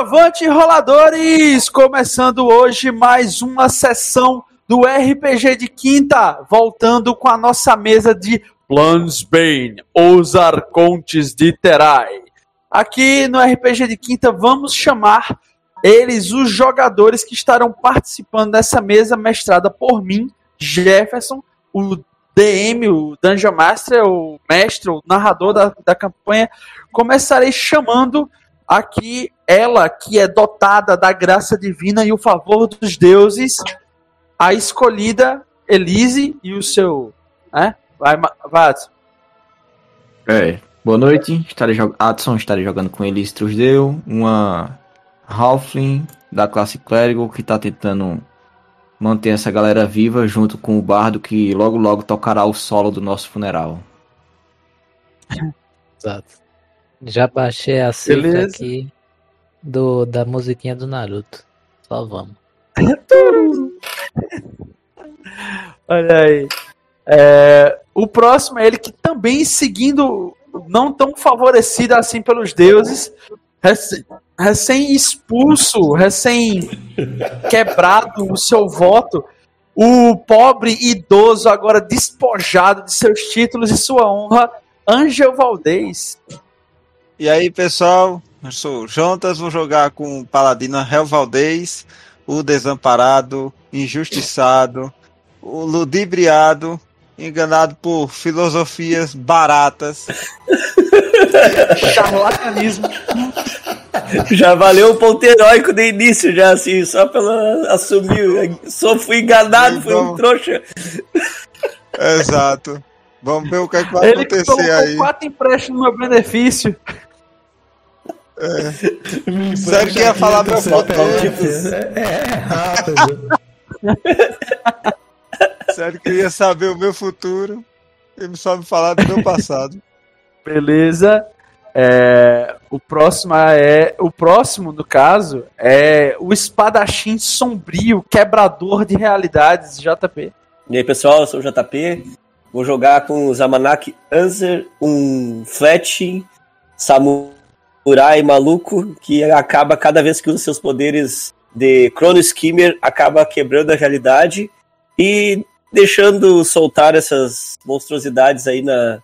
Avante roladores! Começando hoje mais uma sessão do RPG de quinta, voltando com a nossa mesa de Plansbane, os Arcontes de Terai. Aqui no RPG de quinta vamos chamar eles os jogadores que estarão participando dessa mesa mestrada por mim, Jefferson, o DM, o Dungeon Master, o mestre, o narrador da, da campanha. Começarei chamando aqui ela que é dotada da graça divina e o favor dos deuses, a escolhida Elise e o seu. Né? Vai, vai. É, boa noite. Estarei Adson estarei jogando com Elise Trusdeu, uma Halfling da classe clérigo que está tentando manter essa galera viva junto com o bardo que logo logo tocará o solo do nosso funeral. Exato. Já baixei a cifra aqui do, da musiquinha do Naruto. Só vamos. Olha aí. É, o próximo é ele que também seguindo, não tão favorecido assim pelos deuses, recém expulso, recém quebrado o seu voto, o pobre idoso agora despojado de seus títulos e sua honra, Angel Valdez. E aí, pessoal, eu sou o Jontas, vou jogar com o Paladino Hel Valdez, o desamparado, injustiçado, o ludibriado, enganado por filosofias baratas. Charlatanismo. Já valeu o ponto heróico de início, já assim, só pela assumir. Só fui enganado, fui um trouxa. Exato. Vamos ver o que, é que vai Ele acontecer aí. quatro empréstimos no meu benefício. É. Sério que ia falar meu futuro? É, é rápido. Sério que eu ia saber o meu futuro e só me falar do meu passado. Beleza. É, o próximo é o próximo no caso é o espadachim sombrio, quebrador de realidades, JP. E aí pessoal, eu sou o JP. Vou jogar com o Zamanak Anzer, um flat samurai maluco que acaba cada vez que usa seus poderes de Chrono Skimmer, acaba quebrando a realidade e deixando soltar essas monstruosidades aí na,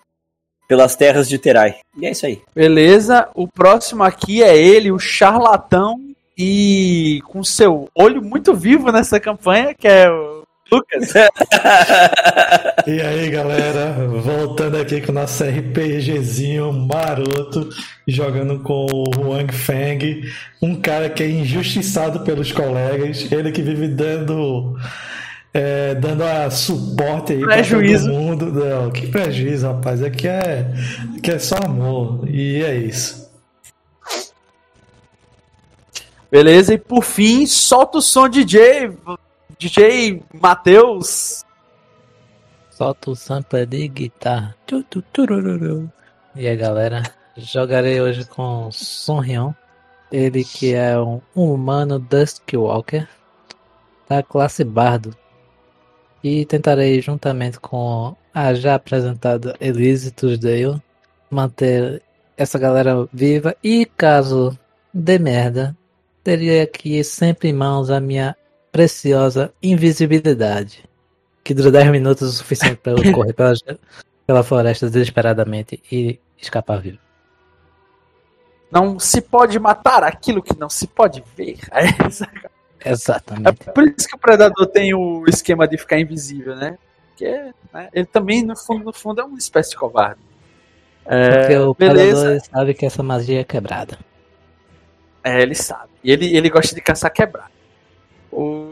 pelas terras de Terai. E é isso aí. Beleza, o próximo aqui é ele, o charlatão e com seu olho muito vivo nessa campanha, que é o Lucas. e aí, galera, voltando aqui com o nosso RPGzinho maroto, jogando com o Wang Feng, um cara que é injustiçado pelos colegas, ele que vive dando é, dando a suporte aí prejuízo. pra todo mundo. Não, que prejuízo, rapaz. Aqui é, aqui é só amor. E é isso. Beleza, e por fim, solta o som DJ. DJ Matheus. Solta o sample de guitarra. E aí, galera, jogarei hoje com Sonrion. Ele que é um humano Duskwalker da classe Bardo e tentarei, juntamente com a já apresentada Elise Tuesdale, manter essa galera viva e caso dê merda, teria aqui sempre em mãos a minha preciosa invisibilidade, que dura 10 minutos o suficiente para eu correr pela, pela floresta desesperadamente e escapar vivo. Não se pode matar aquilo que não se pode ver. Exatamente. É por isso que o Predador tem o esquema de ficar invisível, né? Porque né, ele também, no fundo, no fundo, é uma espécie de covarde. É, Porque o beleza. Predador sabe que essa magia é quebrada. É, ele sabe. E ele, ele gosta de caçar quebrado. O...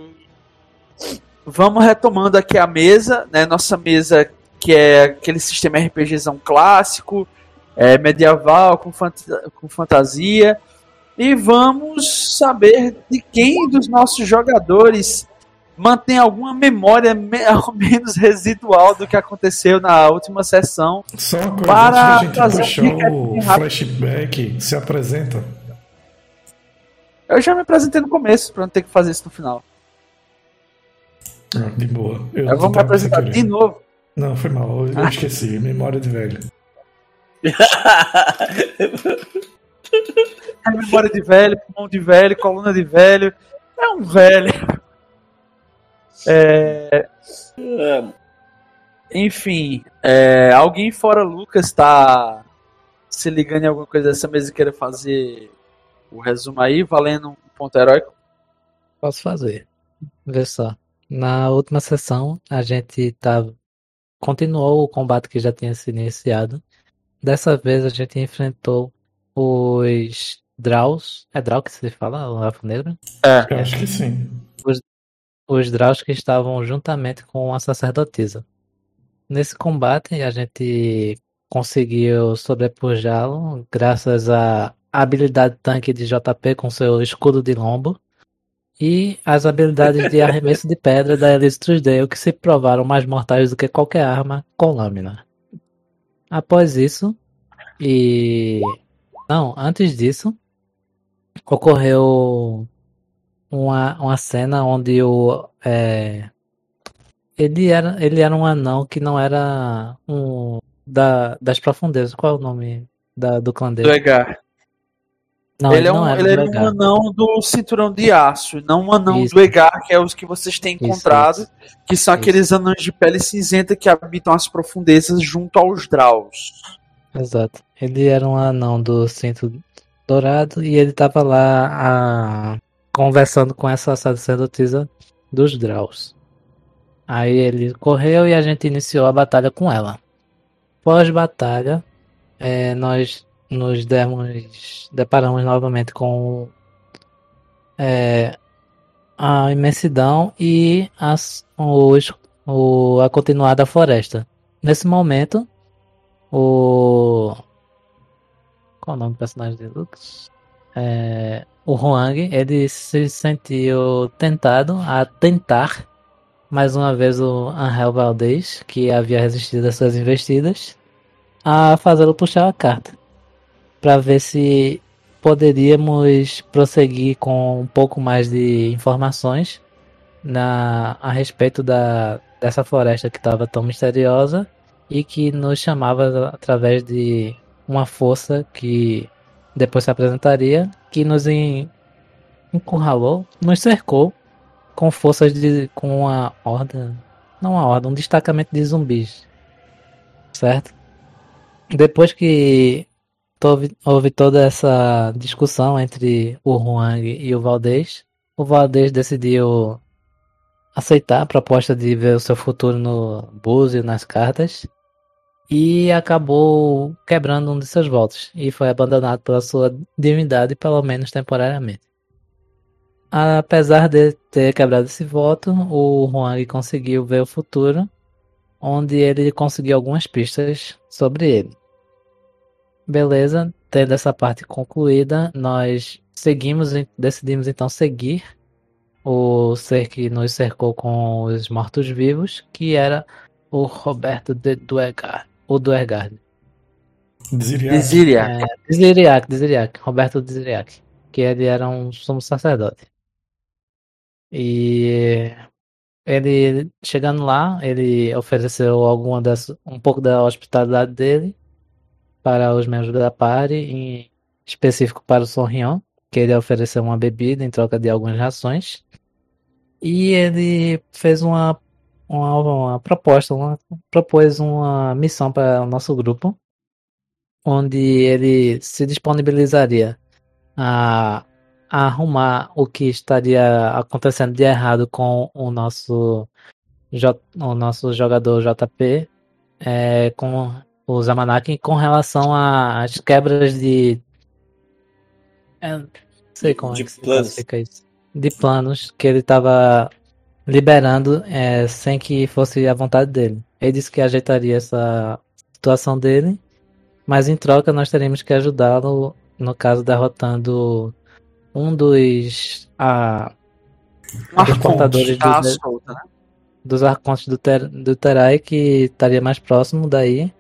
Vamos retomando aqui a mesa, né? Nossa mesa que é aquele sistema RPGzão clássico, é, medieval, com, com fantasia. E vamos saber de quem dos nossos jogadores mantém alguma memória ao menos residual do que aconteceu na última sessão. Só uma coisa, para antes a gente puxar o flashback, se apresenta. Eu já me apresentei no começo, para não ter que fazer isso no final. Ah, de boa. Eu, eu vou me apresentar de novo. Não, foi mal, eu, eu esqueci. Memória de velho. É memória de velho, pulmão de velho, coluna de velho. É um velho. É, enfim, é, alguém fora Lucas tá se ligando em alguma coisa dessa mesa e queira fazer o resumo aí, valendo um ponto heróico? Posso fazer. Vê só. Na última sessão, a gente tá... continuou o combate que já tinha sido iniciado. Dessa vez, a gente enfrentou os Draus. É Drau que se fala, o Elfo Negro? Eu acho que sim. Os Draus que estavam juntamente com a sacerdotisa. Nesse combate, a gente conseguiu sobrepujá-lo graças à habilidade tanque de JP com seu escudo de lombo e as habilidades de arremesso de pedra da Elise Truesdale que se provaram mais mortais do que qualquer arma com lâmina. Após isso, e. Não, antes disso, ocorreu uma, uma cena onde o. é, ele, era, ele era um anão que não era um. Da, das profundezas. Qual é o nome da, do clã dele? Do Egar. Não, ele é não um, era ele era um anão do cinturão de aço, não um anão Isso. do Egar, que é os que vocês têm encontrado, isso. que são Isso. aqueles anões de pele cinzenta que habitam as profundezas junto aos Draus. Exato. Ele era um anão do cinto dourado e ele tava lá a- conversando com essa sacerdotisa dos Draus. Aí ele correu e a gente iniciou a batalha com ela. Pós-batalha, eh, nós nos demos, deparamos novamente com eh, a imensidão e as, os, o, a continuada floresta. Nesse momento, o. Qual é o nome do personagem de Lux? É, o Huang, ele se sentiu tentado a tentar mais uma vez o Angel Valdez, que havia resistido às suas investidas, a fazê-lo puxar a carta. Para ver se poderíamos prosseguir com um pouco mais de informações na, a respeito da, dessa floresta que estava tão misteriosa e que nos chamava através de uma força que depois se apresentaria, que nos en- encurralou, nos cercou com forças de. com uma horda. Não uma horda, um destacamento de zumbis. Certo? Depois que houve, houve toda essa discussão entre o Huang e o Valdez, o Valdez decidiu aceitar a proposta de ver o seu futuro no búzio, nas cartas, e acabou quebrando um de seus votos e foi abandonado pela sua divindade, pelo menos temporariamente. Apesar de ter quebrado esse voto, o Huang conseguiu ver o futuro, onde ele conseguiu algumas pistas sobre ele. Beleza, tendo essa parte concluída, nós seguimos, decidimos então seguir o ser que nos cercou com os mortos-vivos, que era o Roberto de Duergard, o Duergard. É, Desiriac, Desiriac, Roberto Desiriac, que ele era um sumo sacerdote. E ele chegando lá, ele ofereceu alguma das, um pouco da hospitalidade dele para os membros da party, em específico para o Sonrion, que ele ofereceu uma bebida em troca de algumas rações. E ele fez uma, uma, uma proposta, uma, propôs uma missão para o nosso grupo, onde ele se disponibilizaria a, a arrumar o que estaria acontecendo de errado com o nosso, o nosso jogador JP, é, com o Zamanaki, com relação às quebras de. é, não sei como De é que se planos. classifica isso. De planos que ele estava liberando é, sem que fosse a vontade dele. Ele disse que ajeitaria essa situação dele, mas em troca nós teríamos que ajudá-lo, no caso, derrotando um dos, a, Arconte, portadores tá do- solta, né? dos arcontes do, ter, do Terai, que estaria mais próximo daí,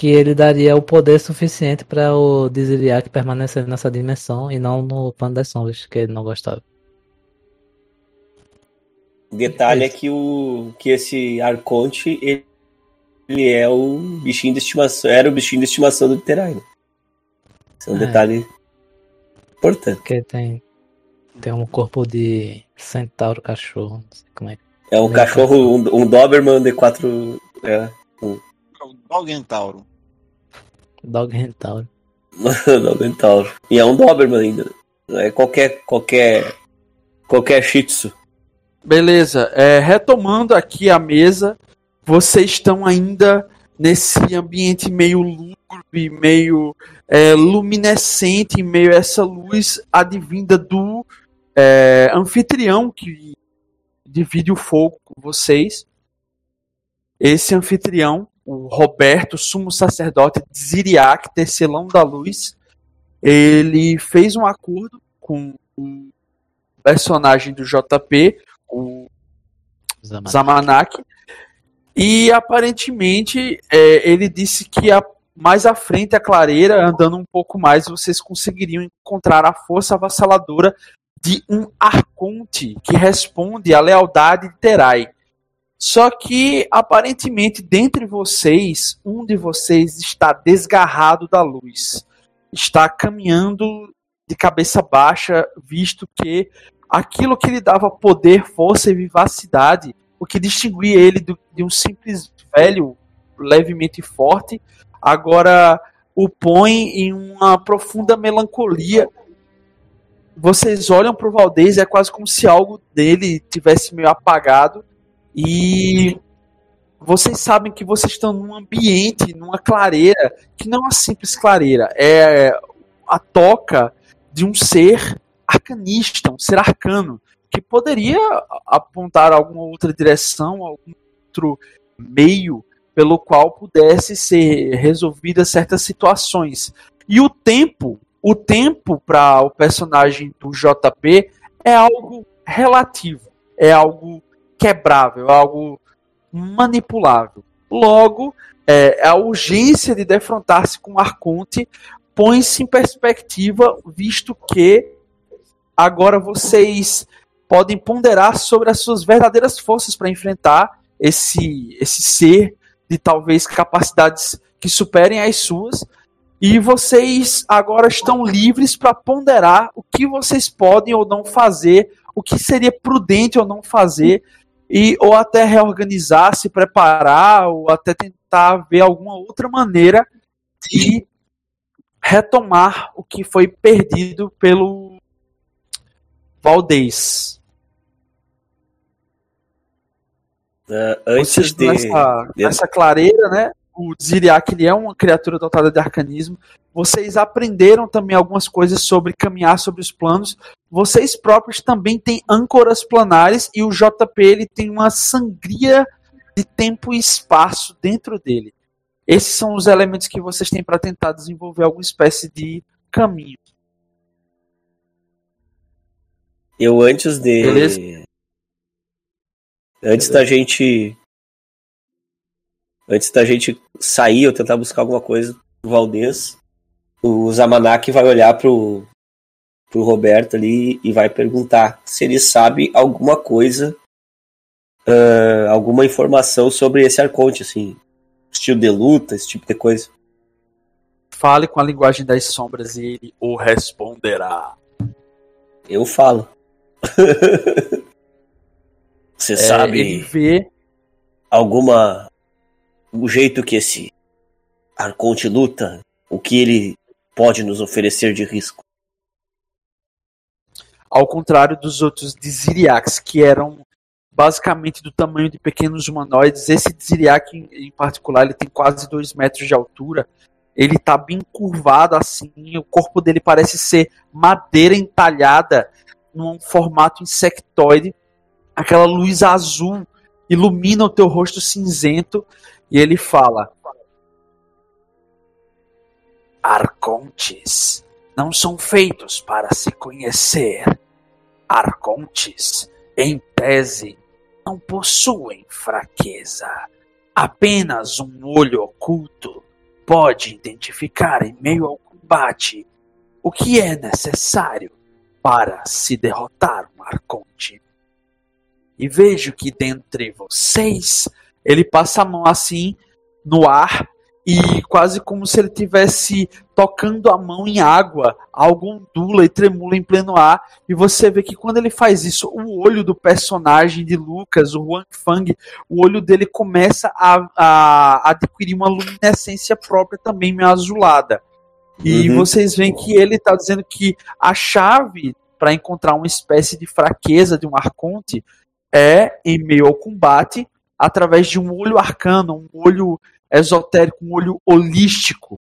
que ele daria o poder suficiente para o Desiriac permanecer nessa dimensão e não no plano das sombras, que ele não gostava. Detalhe é Isso. que, o, que esse Arconte, ele, ele é o bichinho de estimação, era o bichinho de estimação do Terai. né? Esse é um É. detalhe Importante. Porque tem, tem um corpo de centauro cachorro. Não sei como é. É um cachorro, um, um Doberman de quatro. É, É o Dogentauro. Dog Centauro. Dogentauro. E é um Doberman ainda. Não é qualquer. qualquer. qualquer Shih Tzu. Beleza, é, retomando aqui a mesa, vocês estão ainda nesse ambiente meio lúgubre, meio é, luminescente, meio a essa luz advinda do é, anfitrião que divide o fogo com vocês. Esse anfitrião, o Roberto, sumo sacerdote de Ziriac, tecelão da luz, ele fez um acordo com o personagem do JP, o Zamanak. Zamanak. E aparentemente é, ele disse que a- mais à frente, a clareira, andando um pouco mais, vocês conseguiriam encontrar a força avassaladora de um arconte que responde à lealdade de Terai. Só que aparentemente, dentre vocês, um de vocês está desgarrado da luz. Está caminhando de cabeça baixa, visto que aquilo que lhe dava poder, força e vivacidade, o que distinguia ele de um simples velho levemente forte, agora o põe em uma profunda melancolia. Vocês olham para o Valdez é quase como se algo dele tivesse meio apagado e vocês sabem que vocês estão num ambiente, numa clareira, que não é uma simples clareira, é a toca de um ser arcanista, um ser arcano, que poderia apontar alguma outra direção, algum outro meio pelo qual pudesse ser resolvidas certas situações. E o tempo, o tempo para o personagem do JP é algo relativo, é algo quebrável, é algo manipulável. Logo, é, a urgência de defrontar-se com Arconte põe-se em perspectiva, visto que agora vocês podem ponderar sobre as suas verdadeiras forças para enfrentar esse, esse ser de talvez capacidades que superem as suas. E vocês agora estão livres para ponderar o que vocês podem ou não fazer, o que seria prudente ou não fazer, e ou até reorganizar, se preparar, ou até tentar ver alguma outra maneira de retomar o que foi perdido pelo Valdez. Ah, antes Vocês de. nessa, nessa clareira, né? O Ziriak ele é uma criatura dotada de arcanismo. Vocês aprenderam também algumas coisas sobre caminhar sobre os planos. Vocês próprios também têm âncoras planares e o JP ele tem uma sangria de tempo e espaço dentro dele. Esses são os elementos que vocês têm para tentar desenvolver alguma espécie de caminho. Eu antes de. Beleza. Antes da gente. Antes da gente sair ou tentar buscar alguma coisa do Valdez, o Zamanak vai olhar pro, pro Roberto ali e vai perguntar se ele sabe alguma coisa, ah, alguma informação sobre esse Arconte, assim, estilo de luta, esse tipo de coisa. Fale com a linguagem das sombras e ele o responderá. Eu falo. Você É, sabe ele vê alguma. O jeito que esse Arconte luta? O que ele pode nos oferecer de risco? ao contrário dos outros Dziriacs, que eram basicamente do tamanho de pequenos humanoides, esse Dziriac em, em particular, ele tem quase 2 metros de altura, ele tá bem curvado assim, o corpo dele parece ser madeira entalhada num formato insectoide, aquela luz azul ilumina o teu rosto cinzento, e ele fala... Arcontes não são feitos para se conhecer. Arcontes, em tese, não possuem fraqueza. Apenas um olho oculto pode identificar em meio ao combate o que é necessário para se derrotar um Arconte. E vejo que dentre vocês, ele passa a mão assim no ar e quase como se ele tivesse tocando a mão em água, algo ondula e tremula em pleno ar, e você vê que quando ele faz isso, o olho do personagem de Lucas, o Wang Fang, o olho dele começa a, a adquirir uma luminescência própria também meio azulada. E uhum. vocês veem que ele está dizendo que a chave para encontrar uma espécie de fraqueza de um arconte é em meio ao combate através de um olho arcano, um olho esotérico, um olho holístico,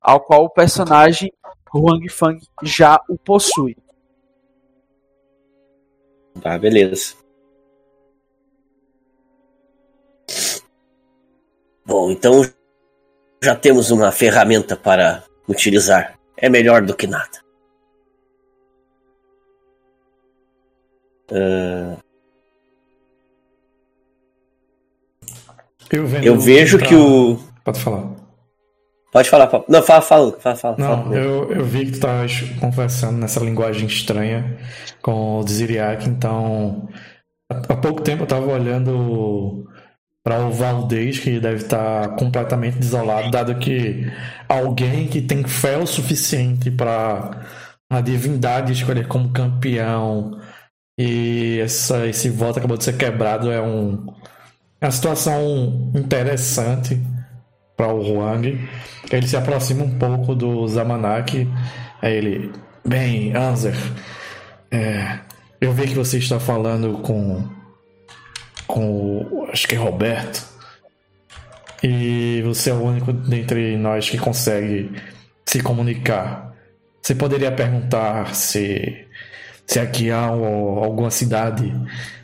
ao qual o personagem Huang Fang já o possui. Tá, beleza. Bom, então já temos uma ferramenta para utilizar. É melhor do que nada. Uh... Eu, eu vejo que o. Pode falar. Pode falar, Paulo. Não, fala, fala, fala. fala Não, fala. Eu, eu vi que tu estás conversando nessa linguagem estranha com o Dziriak, então. Há pouco tempo eu estava olhando para o Valdez, que deve estar completamente desolado, dado que alguém que tem fé o suficiente para a divindade escolher como campeão e essa, esse voto acabou de ser quebrado é um é uma situação interessante para o Huang. Ele se aproxima um pouco do Zamanak. Aí ele, bem, Anzer, é, eu vi que você está falando com com acho que é Roberto. E você é o único dentre nós que consegue se comunicar. Você poderia perguntar se se aqui há alguma cidade,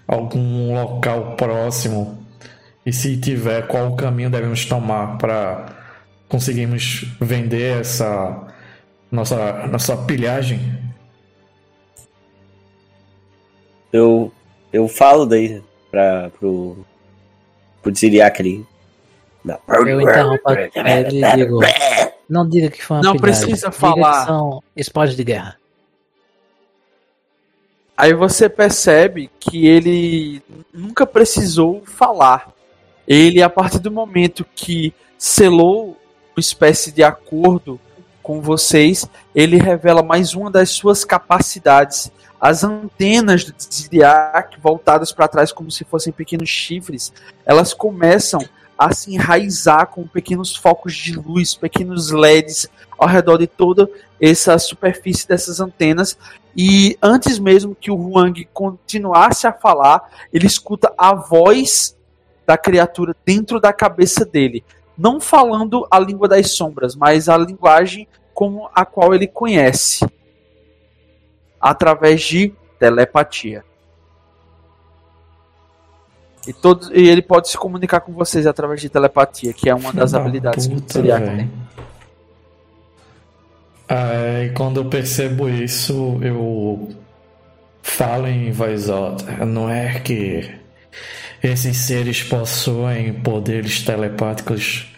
algum local próximo e se tiver, qual o caminho devemos tomar para conseguirmos vender essa nossa, nossa pilhagem? Eu, eu falo daí para pro, pro ali. Não. Eu interrompo ele e digo: Não diga que foi uma Não pilhagem. precisa falar. são espólios de guerra. Aí você percebe que ele nunca precisou falar ele, a partir do momento que selou uma espécie de acordo com vocês, ele revela mais uma das suas capacidades. As antenas do Zodiac, voltadas para trás como se fossem pequenos chifres, elas começam a se enraizar com pequenos focos de luz, pequenos LEDs ao redor de toda essa superfície dessas antenas. E antes mesmo que o Huang continuasse a falar, ele escuta a voz da criatura dentro da cabeça dele. Não falando a língua das sombras, mas a linguagem como a qual ele conhece. Através de telepatia. E, todo, e ele pode se comunicar com vocês através de telepatia, que é uma das da habilidades puta, que seria tem. Ah, e quando eu percebo isso, eu falo em voz alta. Não é que esses seres possuem poderes telepáticos,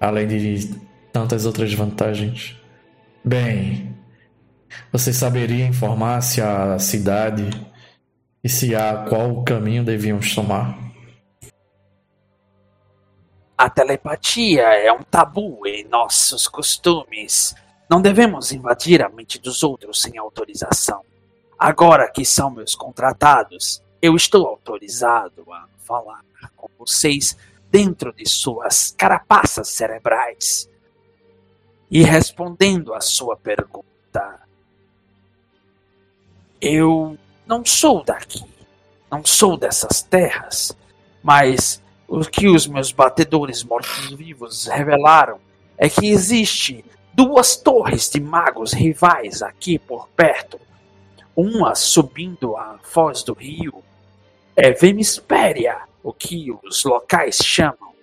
além de tantas outras vantagens. Bem, você saberia informar se a cidade e se há qual caminho devíamos tomar? A telepatia é um tabu em nossos costumes. Não devemos invadir a mente dos outros sem autorização. Agora que são meus contratados, eu estou autorizado a falar com vocês dentro de suas carapaças cerebrais. E respondendo à sua pergunta, eu não sou daqui, não sou dessas terras, mas o que os meus batedores mortos-vivos revelaram é que existe duas torres de magos rivais aqui por perto, uma subindo a foz do rio é Vemispéria, o que os locais chamam.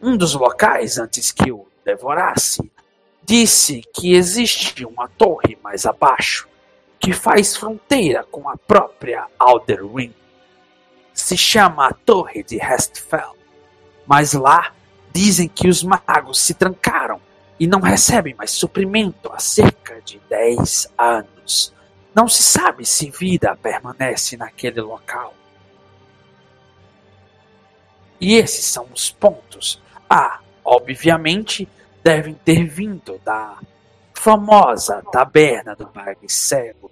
Um dos locais, antes que o devorasse, disse que existe uma torre mais abaixo que faz fronteira com a própria Alderwing. Se chama a Torre de Hestfell. Mas lá dizem que os magos se trancaram e não recebem mais suprimento há cerca de 10 anos. Não se sabe se vida permanece naquele local. E esses são os pontos. Ah, Obviamente, devem ter vindo da famosa taberna do Bagre Cego.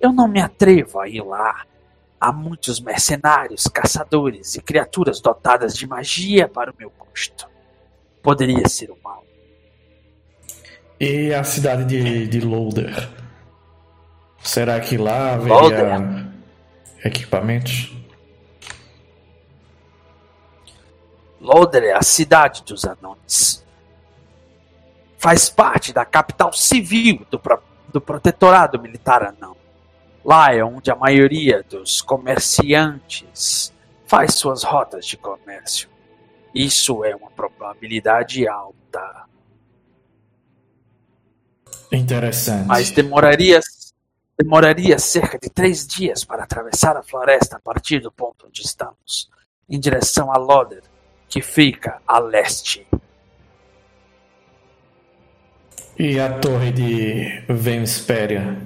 Eu não me atrevo a ir lá. Há muitos mercenários, caçadores e criaturas dotadas de magia para o meu gosto. Poderia ser o mal. E a cidade de, de Loader? Será que lá haveria equipamentos? Loder é a cidade dos anões. Faz parte da capital civil do, pro- do protetorado militar anão. Lá é onde a maioria dos comerciantes faz suas rotas de comércio. Isso é uma probabilidade alta. Interessante. Mas demoraria, demoraria cerca de três dias para atravessar a floresta a partir do ponto onde estamos, em direção a Loder, que fica a leste. E a torre de Vemspéria?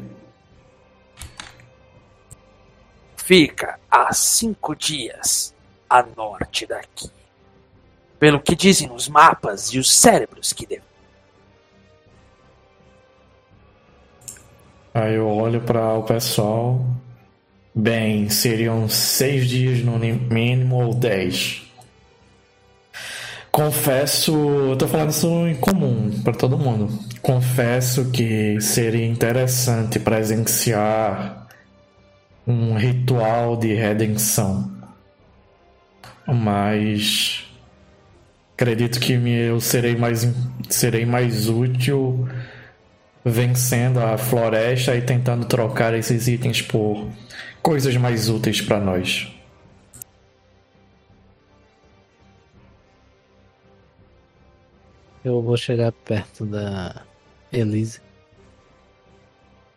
Fica a cinco dias a norte daqui. Pelo que dizem os mapas e os cérebros que Aí eu olho para o pessoal. Bem, seriam seis dias no ni- mínimo ou dez. Confesso, eu tô falando isso em comum para todo mundo. Confesso que seria interessante presenciar um ritual de redenção. Mas acredito que eu serei mais, serei mais útil vencendo a floresta e tentando trocar esses itens por coisas mais úteis para nós. Eu vou chegar perto da Elise.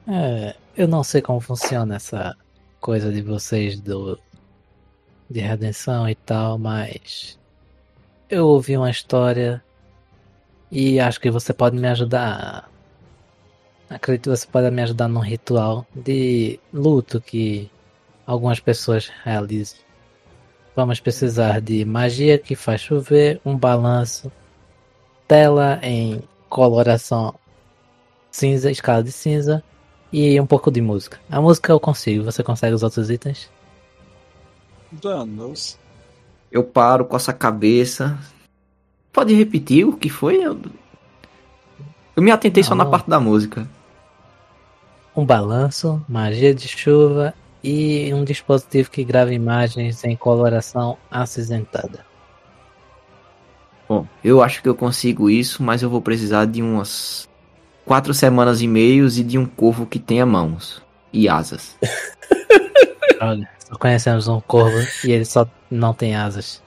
É, eu não sei como funciona essa coisa de vocês do de redenção e tal, mas eu ouvi uma história e acho que você pode me ajudar. Acredito que você pode me ajudar num ritual de luto que algumas pessoas realizam. Vamos precisar de magia que faz chover, um balanço, tela em coloração cinza, escala de cinza e um pouco de música. A música eu consigo, você consegue os outros itens? Danos. Eu paro com essa cabeça. Pode repetir o que foi? Eu, eu me atentei só na Não. parte da música. Um balanço, magia de chuva e um dispositivo que grava imagens em coloração acinzentada. Bom, eu acho que eu consigo isso, mas eu vou precisar de umas quatro semanas e meios e de um corvo que tenha mãos e asas. Olha, só conhecemos um corvo e ele só não tem asas.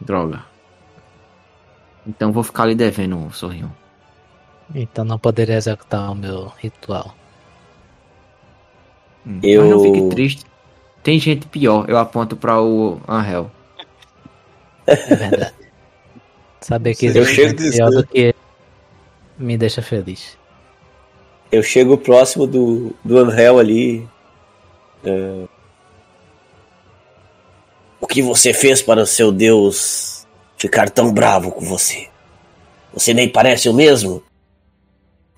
Droga. Então vou ficar lhe devendo um sorriso. Então não poderia executar o meu ritual. Hum, Eu- Mas não fique triste. Tem gente pior. Eu aponto para o Angel. É verdade. Saber que Eu existe chego gente pior do que ele me deixa feliz. Eu chego próximo do, do Angel ali. é, O que você fez para o seu Deus ficar tão bravo com você? Você nem parece o mesmo?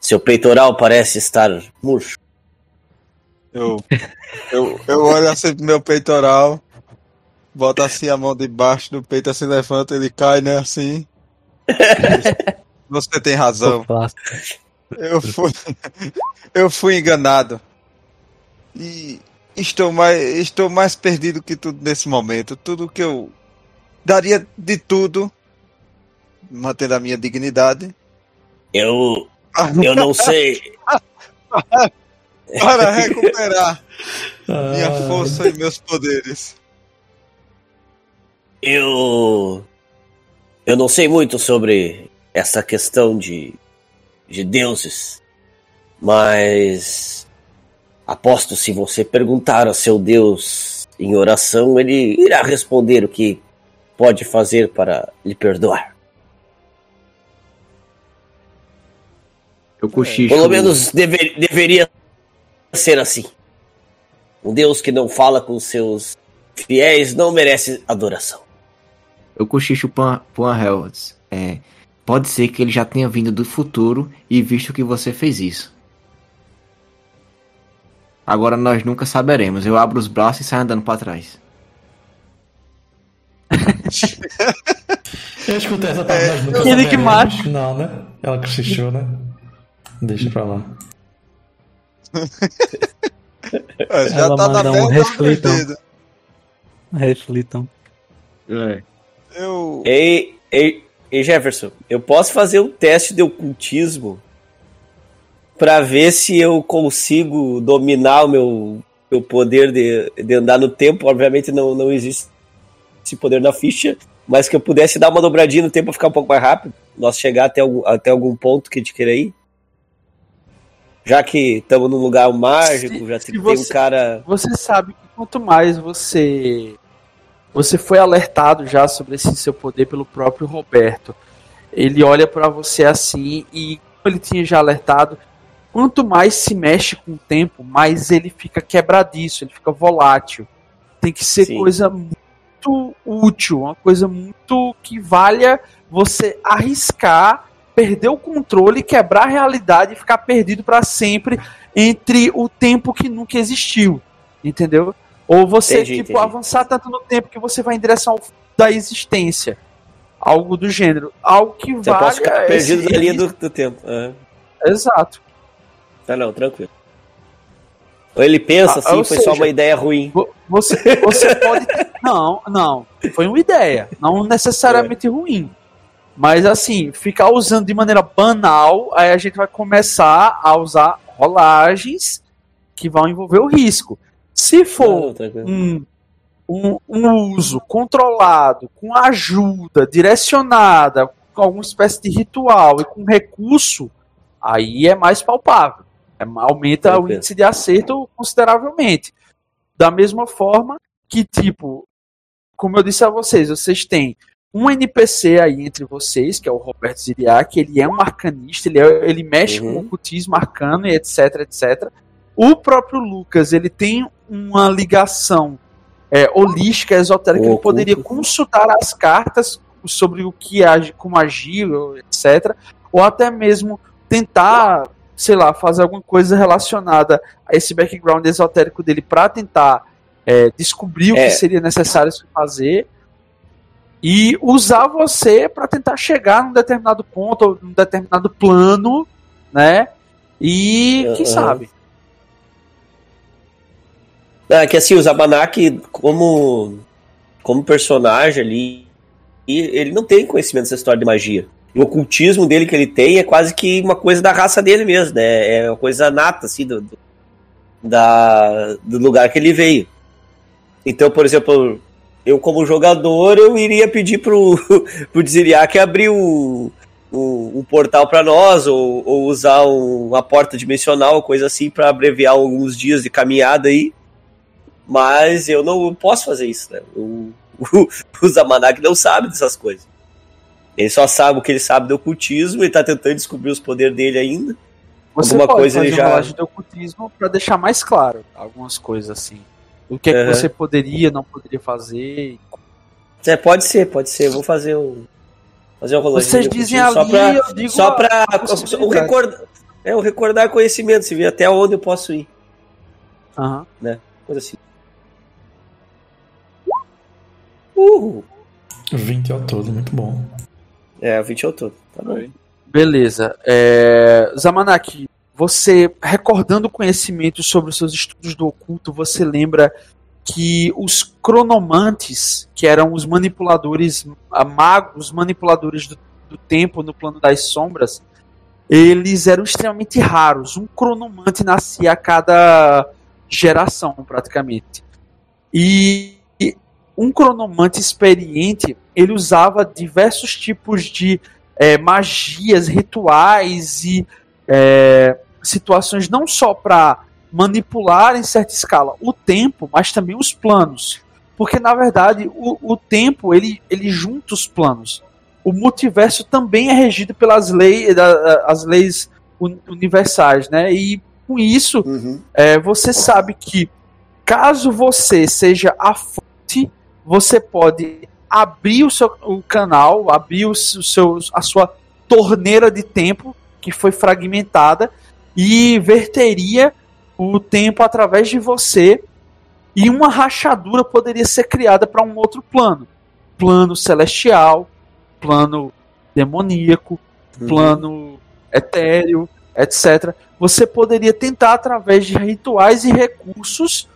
Seu peitoral parece estar murcho. Eu, eu, eu olho assim pro meu peitoral, boto assim a mão debaixo do peito, assim levanta, ele cai, né, assim. Você tem razão. Eu fui, eu fui enganado. E estou mais, estou mais perdido que tudo nesse momento. Tudo que eu daria de tudo, mantendo a minha dignidade, Eu, eu não sei. para recuperar minha Ah, força e meus poderes. Eu. Eu não sei muito sobre essa questão de. de deuses. Mas. Aposto se você perguntar a seu Deus em oração, ele irá responder o que pode fazer para lhe perdoar. Eu cochicho. Pelo menos deve- deveria ser assim. Um Deus que não fala com seus fiéis não merece adoração. Eu cochicho pro Angel. é, pode ser que ele já tenha vindo do futuro e visto que você fez isso. Agora nós nunca saberemos. Eu abro os braços e saio andando para trás. Eu escutei essa parte, mas nunca Aquele que mata. Não, né? Ela cochichou, né? Deixa pra lá. É, já Ela tá na manda um reflitam. perdida. Reflitam. É. Eu. Ei, ei, ei, Jefferson, eu posso fazer um teste de ocultismo pra ver se eu consigo dominar o meu, meu poder de, de andar no tempo. Obviamente não, não existe esse poder na ficha, mas que eu pudesse dar uma dobradinha no tempo pra ficar um pouco mais rápido. Nós chegar até algum, até algum ponto que a gente queira ir. Já que estamos num lugar mágico, já se tem um você- cara. Você sabe que quanto mais você você foi alertado já sobre esse seu poder pelo próprio Roberto. Ele olha pra você assim e como ele tinha já alertado, quanto mais se mexe com o tempo, mais ele fica quebradiço, ele fica volátil. Tem que ser Sim. coisa muito útil, uma coisa muito que valha você arriscar, perder o controle, quebrar a realidade e ficar perdido pra sempre entre o tempo que nunca existiu. Entendeu? Ou você, Entendi, tipo, entendi. avançar tanto no tempo que você vai em direção ao da existência. Algo do gênero. Algo que Você valha pode ficar perdido esse na linha do, do tempo. Aham. Exato. Tá não, tranquilo. Ou ele pensa Ah, assim, foi só seja, uma ideia ruim. Vo- Você, você pode. Não, não. Foi uma ideia. Não necessariamente ruim. Mas assim, ficar usando de maneira banal, aí a gente vai começar a usar rolagens que vão envolver o risco. Se for um, um, um uso controlado, com ajuda, direcionada, com alguma espécie de ritual e com recurso, aí é mais palpável. É, aumenta o índice de acerto consideravelmente. Da mesma forma que, tipo, como eu disse a vocês, vocês têm um NPC aí entre vocês, que é o Roberto Ziriac, ele é um arcanista, ele, é- ele mexe Uhum. com ocultismo arcano e etc, etc. O próprio Lucas, ele tem uma ligação é, holística, esotérica, O ele poderia oculto. consultar as cartas sobre o que age, como agir, etc. Ou até mesmo tentar, sei lá, fazer alguma coisa relacionada a esse background esotérico dele para tentar é, descobrir o É. que seria necessário se fazer e usar você para tentar chegar num determinado ponto ou num determinado plano, né? E quem Aham. sabe? É que assim, o Zabanak, como, como personagem ali, e ele não tem conhecimento dessa história de magia. O ocultismo dele que ele tem é quase que uma coisa da raça dele mesmo, né? É uma coisa nata, assim, do, do- da, do lugar que ele veio. Então, por exemplo, eu como jogador, eu iria pedir pro, pro Dziriak abrir um, um, um portal para nós, ou, ou usar um- uma porta dimensional, coisa assim, para abreviar alguns dias de caminhada aí. Mas eu não posso fazer isso, né? O, o, o Zamanak não sabe dessas coisas. Ele só sabe o que ele sabe do ocultismo e tá tentando descobrir os poderes dele ainda. Você Alguma pode coisa fazer ele já- de ocultismo para deixar mais claro algumas coisas assim. O que é que você poderia, não poderia fazer. É, pode ser, pode ser. Eu vou fazer um. Fazer um rolagem Vocês dizem ali, só pra, eu digo só pra o recordar, é, o recordar conhecimento, se ver até onde eu posso ir. Aham. Coisa assim. Uhul. 20 ao todo, muito bom. É, o 20 é o todo. Tá bom. Beleza. É... Zamanak, você, recordando conhecimento sobre os seus estudos do oculto, você lembra que os cronomantes, que eram os manipuladores, a magos, manipuladores do, do tempo no plano das sombras, eles eram extremamente raros. Um cronomante nascia a cada geração, praticamente. E e um cronomante experiente, ele usava diversos tipos de é, magias, rituais e é, situações não só para manipular em certa escala o tempo, mas também os planos. Porque na verdade o, o tempo ele, ele junta os planos. O multiverso também é regido pelas leis, as leis uni- universais, né? E com isso Uhum. é, você sabe que caso você seja a fonte, você pode abrir o seu o canal, abrir o seu, a sua torneira de tempo que foi fragmentada e verteria o tempo através de você e uma rachadura poderia ser criada para um outro plano, plano celestial, plano demoníaco, uhum. plano etéreo, etc. Você poderia tentar através de rituais e recursos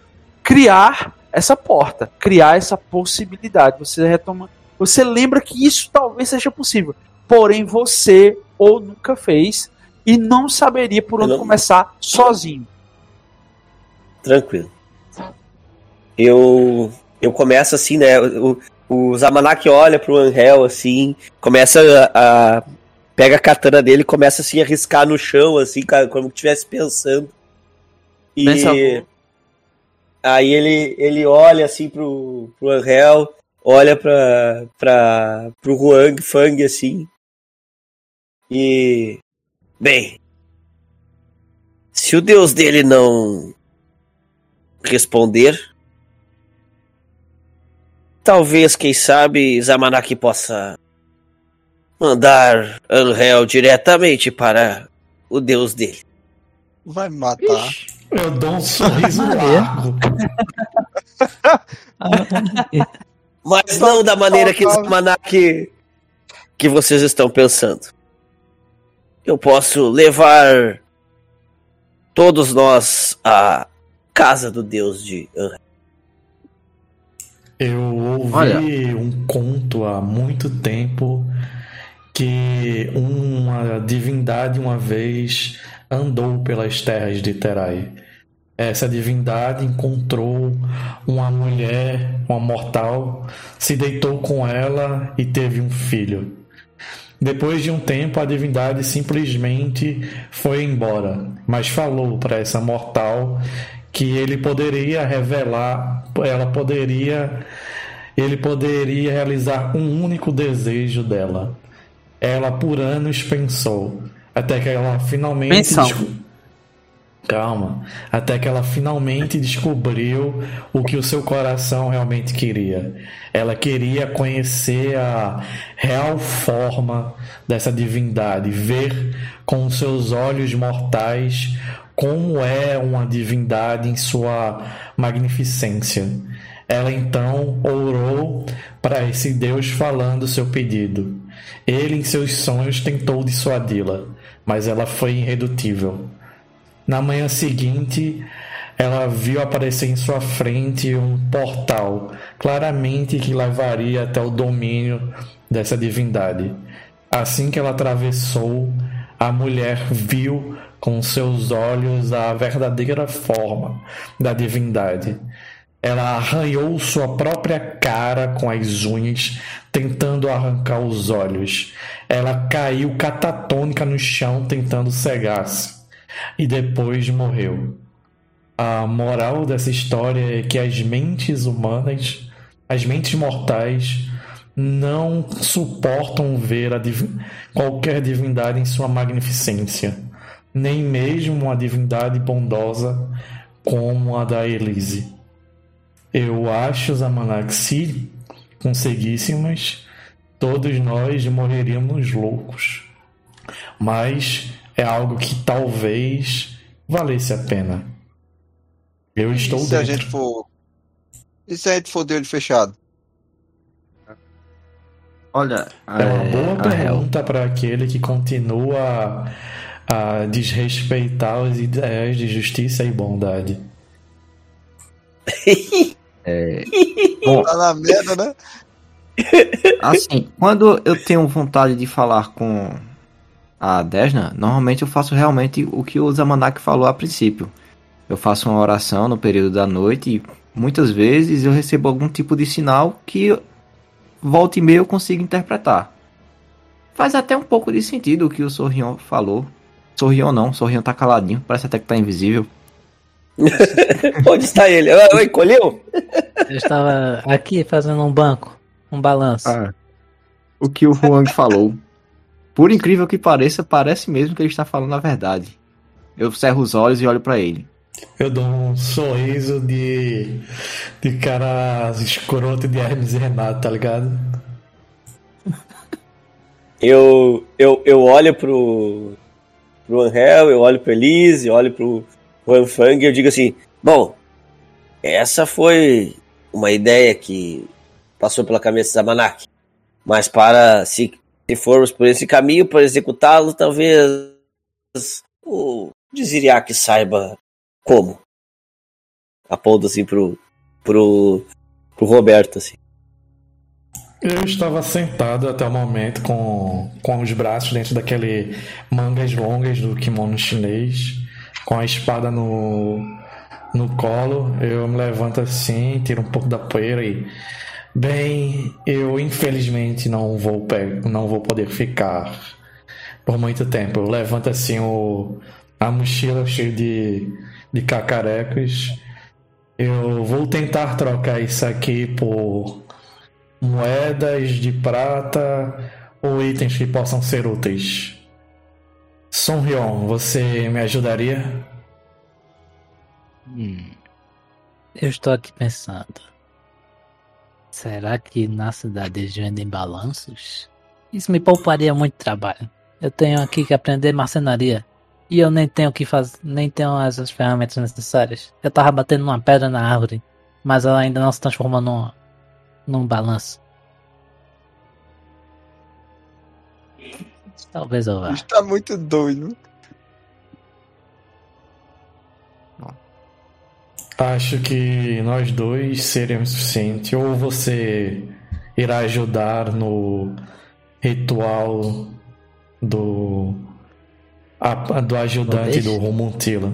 criar essa porta, criar essa possibilidade. Você retoma, você lembra que isso talvez seja possível, porém você ou nunca fez e não saberia por onde não... começar sozinho. Tranquilo. Eu eu começo assim, né? O, o Zamanak olha pro Angel assim, começa a, a pega a katana dele, começa assim a riscar no chão assim, como que estivesse pensando. E Pensa Aí ele, ele olha assim pro, pro Angel, olha pra, pra, pro Huang Fang assim. E. Bem. Se o deus dele não responder. Talvez, quem sabe, Zamanaki possa mandar Angel diretamente para o deus dele. Vai me matar. Ixi. Eu dou um sorriso largo. Mas não da maneira que, que, que vocês estão pensando. Eu posso levar todos nós à casa do deus de. Eu ouvi Olha. um conto há muito tempo que uma divindade uma vez andou pelas terras de Terai essa divindade encontrou uma mulher, uma mortal, se deitou com ela e teve um filho. Depois de um tempo, a divindade simplesmente foi embora, mas falou para essa mortal que ele poderia revelar, ela poderia, ele poderia realizar um único desejo dela. Ela por anos pensou, até que ela finalmente Calma, até que ela finalmente descobriu o que o seu coração realmente queria. Ela queria conhecer a real forma dessa divindade, ver com seus olhos mortais como é uma divindade em sua magnificência. Ela então orou para esse Deus falando seu pedido. Ele, em seus sonhos, tentou dissuadi-la, mas ela foi irredutível. Na manhã seguinte, ela viu aparecer em sua frente um portal, claramente que levaria até o domínio dessa divindade. Assim que ela atravessou, a mulher viu com seus olhos a verdadeira forma da divindade. Ela arranhou sua própria cara com as unhas, tentando arrancar os olhos. Ela caiu catatônica no chão, tentando cegar-se e depois morreu. A moral dessa história é que as mentes humanas, as mentes mortais, não suportam ver div qualquer divindade em sua magnificência, nem mesmo uma divindade bondosa como a da Elise. Eu acho, Zamanak, se conseguíssemos, todos nós morreríamos loucos. Mas é algo que talvez valesse a pena. Eu estou e se dentro. a gente for E se a gente for de olho fechado? Olha, é uma boa pergunta para aquele que continua a desrespeitar os ideais de justiça e bondade. é, bom, tá na merda, né? Assim, quando eu tenho vontade de falar com a Desna, normalmente eu faço realmente o que o Zamanak falou a princípio. Eu faço uma oração no período da noite e muitas vezes eu recebo algum tipo de sinal que volta e meia eu consigo interpretar. Faz até um pouco de sentido o que o Sorrion falou. Sorrion não, Sorrion tá caladinho, parece até que tá invisível. Onde está ele? Oi, colheu? Eu estava aqui fazendo um banco, um balanço. Ah, o que o Huang falou. Por incrível que pareça, parece mesmo que ele está falando a verdade. Eu cerro os olhos e olho para ele. Eu dou um sorriso de. de cara escroto de Hermes e Renato, tá ligado? Eu, eu, eu olho pro, pro Angel, eu olho pro Elise, eu olho pro Juan Fang e eu digo assim: Bom, essa foi uma ideia que passou pela cabeça da Manak. Mas para se, se formos por esse caminho, para executá-lo, talvez o Desiriac saiba como. Aponto assim pro, pro, pro Roberto, assim. Eu estava sentado até o momento com, com os braços dentro daquele mangas longas do kimono chinês, com a espada no, no colo. Eu me levanto assim, tiro um pouco da poeira e. Bem, eu infelizmente não vou, não vou poder ficar por muito tempo. Eu levanto assim o, a mochila cheia de, de cacarecos. Eu vou tentar trocar isso aqui por moedas de prata ou itens que possam ser úteis. Son Ryon, você me ajudaria? Hum. Eu estou aqui pensando. Será que na cidade eles vendem balanços? Isso me pouparia muito trabalho. Eu tenho aqui que aprender marcenaria. E eu nem tenho que fazer, nem tenho as ferramentas necessárias. Eu tava batendo uma pedra na árvore, mas ela ainda não se transformou num, num balanço. Talvez eu vá. Está muito doido. Acho que nós dois seríamos suficiente. Ou você irá ajudar no ritual do a, do ajudante do Romuntila.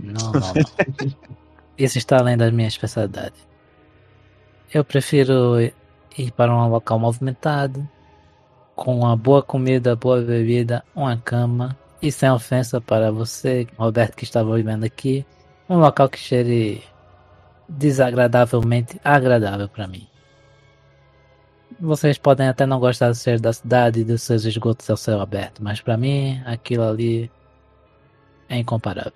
Não, não, não. Isso está além da minha especialidade. Eu prefiro ir para um local movimentado, com uma boa comida, boa bebida, uma cama e sem ofensa para você, Roberto, que estava vivendo aqui. Um local que cheire desagradavelmente agradável para mim. Vocês podem até não gostar do ser da cidade e dos seus esgotos ao céu aberto, mas para mim aquilo ali é incomparável.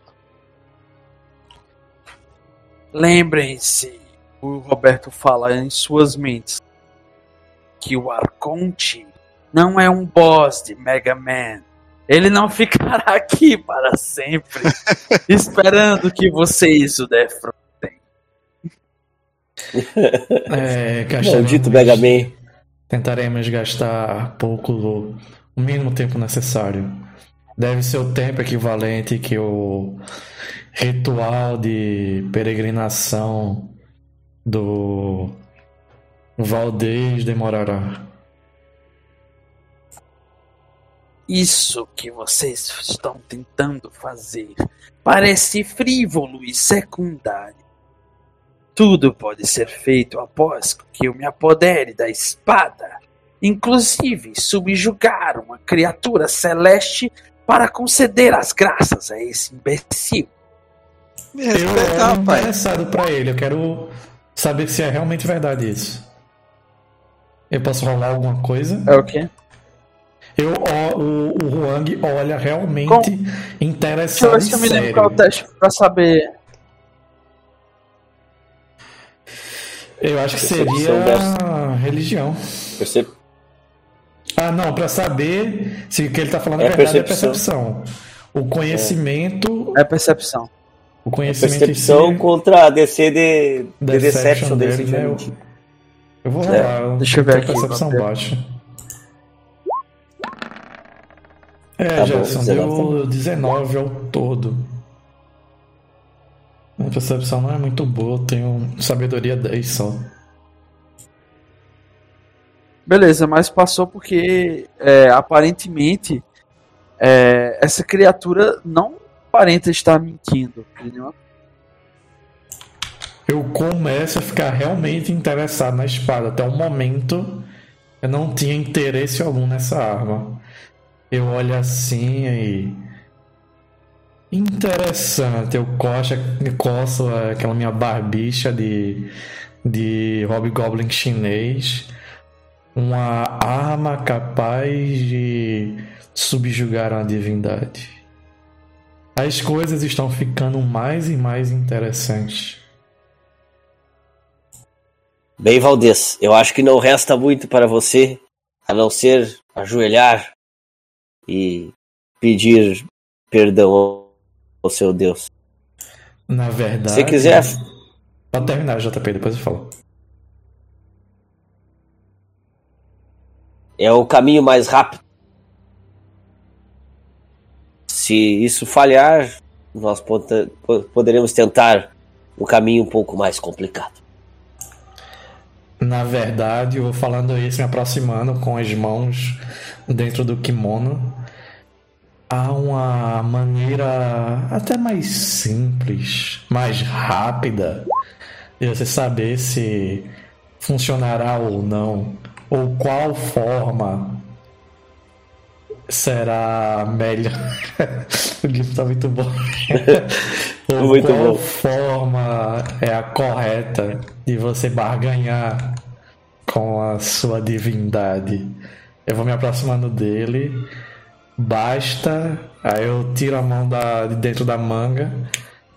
Lembrem-se, o Roberto fala em suas mentes, que o Arconte não é um boss de Mega Man. Ele não ficará aqui para sempre, esperando que vocês o defrontem. É, Maldito Mega Man. Tentaremos gastar pouco, o mínimo tempo necessário. Deve ser o tempo equivalente que o ritual de peregrinação do Valdez demorará. Isso que vocês estão tentando fazer parece frívolo e secundário. Tudo pode ser feito após que eu me apodere da espada, inclusive subjugar uma criatura celeste para conceder as graças a esse imbecil. Me Eu respeita, era rapaz. interessado pra ele, eu quero saber se é realmente verdade isso. Eu posso rolar alguma coisa? É o quê? Eu, ó, o, o Huang olha realmente Com- Deixa eu ver se eu me lembro qual é o teste pra saber. Eu acho que seria dessa. religião. Percep... Ah, não, pra saber se o que ele tá falando é, É verdade é percepção. percepção. O conhecimento, É percepção. o conhecimento em Percepção si, contra a DC de, de Deception Deception dele, desse né? eu vou É, rolar. deixa eu ver aqui, percepção baixa. É, Tá bom, Gerson, 19 deu 19 ao todo. Minha percepção não é muito boa, eu tenho sabedoria 10 só. Beleza, mas passou porque é, aparentemente é, essa criatura não aparenta estar mentindo. Entendeu? Eu começo a ficar realmente interessado na espada. Até o momento eu não tinha interesse algum nessa arma. Eu olho assim e. Interessante. Eu coço, coço aquela minha barbicha de, de Hobgoblin chinês. Uma arma capaz de subjugar uma divindade. As coisas estão ficando mais e mais interessantes. Bem, Valdez, eu acho que não resta muito para você a não ser ajoelhar e pedir perdão ao seu Deus. Na verdade. Se quiser. Pode terminar, JP, depois eu falo. É o caminho mais rápido. Se isso falhar, nós pod- po- poderemos tentar um caminho um pouco mais complicado. Na verdade, eu vou falando isso, me aproximando com as mãos dentro do kimono. Há uma maneira até mais simples, mais rápida de você saber se funcionará ou não, ou qual forma será melhor. o livro tá muito bom. ou Muito qual bom. forma é a correta de você barganhar com a sua divindade. Eu vou me aproximando dele. Basta. Aí eu tiro a mão da, de dentro da manga.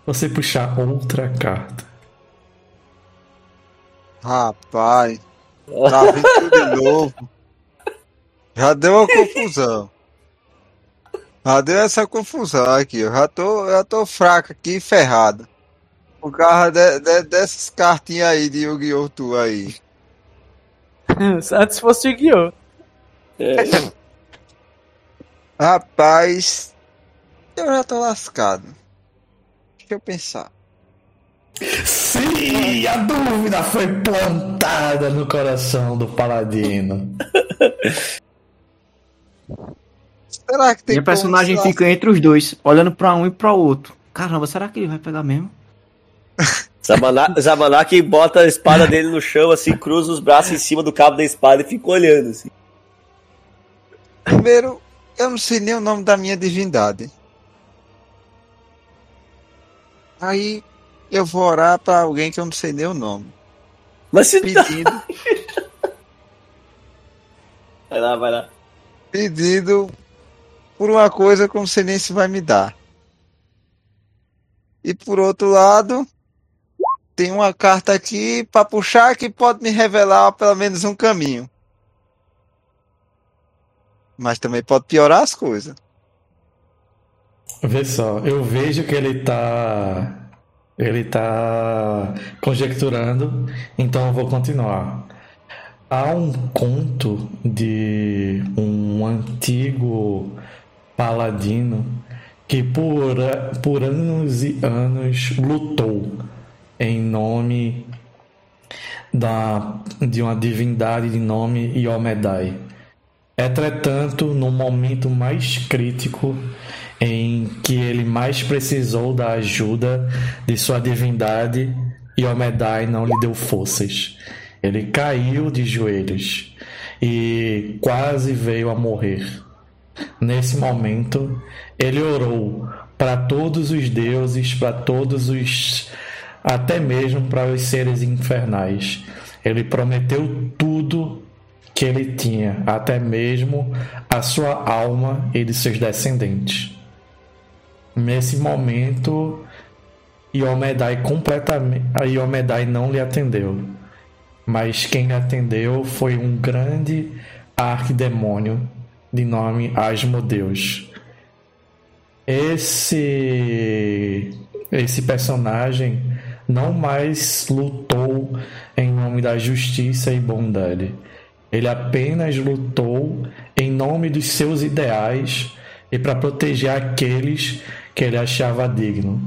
Você puxar outra carta. Rapaz, tá vindo tudo de novo. Já deu uma confusão. Já deu essa confusão aqui. Eu já tô, já tô fraco aqui, ferrado. Por causa de- de- dessas cartinhas aí de Yu-Gi-Oh! tu aí. Antes fosse o Guiô. Rapaz, eu já tô lascado. Deixa eu pensar. Sim, a dúvida foi plantada no coração do paladino. Será que tem Minha personagem fica entre os dois, olhando pra um e pra outro. Caramba, será que ele vai pegar mesmo? Zamanak, Zamanak bota a espada dele no chão, assim, cruza os braços em cima do cabo da espada e fica olhando, assim. Primeiro, eu não sei nem o nome da minha divindade. Aí eu vou orar pra alguém que eu não sei nem o nome. Mas se tá... Pedindo, Vai lá, vai lá. pedindo por uma coisa que eu não sei nem se vai me dar. E por outro lado, tem uma carta aqui pra puxar que pode me revelar pelo menos um caminho. Mas também pode piorar as coisas. Vê só, eu vejo que ele tá. Ele tá conjecturando, então eu vou continuar. Há um conto de um antigo paladino que por, por anos e anos lutou em nome da, de uma divindade de nome Yomedai. Entretanto, no momento mais crítico em que ele mais precisou da ajuda de sua divindade, Yomedai não lhe deu forças. Ele caiu de joelhos e quase veio a morrer. Nesse momento, ele orou para todos os deuses, para todos os. até mesmo para os seres infernais. Ele prometeu tudo que ele tinha, até mesmo a sua alma e de seus descendentes. Nesse momento, Yomedai completamente, a não lhe atendeu, mas quem lhe atendeu foi um grande arquidemônio de nome Asmodeus. Esse esse personagem não mais lutou em nome da justiça e bondade. Ele apenas lutou em nome dos seus ideais e para proteger aqueles que ele achava digno.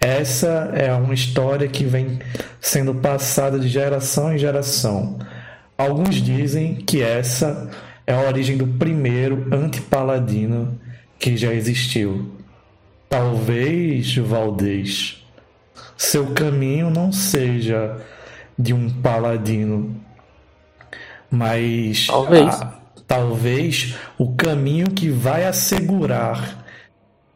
Essa é uma história que vem sendo passada de geração em geração. Alguns dizem que essa é a origem do primeiro antipaladino que já existiu. Talvez, Valdez, seu caminho não seja de um paladino, mas Talvez. ah, talvez o caminho que vai assegurar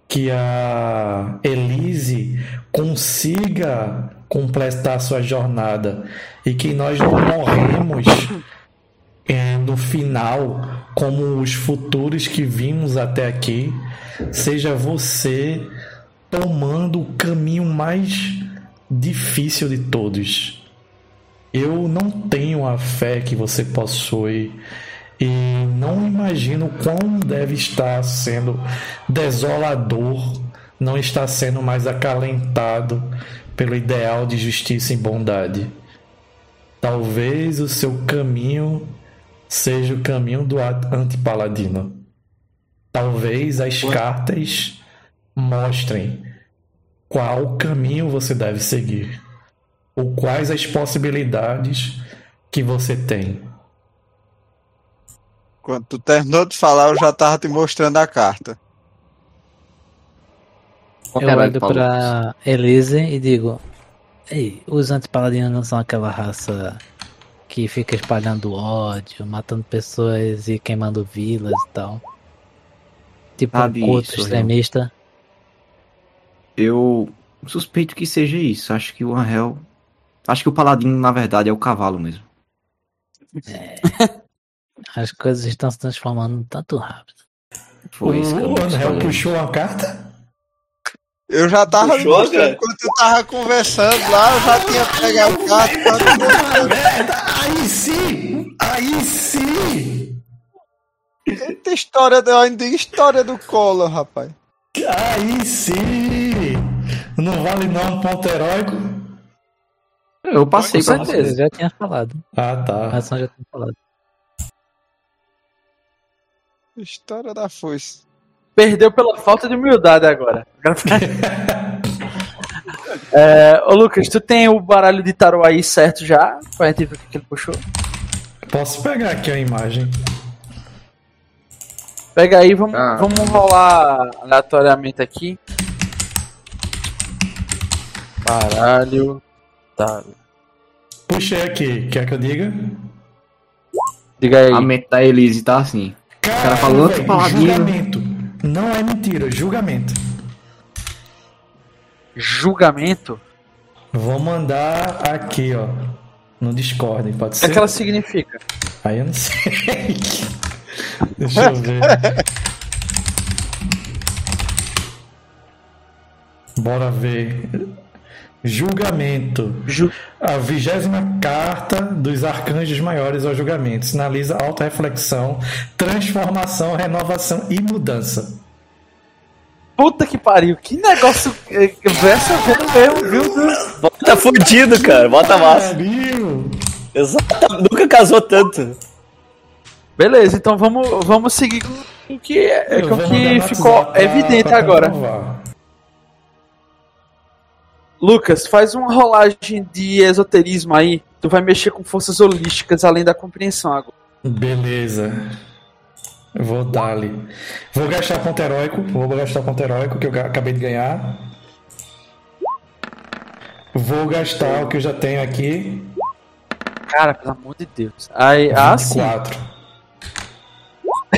que a Elise consiga completar sua jornada e que nós não morremos é, no final como os futuros que vimos até aqui, seja você tomando o caminho mais difícil de todos. Eu não tenho a fé que você possui e não imagino quão deve estar sendo desolador não estar sendo mais acalentado pelo ideal de justiça e bondade. Talvez o seu caminho seja o caminho do antipaladino. Talvez as cartas mostrem qual caminho você deve seguir, ou quais as possibilidades que você tem. Quando tu terminou de falar, eu já tava te mostrando a carta. Eu olho pra Elise e digo: Ei, os antipaladinos não são aquela raça que fica espalhando ódio, matando pessoas e queimando vilas e tal. Tipo Ah, um culto extremista. Eu suspeito que seja isso. Acho que o Angel. Acho que o Paladino, na verdade, é o cavalo mesmo. As coisas estão se transformando tanto rápido. Foi isso que eu o puxou a carta? Eu já tava Puxou, mostrando cara? quando tu tava conversando lá, eu já tinha pegado a carta. Aí sim! Aí sim! Eita história, do, ainda história do Collor, rapaz. Aí sim! Não vale não um ponto heróico? Eu passei Com certeza. você. Eu já tinha falado. Ah, A tá. ação já tinha falado. História da foice. Perdeu pela falta de humildade agora. é, ô Lucas, tu tem o baralho de tarô aí certo já? Pra gente ver o que que ele puxou. Posso pegar aqui a imagem? Pega aí, vamos, Ah. vamos rolar aleatoriamente aqui. Baralho. Tá. Puxei aqui. Quer que eu diga? Diga aí. A mente da Elise tá assim. Cara, cara falou velho, paladino. julgamento. Não é mentira, julgamento. Julgamento. Vou mandar aqui, ó. No Discord, pode O que, ser? é que ela significa? Aí eu não sei. Deixa eu ver. Bora ver. Julgamento. Ju- A vigésima carta dos arcanjos maiores ao julgamento. Sinaliza auto-reflexão, transformação, renovação e mudança. Puta que pariu, que negócio. eh, Versa vendo mesmo, viu? Bota fudido, cara. Bota massa. Pariu! Exato. Nunca casou tanto. Beleza, então vamos, vamos seguir com o que, é, com que ficou evidente agora. comprovar. Lucas, faz uma rolagem de esoterismo aí. Tu vai mexer com forças holísticas além da compreensão agora. Beleza. Eu Vou dar ali. Vou gastar ponto heróico. Vou gastar ponto heróico que eu acabei de ganhar. Vou gastar o que eu já tenho aqui. Cara, pelo amor de Deus. Aí, ah, sim. 24.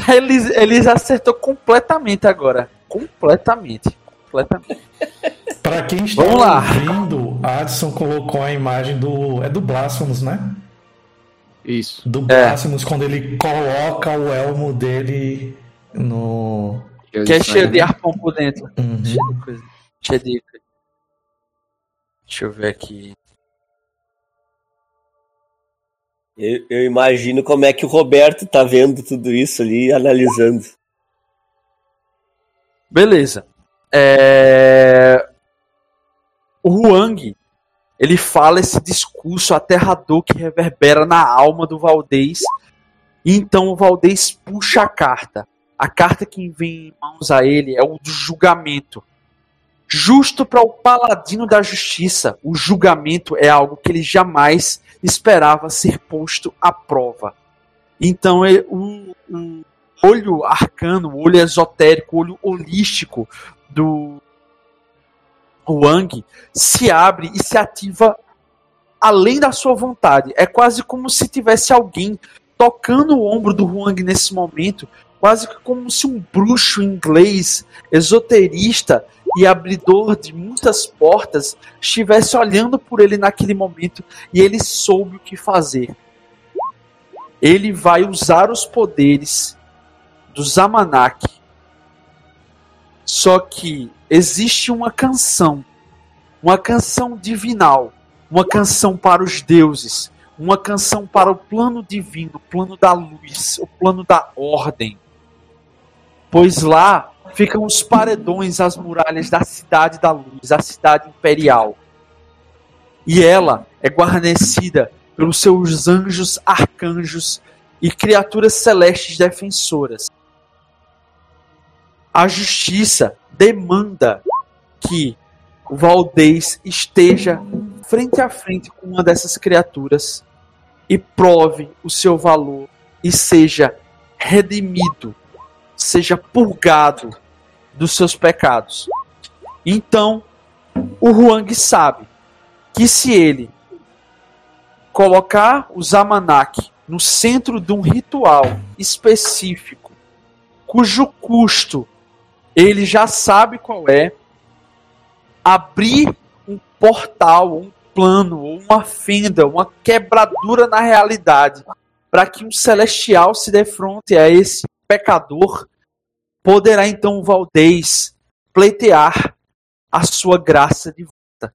Eles, eles acertou completamente agora. Completamente. Completamente. Pra quem está Vamos lá. ouvindo, Adson colocou a imagem do. É do Blasphemous, né? Isso. Do É. Blasphemous, quando ele coloca o elmo dele no. Eu Que é cheio né? de arpão por dentro. Uhum. Cheio de coisa. Cheio de. Deixa eu ver aqui. Eu, eu imagino como é que o Roberto tá vendo tudo isso ali, analisando. Beleza. É... O Huang, ele fala esse discurso aterrador que reverbera na alma do Valdez. E então o Valdez puxa a carta. A carta que vem em mãos a ele é o do julgamento. Justo para o paladino da justiça, o julgamento é algo que ele jamais esperava ser posto à prova. Então, o, o olho arcano, o olho esotérico, o olho holístico do Wang se abre e se ativa além da sua vontade. É quase como se tivesse alguém tocando o ombro do Wang nesse momento, quase como se um bruxo inglês, esoterista e abridor de muitas portas estivesse olhando por ele naquele momento e ele soube o que fazer. Ele vai usar os poderes do Zamanak. Só que existe uma canção, uma canção divinal, uma canção para os deuses, uma canção para o plano divino, o plano da luz, o plano da ordem. Pois lá ficam os paredões, as muralhas da cidade da luz, a cidade imperial. E ela é guarnecida pelos seus anjos, arcanjos e criaturas celestes defensoras. A justiça demanda que Valdez esteja frente a frente com uma dessas criaturas e prove o seu valor e seja redimido, seja purgado dos seus pecados. Então, o Huang sabe que se ele colocar o Zamanak no centro de um ritual específico, cujo custo ele já sabe qual é, abrir um portal, um plano, uma fenda, uma quebradura na realidade, para que um celestial se defronte a esse pecador, poderá então Valdez pleitear a sua graça de volta.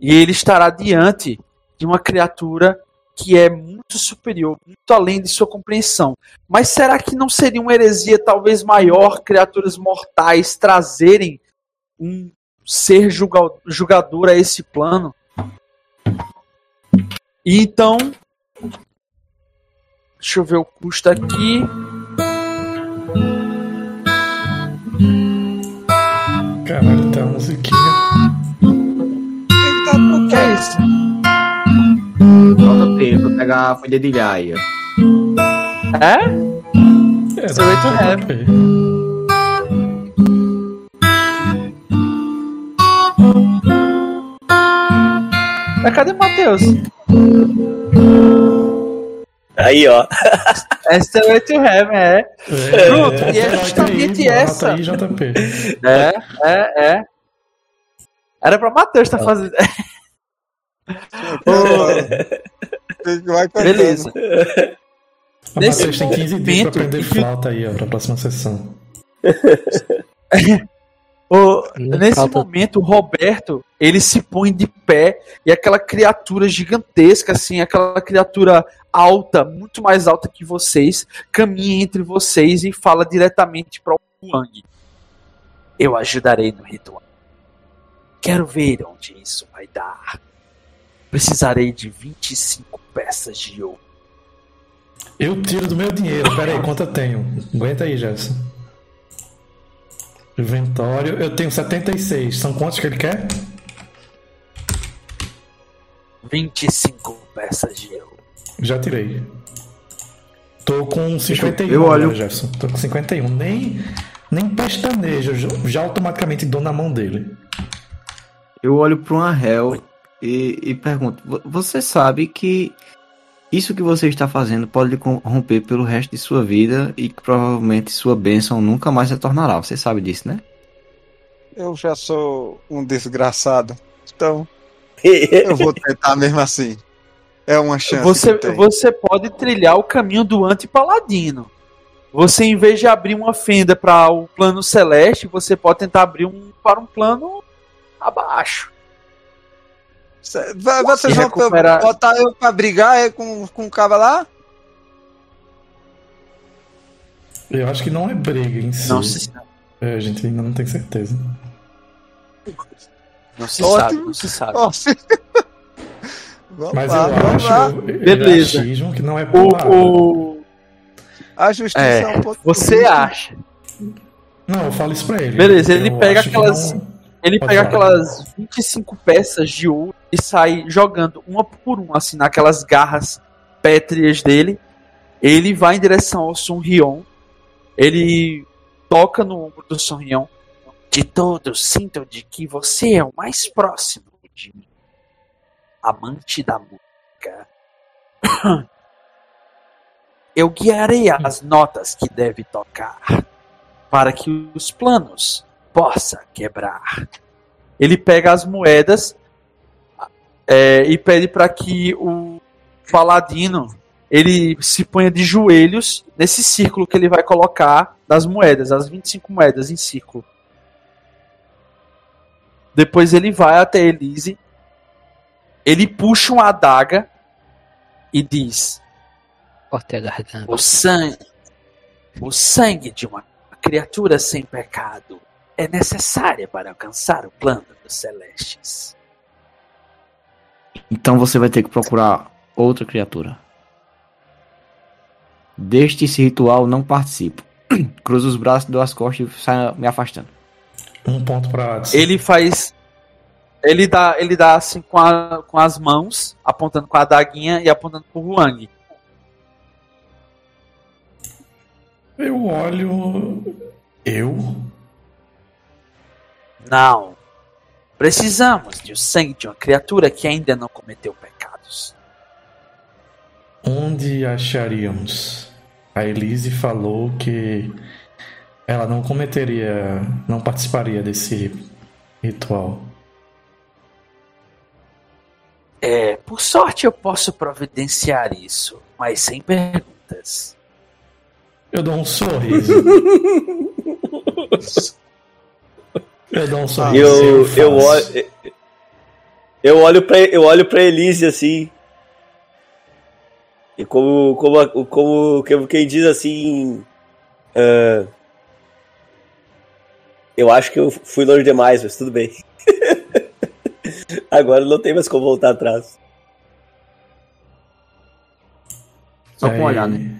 E ele estará diante de uma criatura que é muito superior, muito além de sua compreensão. Mas será que não seria uma heresia talvez maior criaturas mortais trazerem um ser julgador a esse plano? E então, deixa eu ver o custo aqui. Caralho, tem uma musiquinha. O que é isso? Tempo pra pegar a folha de gaia. É? É, Stairway to. Mas cadê o Matheus? Aí, ó. É Stairway to Heaven, é. É, Pronto, é, e é anota justamente essa. aí, JP. É, é, é. Era pra Matheus estar fazendo. Vai cantando. Beleza. Nesse Matheus tem 15 dias pra momento aprender flauta aí, ó, pra próxima sessão. Ô, Não nesse falta- momento, o Roberto, ele se põe de pé e aquela criatura gigantesca, assim, aquela criatura alta, muito mais alta que vocês, caminha entre vocês e fala diretamente para o Wang. Eu ajudarei no ritual. Quero ver onde isso vai dar. Precisarei de 25 peças de ouro. Eu tiro do meu dinheiro. Pera aí, quanto eu tenho? Aguenta aí, Jefferson. Inventório. Eu tenho 76. São quantos que ele quer? 25 peças de ouro. Já tirei. Tô com 51 eu olho- agora, Jefferson. Tô com 51. Nem, nem pestanejo. já- Já automaticamente dou na mão dele. Eu olho para um Arrel e, e pergunto: "Vo- Você sabe que isso que você está fazendo pode lhe corromper pelo resto de sua vida e que provavelmente sua bênção nunca mais retornará. Você sabe disso, né? Eu já sou um desgraçado. Então, eu vou tentar mesmo assim. É uma chance. Você, que tem. você pode trilhar o caminho do anti-paladino. Você, em vez de abrir uma fenda para o plano celeste, você pode tentar abrir um para um plano abaixo. Vocês vão recuperar- botar eu pra brigar é, com, com o cara lá? Eu acho que não é briga em si. Não se, É, a gente ainda não tem certeza. não se Ótimo. sabe, não se sabe. Vamos Mas lá, eu vamos acho. lá. Beleza. Achismo que não é. O, o- A justiça É, é, um ponto você acha? Não, eu falo isso pra ele. Beleza, ele pega aquelas- não- Ele pega aquelas 25 peças de ouro e sai jogando uma por uma, assim, naquelas garras pétreas dele. Ele vai em direção ao Sun Rion. Ele toca no ombro do Sun Rion. De todos, sinto de que você é o mais próximo de mim. Amante da música. Eu guiarei as notas que deve tocar para que os planos possa quebrar. Ele pega as moedas é, e pede para que o paladino ele se ponha de joelhos nesse círculo que ele vai colocar das moedas, as 25 moedas em círculo. Depois ele vai até Elise. Ele puxa uma adaga e diz. O sangue, o sangue de uma criatura sem pecado é necessária para alcançar o plano dos celestes. Então você vai ter que procurar outra criatura. Deste esse ritual não participo. Cruzo os braços, dou as costas e saio me afastando. Um ponto pra Adson. Ele faz. Ele dá, ele dá assim com, a- com as mãos, apontando com a adaguinha e apontando pro Wang. Eu olho. Eu? Não. Precisamos de o sangue de uma criatura que ainda não cometeu pecados. Onde acharíamos? A Elise falou que ela não cometeria, não participaria desse ritual. É, por sorte eu posso providenciar isso, mas sem perguntas. Eu dou um sorriso. eu dou um sorriso. eu, faço. eu, olho, eu olho pra eu olho pra Elise assim. E como como como, como quem diz assim, ah, eu acho que eu fui longe demais, mas tudo bem. Agora não tem mais como voltar atrás. Só com um olhar, né?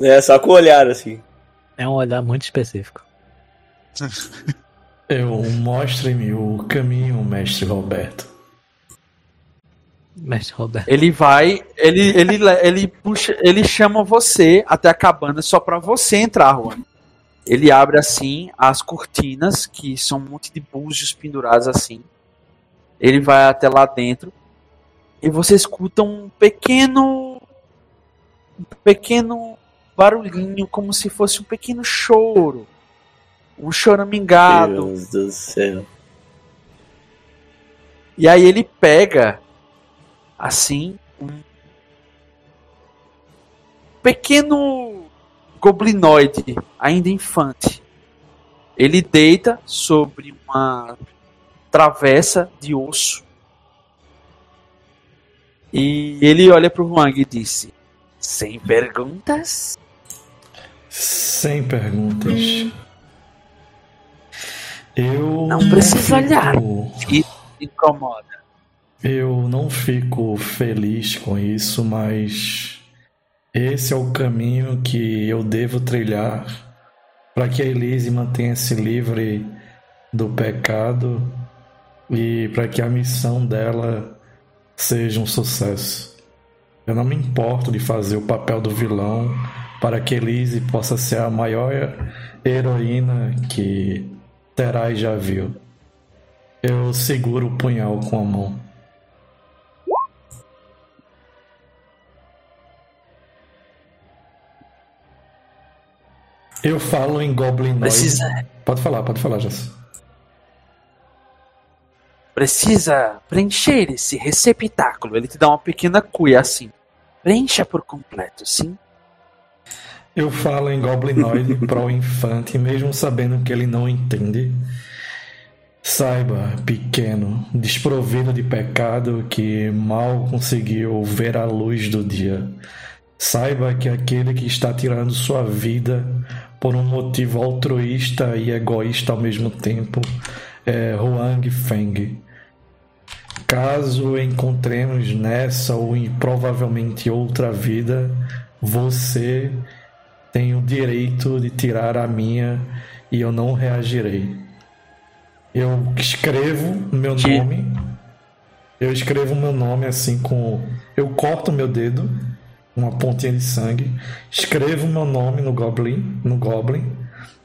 É só com o olhar assim. É um olhar muito específico. Eu mostre-me o caminho, mestre Roberto. Mestre Roberto. Ele vai, ele, ele, le- ele puxa, ele chama você até a cabana só pra você entrar, Juan. Ele abre assim as cortinas, que são um monte de búzios pendurados assim. Ele vai até lá dentro e você escuta um pequeno um pequeno barulhinho como se fosse um pequeno choro. Um choramingado. Deus do céu. E aí ele pega assim um pequeno goblinoide, ainda infante. Ele deita sobre uma travessa de osso. E ele olha pro Huang e disse: Sem perguntas? Sem perguntas. Eu Não precisa olhar. fico- Incomoda. Eu não fico feliz com isso, mas esse é o caminho que eu devo trilhar para que a Elise mantenha-se livre do pecado e para que a missão dela seja um sucesso. Eu não me importo de fazer o papel do vilão para que Elise possa ser a maior heroína que Terai já viu. Eu seguro o punhal com a mão. Eu falo em Goblinoid. Precisa, Pode falar, pode falar, Jess. precisa preencher esse receptáculo. Ele te dá uma pequena cuia assim. Preencha por completo, sim? Eu falo em Goblinoid para o infante, mesmo sabendo que ele não entende. Saiba, pequeno, desprovido de pecado que mal conseguiu ver a luz do dia. Saiba que aquele que está tirando sua vida por um motivo altruísta e egoísta ao mesmo tempo é Huang Feng. Caso encontremos nessa ou em provavelmente outra vida, você tem o direito de tirar a minha e eu não reagirei. Eu escrevo meu Que- nome. Eu escrevo meu nome assim com. Eu corto meu dedo, uma pontinha de sangue. Escrevo meu nome no Goblin, no Goblin,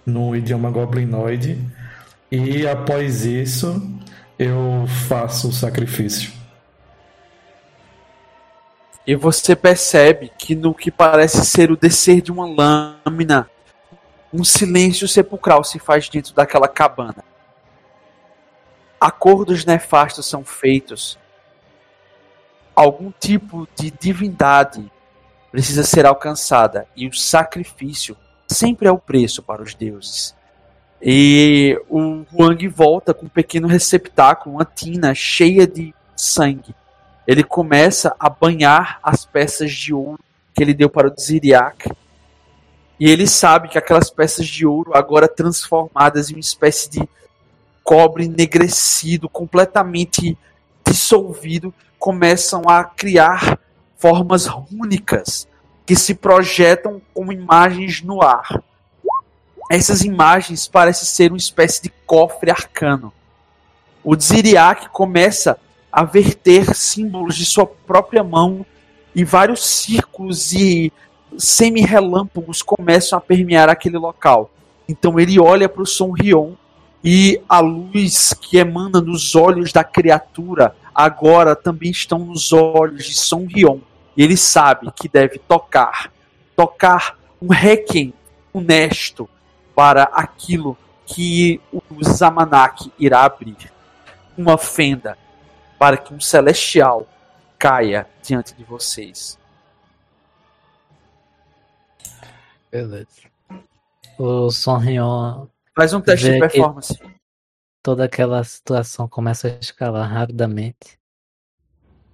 no idioma goblinoide. E após isso, eu faço o sacrifício. E você percebe que no que parece ser o descer de uma lâmina, um silêncio sepulcral se faz dentro daquela cabana. Acordos nefastos são feitos. Algum tipo de divindade precisa ser alcançada e o sacrifício sempre é o preço para os deuses. E o Huang volta com um pequeno receptáculo, uma tina cheia de sangue. Ele começa a banhar as peças de ouro que ele deu para o Ziriak. E ele sabe que aquelas peças de ouro, agora transformadas em uma espécie de cobre enegrecido, completamente dissolvido, começam a criar formas únicas que se projetam como imagens no ar. Essas imagens parecem ser uma espécie de cofre arcano. O Ziriak começa a verter símbolos de sua própria mão e vários círculos e semi-relâmpagos começam a permear aquele local. Então ele olha para o Son Rion e a luz que emana dos olhos da criatura agora também estão nos olhos de Son Rion. E ele sabe que deve tocar, tocar um requiem honesto para aquilo que o Zamanak irá abrir. Uma fenda para que um celestial caia diante de vocês. Beleza. O Sonrion. Faz um teste de performance. Toda aquela situação começa a escalar rapidamente.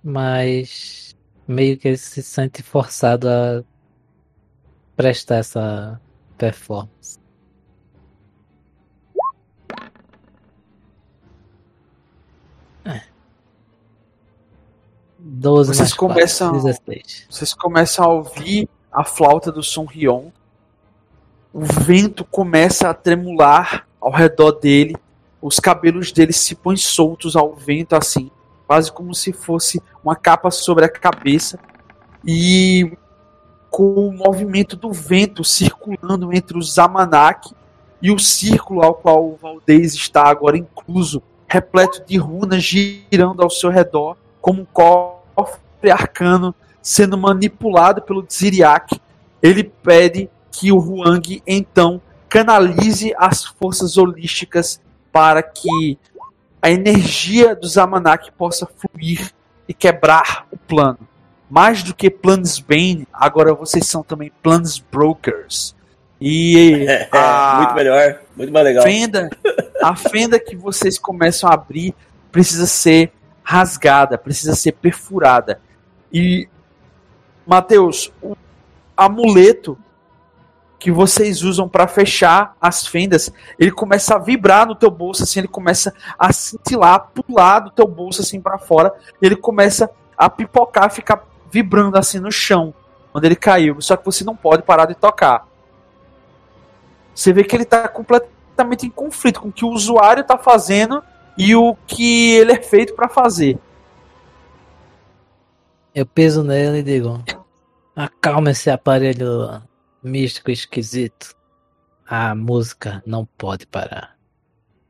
Mas meio que ele se sente forçado a prestar essa performance. 12 Vocês começam- 4, 16. Vocês começam a ouvir a flauta do Son Rion. O vento começa a tremular ao redor dele. Os cabelos dele se põem soltos ao vento, assim, quase como se fosse uma capa sobre a cabeça. E com o movimento do vento circulando entre o Zamanak e o círculo ao qual o Valdez está agora incluso, repleto de runas girando ao seu redor, como um cofre arcano sendo manipulado pelo Ziriak, ele pede que o Huang então canalize as forças holísticas para que a energia do Zamanak possa fluir e quebrar o plano. Mais do que planos Bane, agora vocês são também planos Brokers. E a muito melhor, muito mais legal. fenda, a fenda que vocês começam a abrir precisa ser rasgada, precisa ser perfurada. E Mateus, o amuleto que vocês usam para fechar as fendas, ele começa a vibrar no teu bolso assim, ele começa a cintilar, a pular do teu bolso assim para fora, ele começa a pipocar, ficar vibrando assim no chão, onde ele caiu. Só que você não pode parar de tocar. Você vê que ele está completamente em conflito com o que o usuário está fazendo e o que ele é feito para fazer. Eu peso nele e digo: Acalma esse aparelho místico esquisito. A música não pode parar.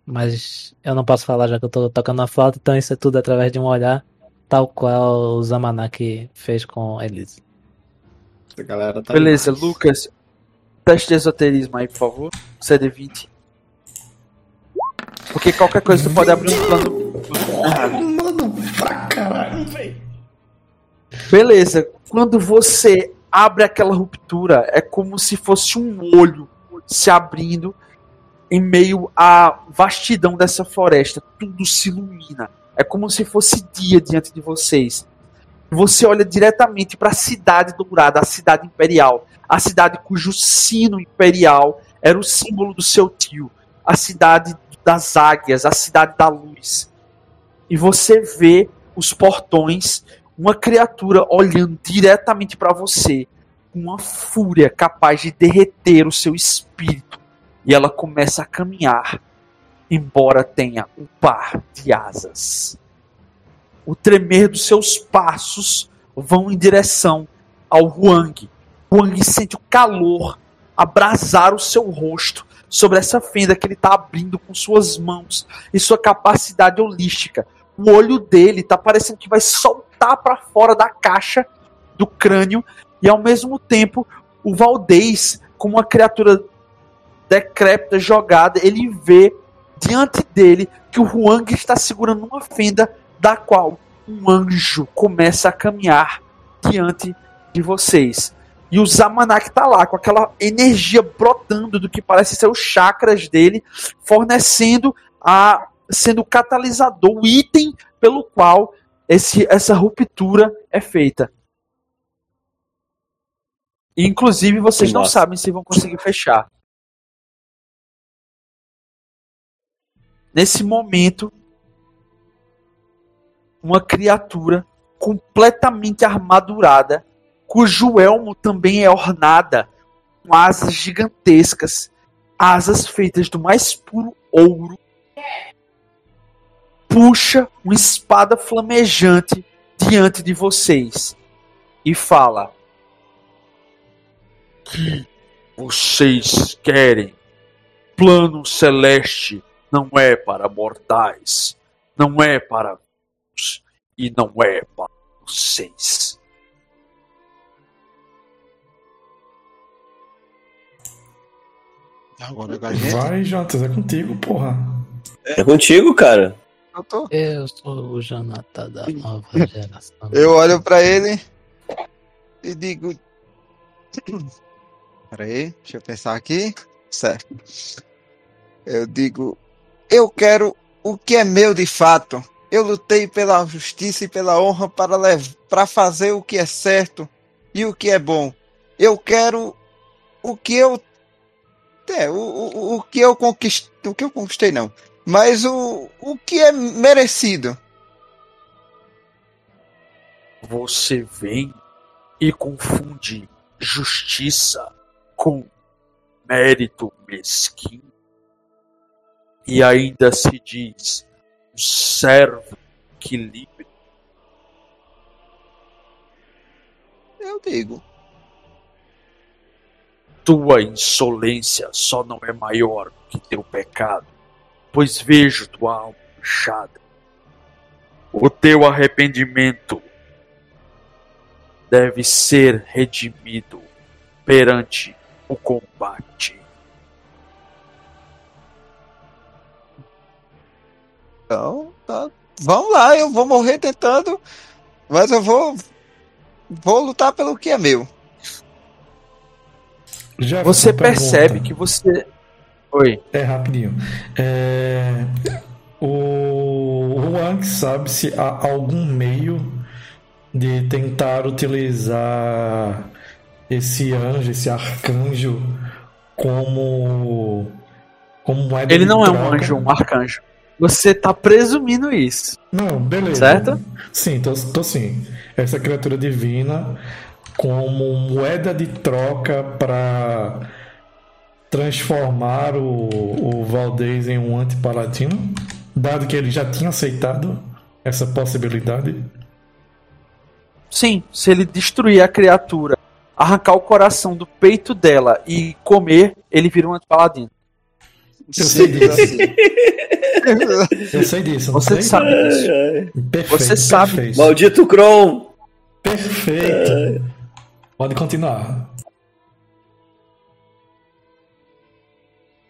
Mas eu não posso falar já que eu tô tocando a flauta, então isso é tudo através de um olhar, tal qual o Zamanak fez com Elise. Tá Beleza, demais. Lucas. Teste de esoterismo aí, por favor. CD20. Porque qualquer coisa tu pode abrir um plano. Mano, pra caralho, velho. Beleza. Quando você abre aquela ruptura, é como se fosse um olho se abrindo em meio à vastidão dessa floresta. Tudo se ilumina. É como se fosse dia diante de vocês. Você olha diretamente para a cidade dourada, a cidade imperial, a cidade cujo sino imperial era o símbolo do seu tio, a cidade das águias, a cidade da luz. E você vê os portões, uma criatura olhando diretamente para você, com uma fúria capaz de derreter o seu espírito. E ela começa a caminhar, embora tenha um par de asas. O tremer dos seus passos vão em direção ao Huang. Huang sente o calor abrasar o seu rosto sobre essa fenda que ele está abrindo com suas mãos e sua capacidade holística. O olho dele está parecendo que vai soltar para fora da caixa do crânio e ao mesmo tempo o Valdez, como uma criatura decrépita jogada, ele vê diante dele que o Huang está segurando uma fenda da qual um anjo começa a caminhar diante de vocês. E o Zamanak tá lá com aquela energia brotando do que parece ser os chakras dele, fornecendo a sendo o catalisador, o item pelo qual esse, essa ruptura é feita. Inclusive, vocês Que não sabem se vão conseguir fechar. Nesse momento, uma criatura completamente armadurada, cujo elmo também é ornada com asas gigantescas, asas feitas do mais puro ouro, puxa uma espada flamejante diante de vocês e fala: Que vocês querem? Plano celeste não é para mortais, não é para e não é para vocês. Agora com a gente. Vai, Jotas, é contigo, porra. É contigo, cara. Eu, tô- Eu sou o Jonathan da nova geração. eu olho pra ele e digo. Peraí, deixa eu pensar aqui. Certo. Eu digo. Eu quero o que é meu de fato. Eu lutei pela justiça e pela honra para, para fazer o que é certo e o que é bom. Eu quero o que eu. É, o, o, o que eu conquistei. O que eu conquistei, não. Mas o, o que é merecido. Você vem e confunde justiça com mérito mesquinho. E ainda se diz um servo que livre. Eu digo. Tua insolência só não é maior que teu pecado, pois vejo tua alma manchada. O teu arrependimento deve ser redimido perante o combate. Então, tá. Vamos lá, eu vou morrer tentando, mas eu vou vou lutar pelo que é meu. Você percebe que você. Oi. É rapidinho. É, O Wang sabe se há algum meio de tentar utilizar esse anjo, esse arcanjo, como. como moeda Ele não é um anjo, um arcanjo. Você tá presumindo isso. Não, beleza. Certo? Sim, tô, tô sim. Essa criatura divina como moeda de troca para transformar o, o Valdez em um antipaladino, dado que ele já tinha aceitado essa possibilidade. Sim, se ele destruir a criatura, arrancar o coração do peito dela e comer, ele vira um antipaladino. Eu sei disso. Eu sei disso. Você sei? sabe disso. Perfeito, Você sabe. Perfeito. Maldito Kron! perfeito. Pode continuar.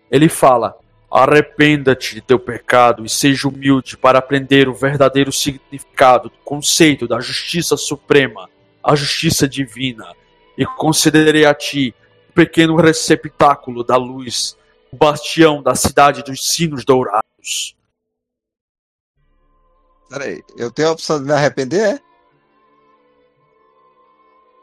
Ele fala: Arrependa-te de teu pecado e seja humilde para aprender o verdadeiro significado do conceito da justiça suprema, a justiça divina, e concederei a ti um pequeno receptáculo da luz, o bastião da cidade dos sinos dourados. Peraí, eu tenho a opção de me arrepender, é?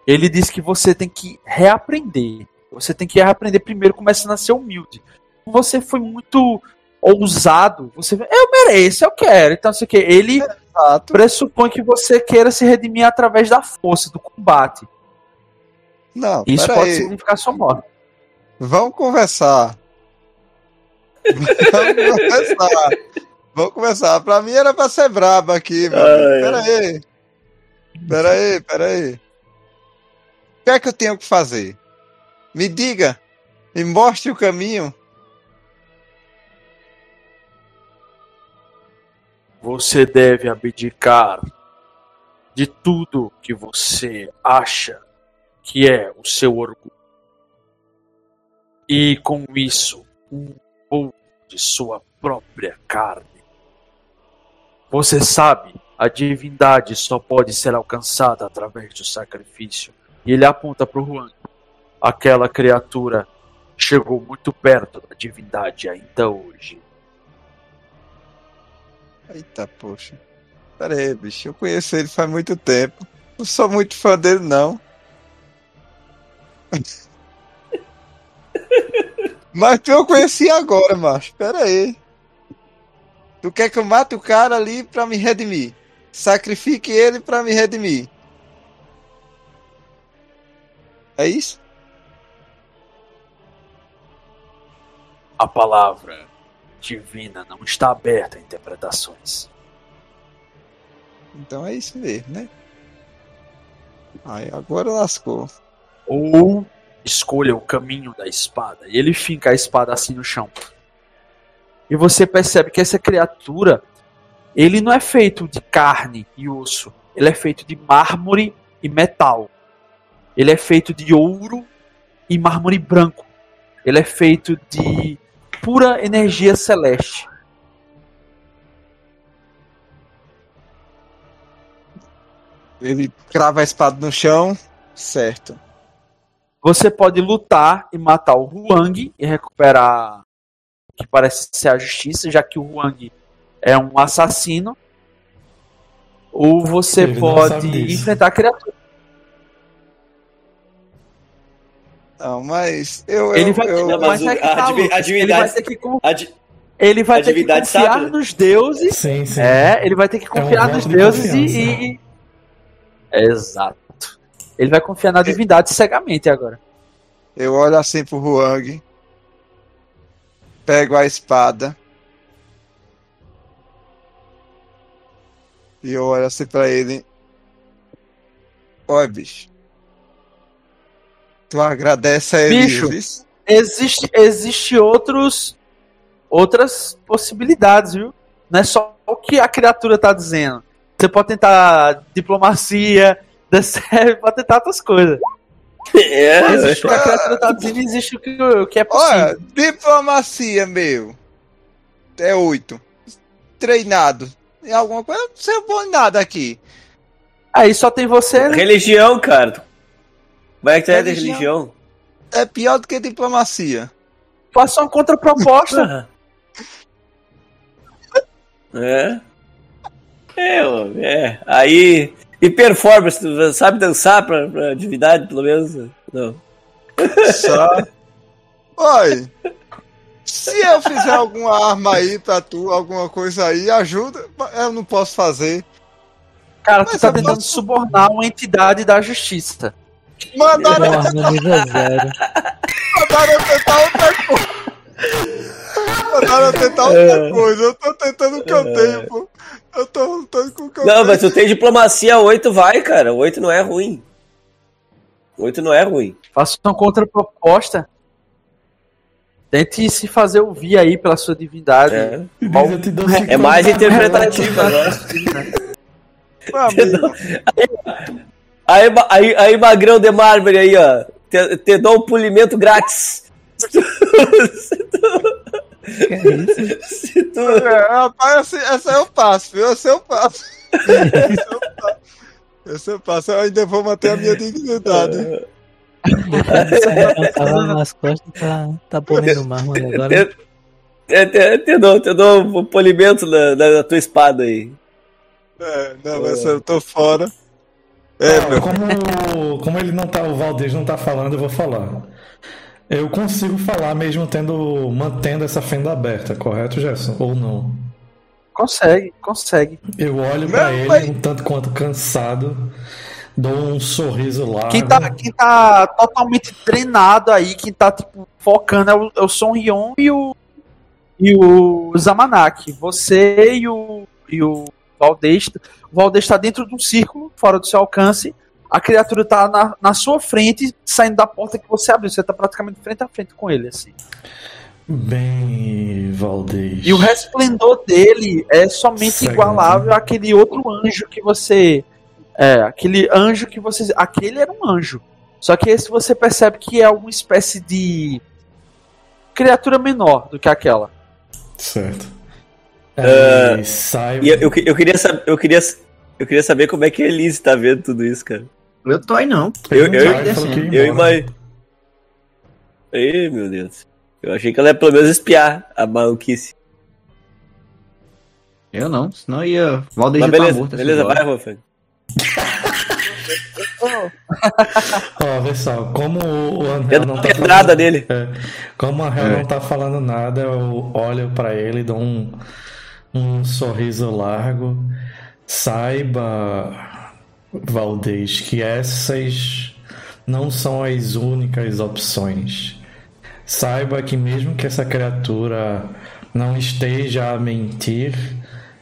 Ele diz que você tem que reaprender. Você tem que reaprender primeiro, começando a ser humilde. Você foi muito ousado. Você, eu mereço, eu quero. Então, você quer. Ele Exato. pressupõe que você queira se redimir através da força, do combate. Não, Isso pode significar sua morte. Vamos conversar. Vamos conversar. Vamos conversar. Pra mim era pra ser brabo aqui, meu. Ai, Peraí. Peraí, peraí. O que é que eu tenho que fazer? Me diga. Me mostre o caminho. Você deve abdicar de tudo que você acha que é o seu orgulho. E com isso, um pouco de sua própria carne. Você sabe, a divindade só pode ser alcançada através do sacrifício. E ele aponta para o Juan. Aquela criatura chegou muito perto da divindade ainda hoje. Eita, poxa. Pera aí, bicho. Eu conheço ele faz muito tempo. Não sou muito fã dele, não. Mas tu eu conheci agora, macho. Pera aí. Tu quer que eu mate o cara ali pra me redimir? Sacrifique ele pra me redimir. É isso? A palavra divina não está aberta a interpretações. Então é isso mesmo, né? Aí agora lascou. Ou escolha o caminho da espada. E ele finca a espada assim no chão. E você percebe que essa criatura, ele não é feito de carne e osso. Ele é feito de mármore e metal. Ele é feito de ouro e mármore branco. Ele é feito de pura energia celeste. Ele crava a espada no chão. Certo. Você pode lutar e matar o Huang e recuperar o que parece ser a justiça, já que o Huang é um assassino. Ou você Ele pode enfrentar a criatura. Não, mas eu. Ele vai, eu- Não, mas mas é que tá, ele vai divindade- ter que, ele vai ter confiar sabe, né? nos deuses. Sim, sim. É, ele vai ter que um confiar voto nos de deuses e, e- e- Exato. Ele vai confiar na divindade cegamente agora. Eu olho assim pro Huang. Pego a espada. E eu olho assim pra ele. Oi, bicho. Tu agradece a ele. Bicho. Existe, existe outros outras possibilidades, viu? Não é só o que a criatura tá dizendo. Você pode tentar diplomacia, serve, pode tentar outras coisas. É, Existe o que a criatura tá dizendo, existe o que, o que é possível. Olha, diplomacia, meu. É oito. Treinado. Em alguma coisa, eu não sei bom em nada aqui. Aí só tem você, né? religião, cara. Como é que tu é de Religião. É pior do que diplomacia. faça uma contraproposta. É. É, é. Aí. E performance, tu sabe dançar pra, pra divindade, pelo menos? Não. Só. Oi. Se eu fizer alguma arma aí pra tu, alguma coisa aí, ajuda. Eu não posso fazer. Cara, tu Mas tá eu tentando posso- subornar uma entidade da justiça. Mandaram, nível zero. mandaram eu tentar outra coisa. Mandaram eu tentar outra coisa. Eu tô tentando o que eu tenho, pô. Eu tô lutando com o que eu Não, tenho. mas tu tem diplomacia 8, vai, cara. 8 não é ruim. 8 não é ruim. Faça uma contraproposta. Tente se fazer ouvir aí pela sua divindade. É, eu dou é 50 mais interpretativa. Meu amigo, Aí, aí, aí, magrão de mármore aí, ó. Te, te dou um polimento grátis. Se tu, se tu, Que é isso? se tu- é, rapaz, essa, essa eu passo, viu? Essa eu passo. Essa eu passo. Essa eu passo. Eu ainda vou manter a minha dignidade. Tava nas costas, tá, tá polindo mármore agora. te, te, te, te dou, te dou um polimento na, na, na tua espada aí. É, não, mas eu tô fora. É, meu. como, como ele não tá, o Valdez não tá falando, eu vou falar. Eu consigo falar mesmo tendo, mantendo essa fenda aberta, correto, Gerson? Ou não? Consegue, consegue. Eu olho pra Não, ele mas- um tanto quanto cansado, dou um sorriso largo. Quem tá, quem tá totalmente treinado aí, quem tá tipo, focando é o, é o Son Ryon e o, e o Zamanak. Você e o, e o Valdez. O Valdez tá dentro de um círculo, fora do seu alcance. A criatura tá na, na sua frente, saindo da porta que você abriu. Você tá praticamente frente a frente com ele, assim. Bem, Valdez. E o resplendor dele é somente Cega, igualável àquele outro anjo que você. É, aquele anjo que você. Aquele era um anjo. Só que esse você percebe que é uma espécie de criatura menor do que aquela. Certo. Aí sai. E eu, eu, eu queria saber. Eu queria, eu queria saber como é que a Elise tá vendo tudo isso, cara. Eu tô aí não. Eu, eu, eu, embora. ima- Ei, meu Deus. Eu achei que ela ia pelo menos espiar a maluquice. Eu não, senão ia. Valdeir Mas tá beleza, morto, beleza, vai, hora. Wolfgang. Ó, vê só, como o Eu Angel dou não tá pedrada falando, nele. é, como o Angel É. não tá falando nada, eu olho pra ele e dou um, um sorriso largo. Saiba, Valdez, que essas não são as únicas opções. Saiba que mesmo que essa criatura não esteja a mentir,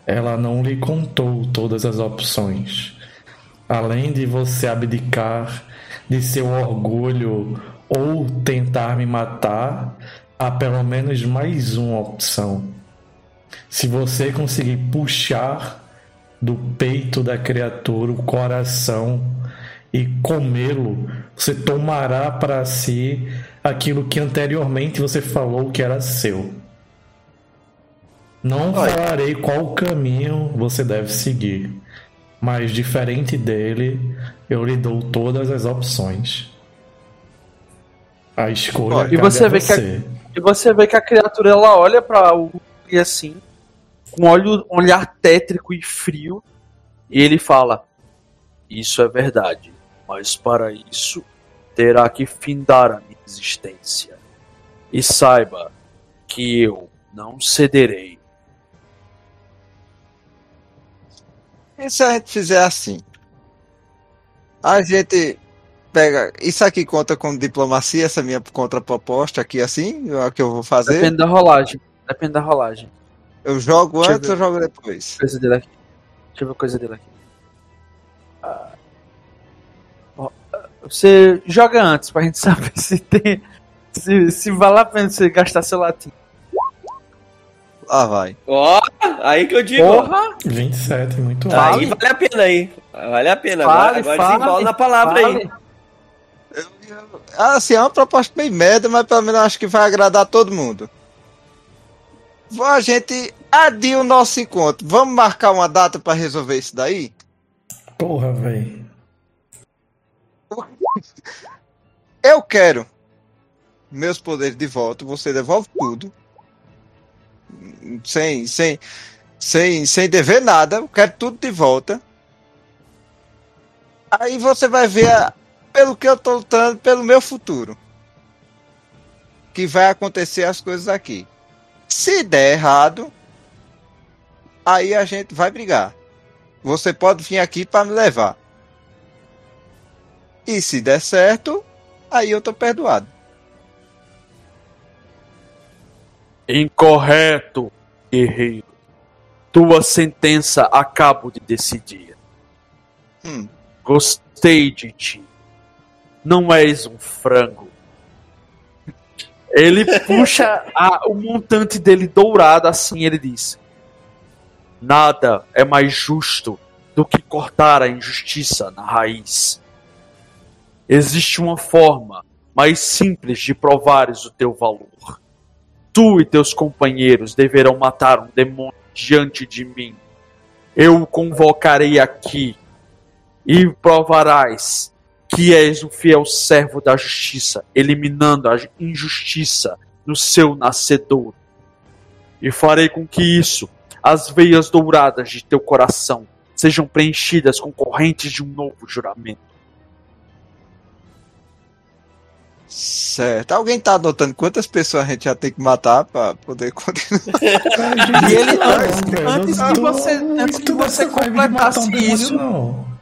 ela não lhe contou todas as opções. Além de você abdicar de seu orgulho ou tentar me matar, há pelo menos mais uma opção. Se você conseguir puxar do peito da criatura o coração e comê-lo, você tomará para si aquilo que anteriormente você falou que era seu. Não Olha. falarei qual caminho você deve seguir, mas diferente dele, eu lhe dou todas as opções. A escolha Olha, e você a vê que a- você. E você vê que a criatura ela olha pra o e assim, com olho, um olhar tétrico e frio, e ele fala: Isso é verdade, mas para isso terá que findar a minha existência. E saiba que eu não cederei. E se a gente fizer assim? A gente pega. Isso aqui conta como diplomacia, essa minha contraproposta aqui, assim? É o que eu vou fazer? Depende da rolagem. Depende da rolagem. Eu jogo Deixa eu antes ver. ou jogo depois? Coisa dele aqui. Deixa eu ver a coisa dele aqui. Ah. Ó, ah, Você joga antes pra gente saber se tem. Se, se vale a pena você gastar seu latim. Lá vai. Ó, aí que eu digo. Porra! 27, muito Aí alto. vale a pena aí. Vale a pena. Fale, agora agora fale, desenrola na palavra aí. fale. Assim, é uma proposta bem merda, mas pelo menos acho que vai agradar todo mundo. A gente adia o nosso encontro. Vamos marcar uma data pra resolver isso daí? Porra, velho. Eu quero meus poderes de volta. Você devolve tudo. Sem, sem, sem, sem dever nada. Eu quero tudo de volta. Aí você vai ver a- pelo que eu tô lutando, pelo meu futuro. Que vai acontecer as coisas aqui. Se der errado, aí a gente vai brigar. Você pode vir aqui para me levar. E se der certo, aí eu tô perdoado. Incorreto, guerreiro. Tua sentença acabo de decidir. Hum, Gostei de ti. Não és um frango. Ele puxa a- o montante dele dourado assim, ele diz: Nada é mais justo do que cortar a injustiça na raiz. Existe uma forma mais simples de provares o teu valor. Tu e teus companheiros deverão matar um demônio diante de mim. Eu o convocarei aqui e provarás que és um fiel servo da justiça, eliminando a injustiça no seu nascedor. E farei com que isso, as veias douradas de teu coração, sejam preenchidas com correntes de um novo juramento. certo. Alguém tá anotando quantas pessoas a gente já tem que matar pra poder continuar? E ele, antes, Não, antes que você, antes que você completasse isso, Não.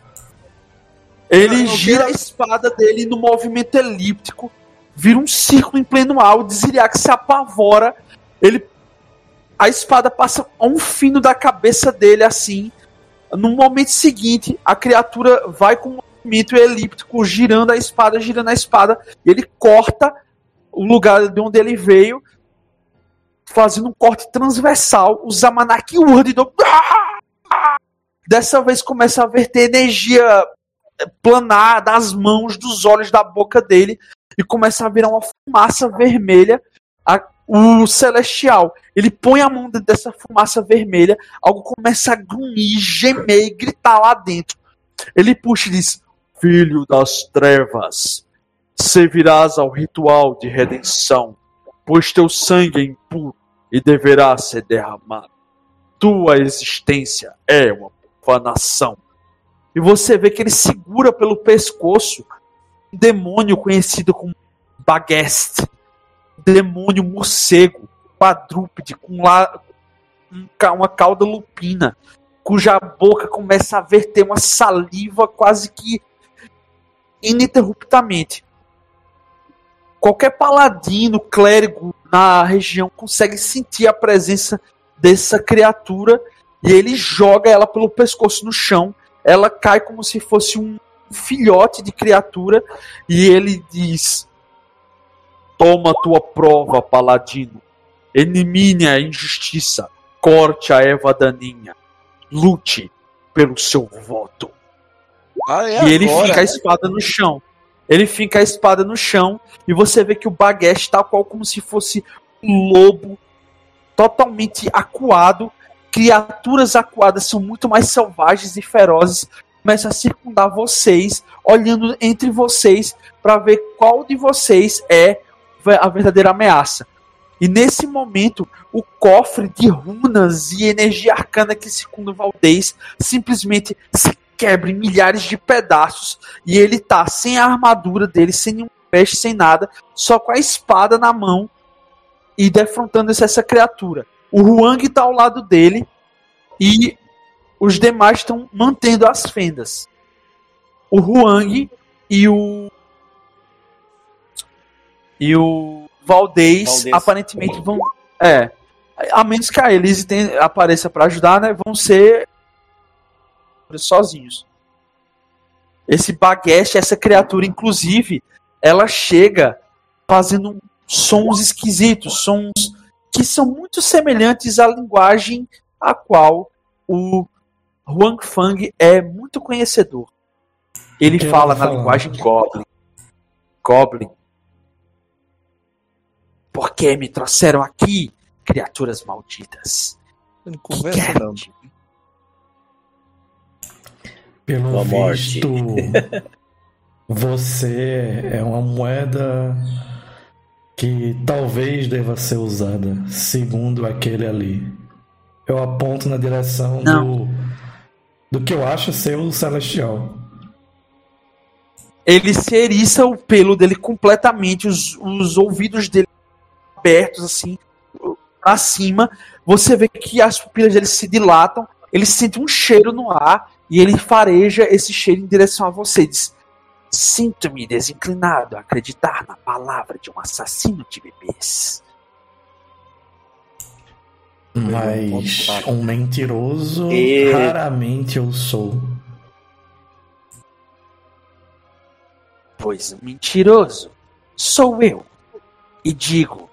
Ele gira a espada dele no movimento elíptico, vira um círculo em pleno ar, o Ziriac se apavora, ele a espada passa a um fino da cabeça dele assim. No momento seguinte, a criatura vai com um movimento elíptico, girando a espada, girando a espada, ele corta o lugar de onde ele veio, fazendo um corte transversal. O Zamanaki urra de dor. Dessa vez começa a verter energia planar das mãos, dos olhos, da boca dele e começa a virar uma fumaça vermelha. A- o celestial, ele põe a mão dentro dessa fumaça vermelha, algo começa a grunhir, gemer e gritar lá dentro. Ele puxa e diz: Filho das trevas, servirás ao ritual de redenção, pois teu sangue é impuro e deverá ser derramado. Tua existência é uma profanação. E você vê que ele segura pelo pescoço um demônio conhecido como Bagest, um demônio morcego, quadrúpede, com lá, uma cauda lupina, cuja boca começa a verter uma saliva quase que ininterruptamente. Qualquer paladino, clérigo na região consegue sentir a presença dessa criatura e ele joga ela pelo pescoço no chão. Ela cai como se fosse um filhote de criatura e ele diz: Toma tua prova, paladino. Elimine a injustiça. Corte a erva daninha. Lute pelo seu voto. Ah, é e ele agora, fica a espada no chão. Ele fica a espada no chão e você vê que o Baguete tá qual como se fosse um lobo totalmente acuado. Criaturas acuadas são muito mais selvagens e ferozes. Começam a circundar vocês, olhando entre vocês para ver qual de vocês é a verdadeira ameaça. E nesse momento, o cofre de runas e energia arcana que circunda Valdez simplesmente se quebra em milhares de pedaços e ele tá sem a armadura dele, sem nenhum peixe, sem nada, só com a espada na mão e defrontando essa criatura. O Huang tá ao lado dele e os demais estão mantendo as fendas. O Huang e o e o Valdez, Valdez. aparentemente vão é, a menos que a Elise apareça para ajudar, né, vão ser sozinhos. Esse baguete, essa criatura, inclusive, ela chega fazendo sons esquisitos, sons que são muito semelhantes à linguagem a qual o Huang Fang é muito conhecedor. Ele que fala na linguagem Goblin. Goblin. Por que me trouxeram aqui, criaturas malditas? Não Que conversa não. Pelo morte. visto, você é uma moeda que talvez deva ser usada, segundo aquele ali. Eu aponto na direção do, do que eu acho ser o Celestial. ele se eriça o pelo dele completamente, os, os ouvidos dele abertos assim pra cima. Você vê que as pupilas dele se dilatam, ele sente um cheiro no ar e ele fareja esse cheiro em direção a você. Diz: Sinto-me desinclinado a acreditar na palavra de um assassino de bebês. Mas um mentiroso E- raramente eu sou. Pois o mentiroso sou eu. E digo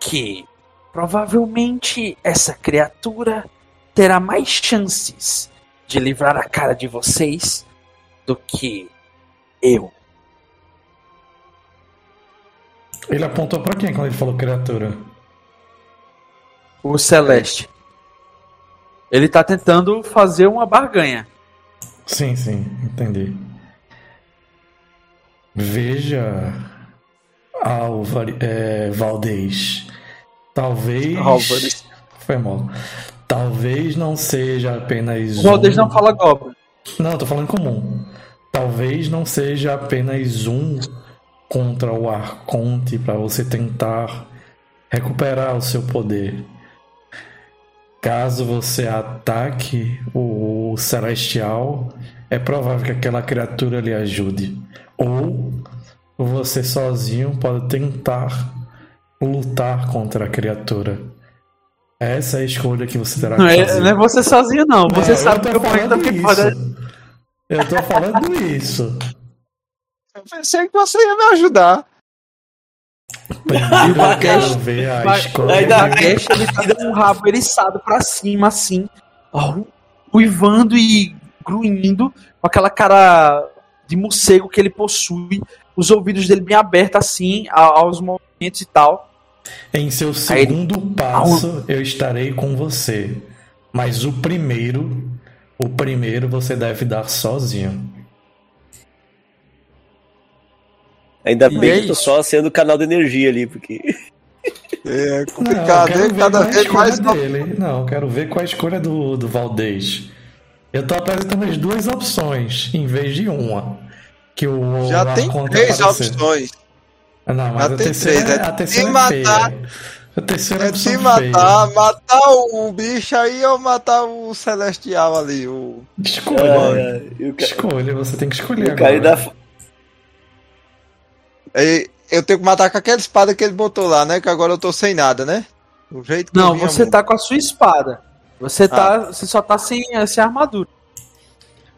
que provavelmente essa criatura terá mais chances de livrar a cara de vocês do que eu. Ele apontou pra quem quando ele falou criatura? O Celeste. Ele tá tentando fazer uma barganha. Sim, sim, entendi. Veja, Álvaro, é, Valdez. Talvez. Álvares. Foi mal. Talvez não seja apenas. O Valdez um... não fala Goblin. Não, eu tô falando comum. Talvez não seja apenas um contra o Arconte para você tentar recuperar o seu poder. Caso você ataque o Celestial, é provável que aquela criatura lhe ajude. Ou você sozinho pode tentar lutar contra a criatura. Essa é a escolha que você terá Não que é, fazer. não é você sozinho, não. Você Não, sabe eu que Frank falando também pode. Eu tô falando isso. Eu pensei que você ia me ajudar. Primeiro eu Baguete- quero ver a Ba-. Ainda- Baguete, ele tá o rabo eriçado pra cima, assim, ruivando e grunhindo, com aquela cara de morcego que ele possui, os ouvidos dele bem abertos, assim, aos movimentos e tal. Em seu Aí ele- segundo passo, eu estarei com você. Mas o primeiro, o primeiro você deve dar sozinho. Ainda E bem é que tô só sendo canal de energia ali, porque. É Não, complicado, hein? ver Cada qual é a vez escolha mais. dele. Não, eu quero ver qual é a escolha do, do Valdez. Eu tô apresentando as duas opções, em vez de uma. Que o Já o tem três apareceu. opções. Ah, Não, mas Já a tem terceira, três, é a terceira é matar- feia. A terceira É se feia. matar, matar o bicho aí ou matar o celestial ali. O... Escolha. Ah, o ca- Escolha, você tem que escolher agora. ainda. E eu tenho que matar com aquela espada que ele botou lá, né? Que agora eu tô sem nada, né? O jeito que eu Não, vinha você tá com a sua espada. Você, tá, você só tá sem, sem armadura.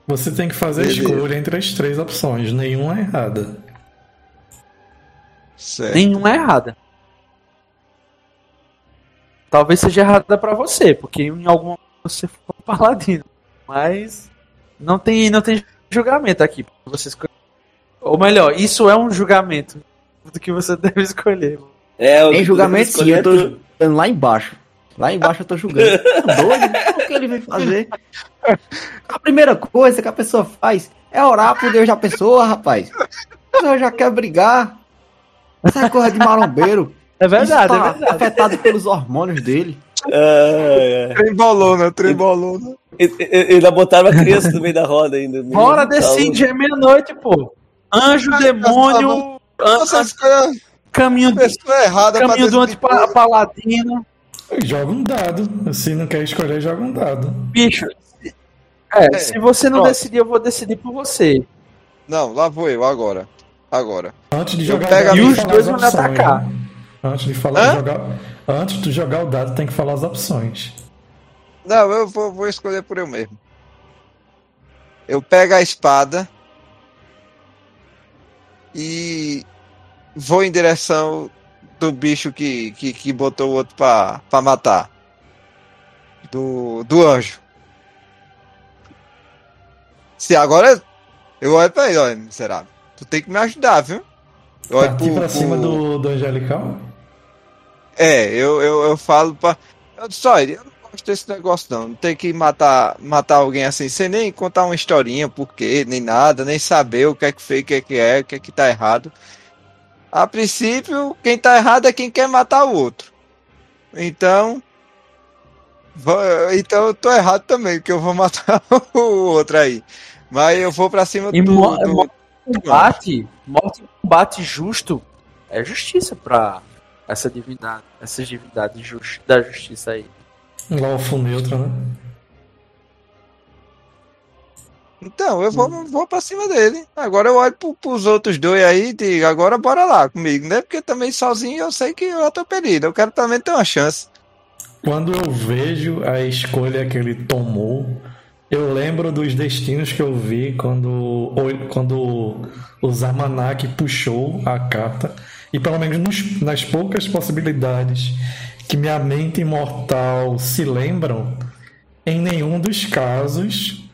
Você tem que fazer a Beleza. escolha entre as três opções, nenhuma é errada. Certo. Nenhuma é errada. Talvez seja errada pra você, porque em algum momento você for paladino. Mas não tem, não tem julgamento aqui. pra Você escolher. Ou melhor, isso é um julgamento do que você deve escolher. É, o Em julgamento sim, eu tô julgando lá embaixo. Lá embaixo eu tô julgando. Tá doido? O que ele vem fazer? A primeira coisa que a pessoa faz é orar por Deus da pessoa, rapaz. A pessoa já quer brigar. Essa coisa de marombeiro. É verdade, tá é verdade. afetado pelos hormônios dele. Ah, é. Trembolona, trembolona. E- e- e- Ainda botaram a criança no meio da roda ainda. Bora Tá decide, é meia-noite, pô. Anjo, demônio, an- Você escolheu caminho, pessoa errada pra caminho do antipaladino. Joga um dado. Se não quer escolher, joga um dado. Bicho, é, É, se você não pronto. decidir, eu vou decidir por você. Não, lá vou eu agora. Agora. Antes de Eu jogar pego a o dado, E os dois vão opções, atacar. né? Antes de falar, jogar, antes de jogar o dado, tem que falar as opções. Não, eu vou, vou escolher por eu mesmo. Eu pego a espada e vou em direção do bicho que, que, que botou o outro pra, pra matar. Do, do anjo. Se agora eu olho pra ele, olha, miserável. Tu tem que me ajudar, viu? Eu olho Partir pro- pra cima pro- do, do Angelical? É, eu, eu, eu falo pra. Eu disse, olha, eu não gosto desse negócio não. Não tem que matar, matar alguém assim, sem nem contar uma historinha, por quê, nem nada, nem saber o que é que fez, o que é que é, o que é que tá errado. A princípio, quem tá errado é quem quer matar o outro. Então. Então eu tô errado também, porque eu vou matar o outro aí. Mas eu vou pra cima E do. mo- do- morte em combate justo é justiça pra essa divindade, essas divindades jus- da justiça aí. Lawful neutro, né? Então, eu vou, vou pra cima dele. Agora eu olho pro, pros outros dois aí e digo, agora bora lá comigo, né? Porque também sozinho eu sei que eu tô perdido. Eu quero também ter uma chance. Quando eu vejo a escolha que ele tomou, eu lembro dos destinos que eu vi quando, quando o Zamanak puxou a carta. E pelo menos nos- nas poucas possibilidades que minha mente imortal se lembram, em nenhum dos casos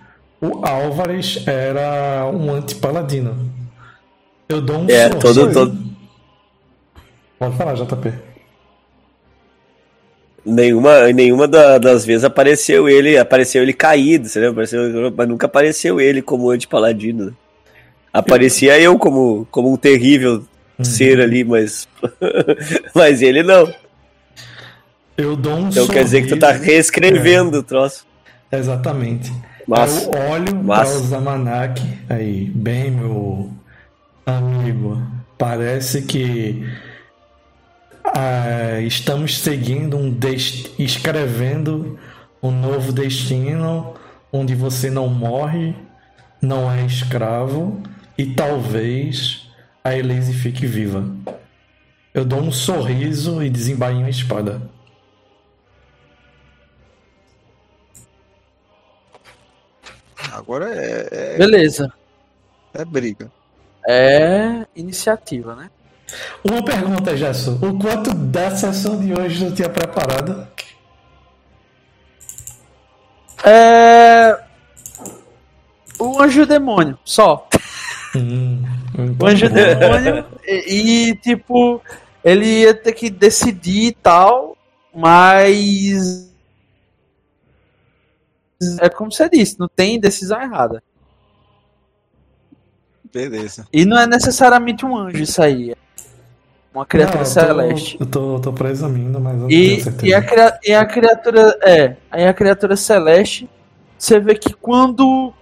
o Álvares era um anti-paladino. Eu dou um É, todo- todo- Pode falar, JP. Nenhuma, nenhuma da- das vezes apareceu ele, apareceu ele caído, você lembra? Apareceu, mas nunca apareceu ele como anti-paladino. né? Aparecia eu como, como um terrível Uhum. ser ali, mas. mas ele não. Eu dou um Então quer dizer que tu tá sorriso. reescrevendo o troço. Exatamente. Massa. Eu olho Massa. para o Zamanak aí, bem, meu amigo. Parece que ah, estamos seguindo um dest... escrevendo um novo destino onde você não morre, não é escravo e talvez a Elise fique viva. Eu dou um sorriso e desembainho a espada. Agora é, é, Beleza. é briga. É iniciativa, né? Uma pergunta, Gerson. O quanto da sessão de hoje eu tinha preparado? É. O anjo demônio, só. Hum, O anjo bom. demônio. E, e, tipo, ele ia ter que decidir e tal, mas. É como você disse, não tem decisão errada. Beleza. E não é necessariamente um anjo isso aí. É uma criatura Não, eu tô- celeste. Eu tô, eu tô presumindo, mas eu não E, e, a, e a criatura. É, aí a criatura celeste, você vê que quando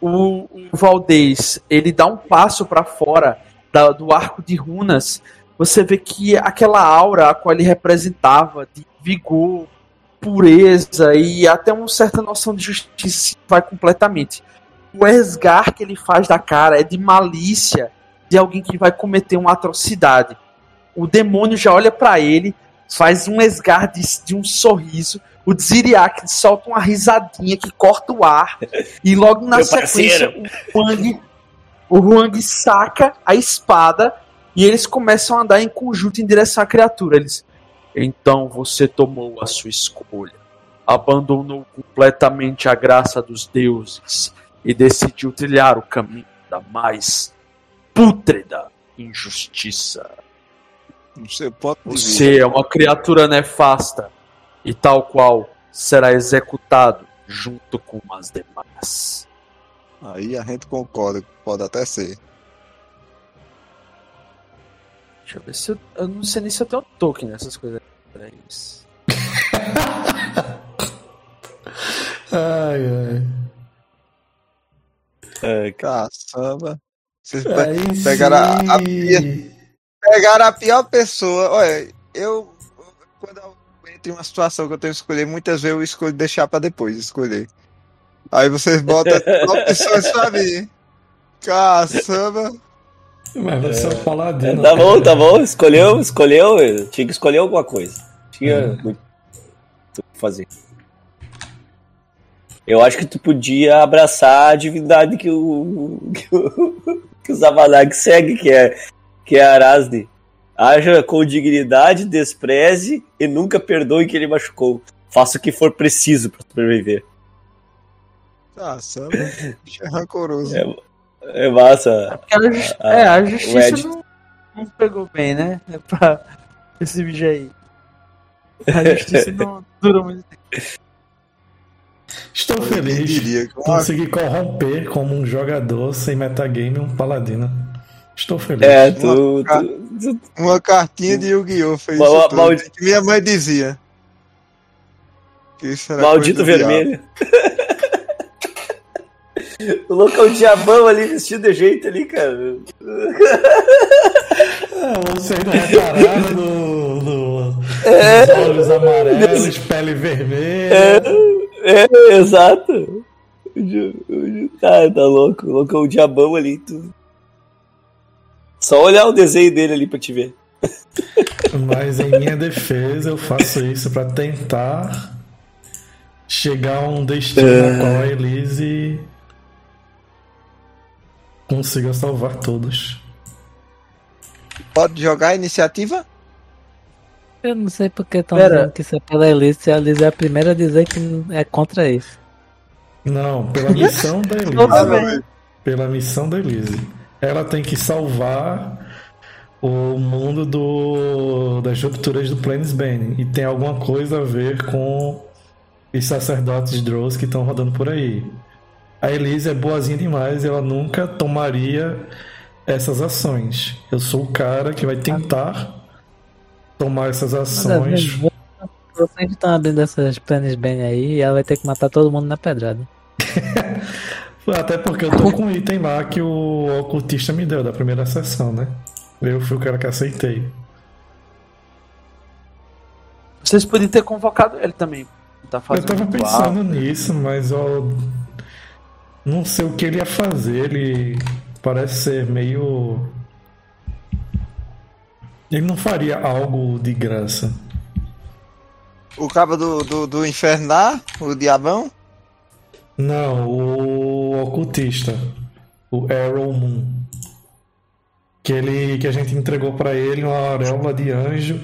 o, o Valdez ele dá um passo pra fora da- do arco de runas, você vê que aquela aura a qual ele representava de vigor, pureza e até uma certa noção de justiça vai completamente. O esgar que ele faz da cara é de malícia de alguém que vai cometer uma atrocidade. O demônio já olha pra ele, faz um esgar de, de um sorriso. O Dziriak solta uma risadinha que corta o ar. E logo na Meu sequência, o Huang, o Huang saca a espada e eles começam a andar em conjunto em direção à criatura. Eles. Então você tomou a sua escolha. Abandonou completamente a graça dos deuses e decidiu trilhar o caminho da mais pútrida injustiça. No seu ponto de vista. Você é uma criatura nefasta e tal qual será executado junto com as demais. Aí a gente concorda, pode até ser. Deixa eu ver se eu. Eu não sei nem se eu tenho token nessas coisas. Peraí. Ai, ai. É, Caçamba. Vocês Aí pegaram a- a pegaram a pior pessoa. Olha, eu. Uma situação que eu tenho que escolher, muitas vezes eu escolho deixar pra depois escolher. Aí vocês botam opções pra mim. Caçamba. Mas você é o paladino. tá bom, tá bom. Escolheu, escolheu. Tinha que escolher alguma coisa. Tinha muito o que fazer. Eu acho que tu podia abraçar a divindade que o. que o, que o segue, que é, que é Arasne. Haja com dignidade, despreze e nunca perdoe quem ele machucou. Faça o que for preciso pra sobreviver. Caçamba. Bicho é rancoroso. É, é massa. A, justi- Ah, é, a justiça Ed. não, não pegou bem, né? É pra esse bicho aí. A justiça não durou muito tempo. Estou feliz. diria que uma, Consegui corromper como um jogador sem metagame um paladino. Estou feliz. É, tu. tu, tu uma cartinha de Yu-Gi-Oh! fez Mal- isso tudo. Que minha mãe dizia. Que isso era Maldito vermelho. o louco é o diabão ali vestido de jeito ali, cara. Você ainda reparado no, no, É. nos olhos amarelos, pele vermelha. É, é, exato. O o Cara, tá louco. O louco é o diabão ali. Tu... Só olhar o desenho dele ali pra te ver. Mas em minha defesa, eu faço isso pra tentar chegar a um destino É. no qual a Elise consiga salvar todos. Pode jogar a iniciativa? Eu não sei porque estão dizendo que isso é pela Elise, se a Elise é a primeira a dizer que é contra isso. Não, pela missão da Elise. Pela missão da Elise. Ela tem que salvar o mundo do, das rupturas do Planesbane. E tem alguma coisa a ver com os sacerdotes Drows que estão rodando por aí. A Elise é boazinha demais, ela nunca tomaria essas ações. Eu sou o cara que vai tentar tomar essas ações. vocês estão abrindo essas planos bem aí e ela vai ter que matar todo mundo na pedrada. Até porque eu tô com um item lá que o ocultista me deu da primeira sessão, né? Eu fui o cara que aceitei. Vocês podiam ter convocado ele também. Tá Eu fazendo tava pensando nisso, mas eu não sei o que ele ia fazer. Ele parece ser meio. Ele não faria algo de graça. O cabo do, do, do inferno lá, o diabão? Não, o ocultista. O Arrow Moon. Que, ele, que a gente entregou pra ele uma auréola de anjo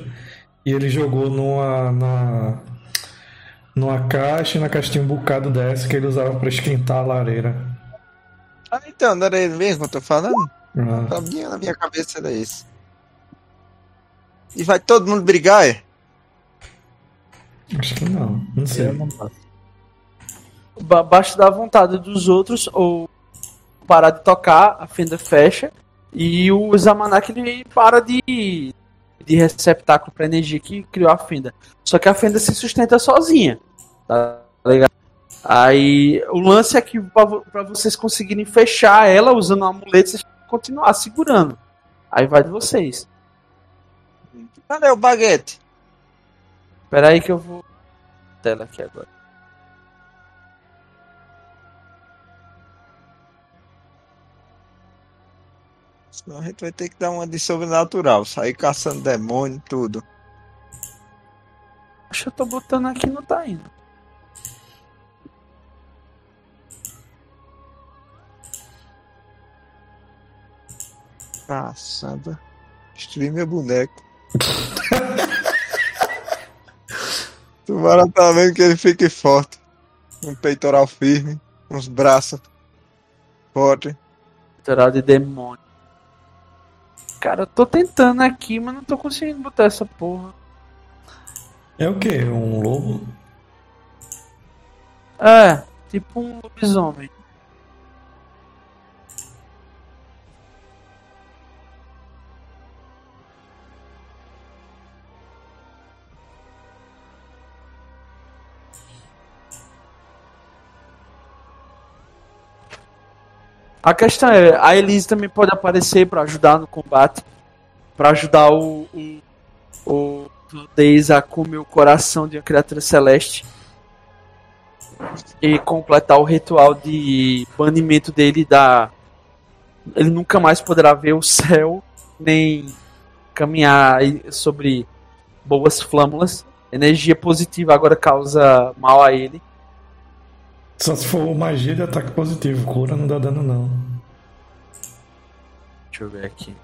e ele jogou numa, na, numa caixa e na caixa tinha um bocado dessa que ele usava pra esquentar a lareira. Ah, então, não era ele mesmo que eu tô falando? Ah, Na minha, na minha cabeça era esse. E vai todo mundo brigar, é? acho que não, não sei. Eu não posso. Ba- Basta da vontade dos outros ou parar de tocar, a fenda fecha e o Zamanak ele para de, de receptáculo para energia que criou a fenda. Só que a fenda se sustenta sozinha. Tá ligado? Aí o lance é que para vocês conseguirem fechar ela usando um amuleto, vocês continuar segurando. Aí vai de vocês. Cadê o baguete? Espera aí que eu vou tela aqui agora. Senão a gente vai ter que dar uma de sobrenatural, sair caçando demônio, tudo. Acho que eu tô botando aqui não tá indo. Caçada. Destruir meu boneco. Tomara tá vendo que ele fique forte. Um peitoral firme, uns braços fortes. Peitoral de demônio. Cara, eu tô tentando aqui, mas não tô conseguindo botar essa porra. É o que? Um lobo? É, tipo um lobisomem. A questão é, a Elise também pode aparecer para ajudar no combate, para ajudar o o, o a comer o coração de uma criatura celeste e completar o ritual de banimento dele da ele nunca mais poderá ver o céu nem caminhar sobre boas flâmulas. Energia positiva agora causa mal a ele. Só se for magia de ataque positivo. Cura não dá dano, não. Deixa eu ver aqui.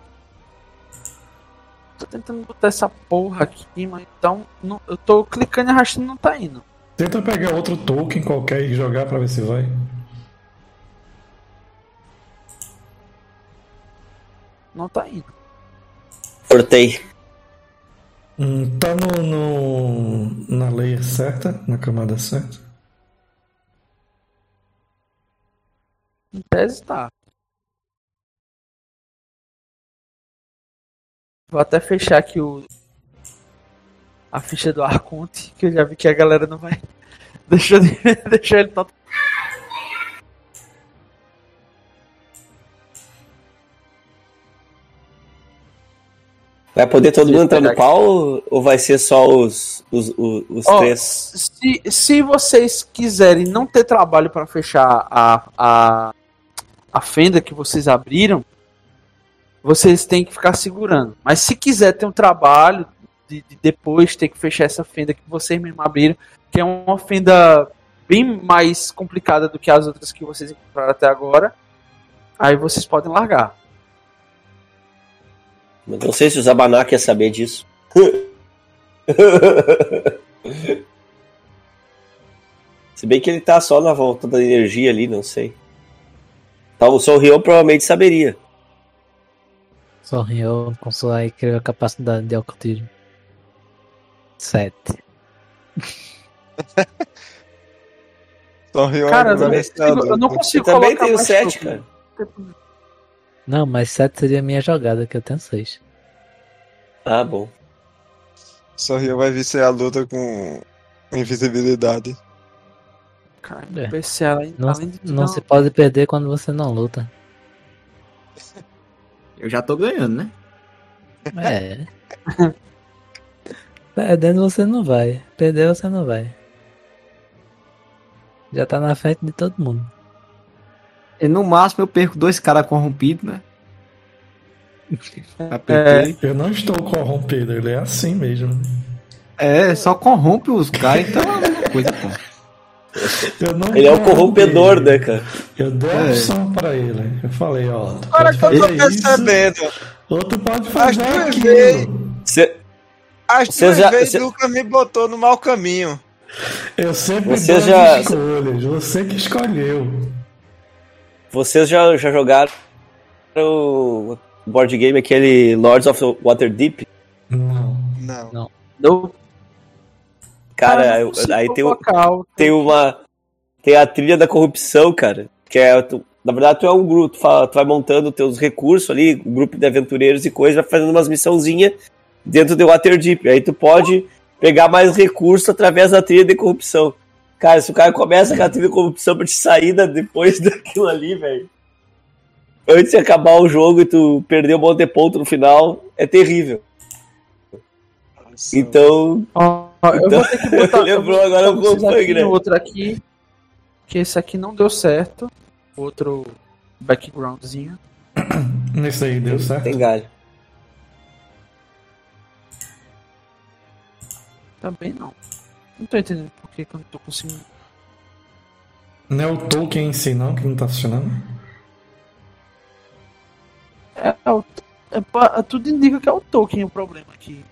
Tô tentando botar essa porra aqui, mas então. Não, eu tô clicando e arrastando não tá indo. Tenta pegar outro token qualquer e jogar pra ver se vai. Não tá indo. Cortei. Hum, tá no, no, na layer certa, na camada certa. Em tese tá. Vou até fechar aqui o. A ficha do Arconte, que eu já vi que a galera não vai. Deixa, eu... Deixa ele tot... Vai poder todo mundo entrar no pau ou vai ser só os, os, os, os Ó, três? Se, se vocês quiserem não ter trabalho para fechar a, a, a fenda que vocês abriram, vocês têm que ficar segurando. Mas se quiser ter um trabalho de, de depois ter que fechar essa fenda que vocês mesmos abriram, que é uma fenda bem mais complicada do que as outras que vocês encontraram até agora, aí vocês podem largar. Não sei se o Zabanak ia saber disso. se bem que ele tá só na volta da energia ali, não sei. Então, o Sorrião provavelmente saberia. Sorriu com sua incrível capacidade de ocultismo. Sete. Sorriu Cara, eu eu não consigo Eu também tenho mais sete, cara. Não, mas sete seria a minha jogada, que eu tenho seis. Ah, bom. Sorriu vai vencer a luta com invisibilidade. Cara, É. PC, além, Não, além de não se pode perder quando você não luta. Eu já tô ganhando, né? É. Perdendo você não vai. Perder você não vai. Já tá na frente de todo mundo. E no máximo eu perco dois caras corrompidos, né? Apertei. Eu não estou corrompido, ele é assim mesmo. É, só corrompe os caras, então é a mesma coisa, pô. Eu não Ele é o corrompedor, ele. né, cara? Eu dei a É. opção pra ele. Eu falei, ó. Agora que eu tô isso, percebendo, ou tu pode As fazer duas aquilo. Cê- as duas já- vezes você- Lucas me botou no mau caminho. Eu sempre Você dou já- as escolhas, você que escolheu. Vocês já, já jogaram o board game aquele Lords of Waterdeep? Não. Não. Não eu- consigo aí tem, o- tem uma. Tem a trilha da corrupção, cara. Que é tu- Na verdade, tu é um grupo, tu, fa- tu vai montando teus recursos ali, um grupo de aventureiros e coisas, vai fazendo umas missãozinhas dentro do Waterdeep. Aí tu pode pegar mais recursos através da trilha de corrupção. Cara, se o cara começa com a trilha de corrupção pra te sair da- depois daquilo ali, velho. Antes de acabar o jogo e tu perder um monte de ponto no final, é terrível. Então, Ó, eu Então, vou ter que botar. lembrou eu vou agora botar o aqui né? Outro aqui. Que esse aqui não deu certo. Outro backgroundzinho. Nesse aí deu certo. tem galho. Também não. Não tô entendendo por que eu não tô conseguindo. Não é o token em si, não, que não tá funcionando. É, é o- é pa- tudo indica que é o token o problema aqui.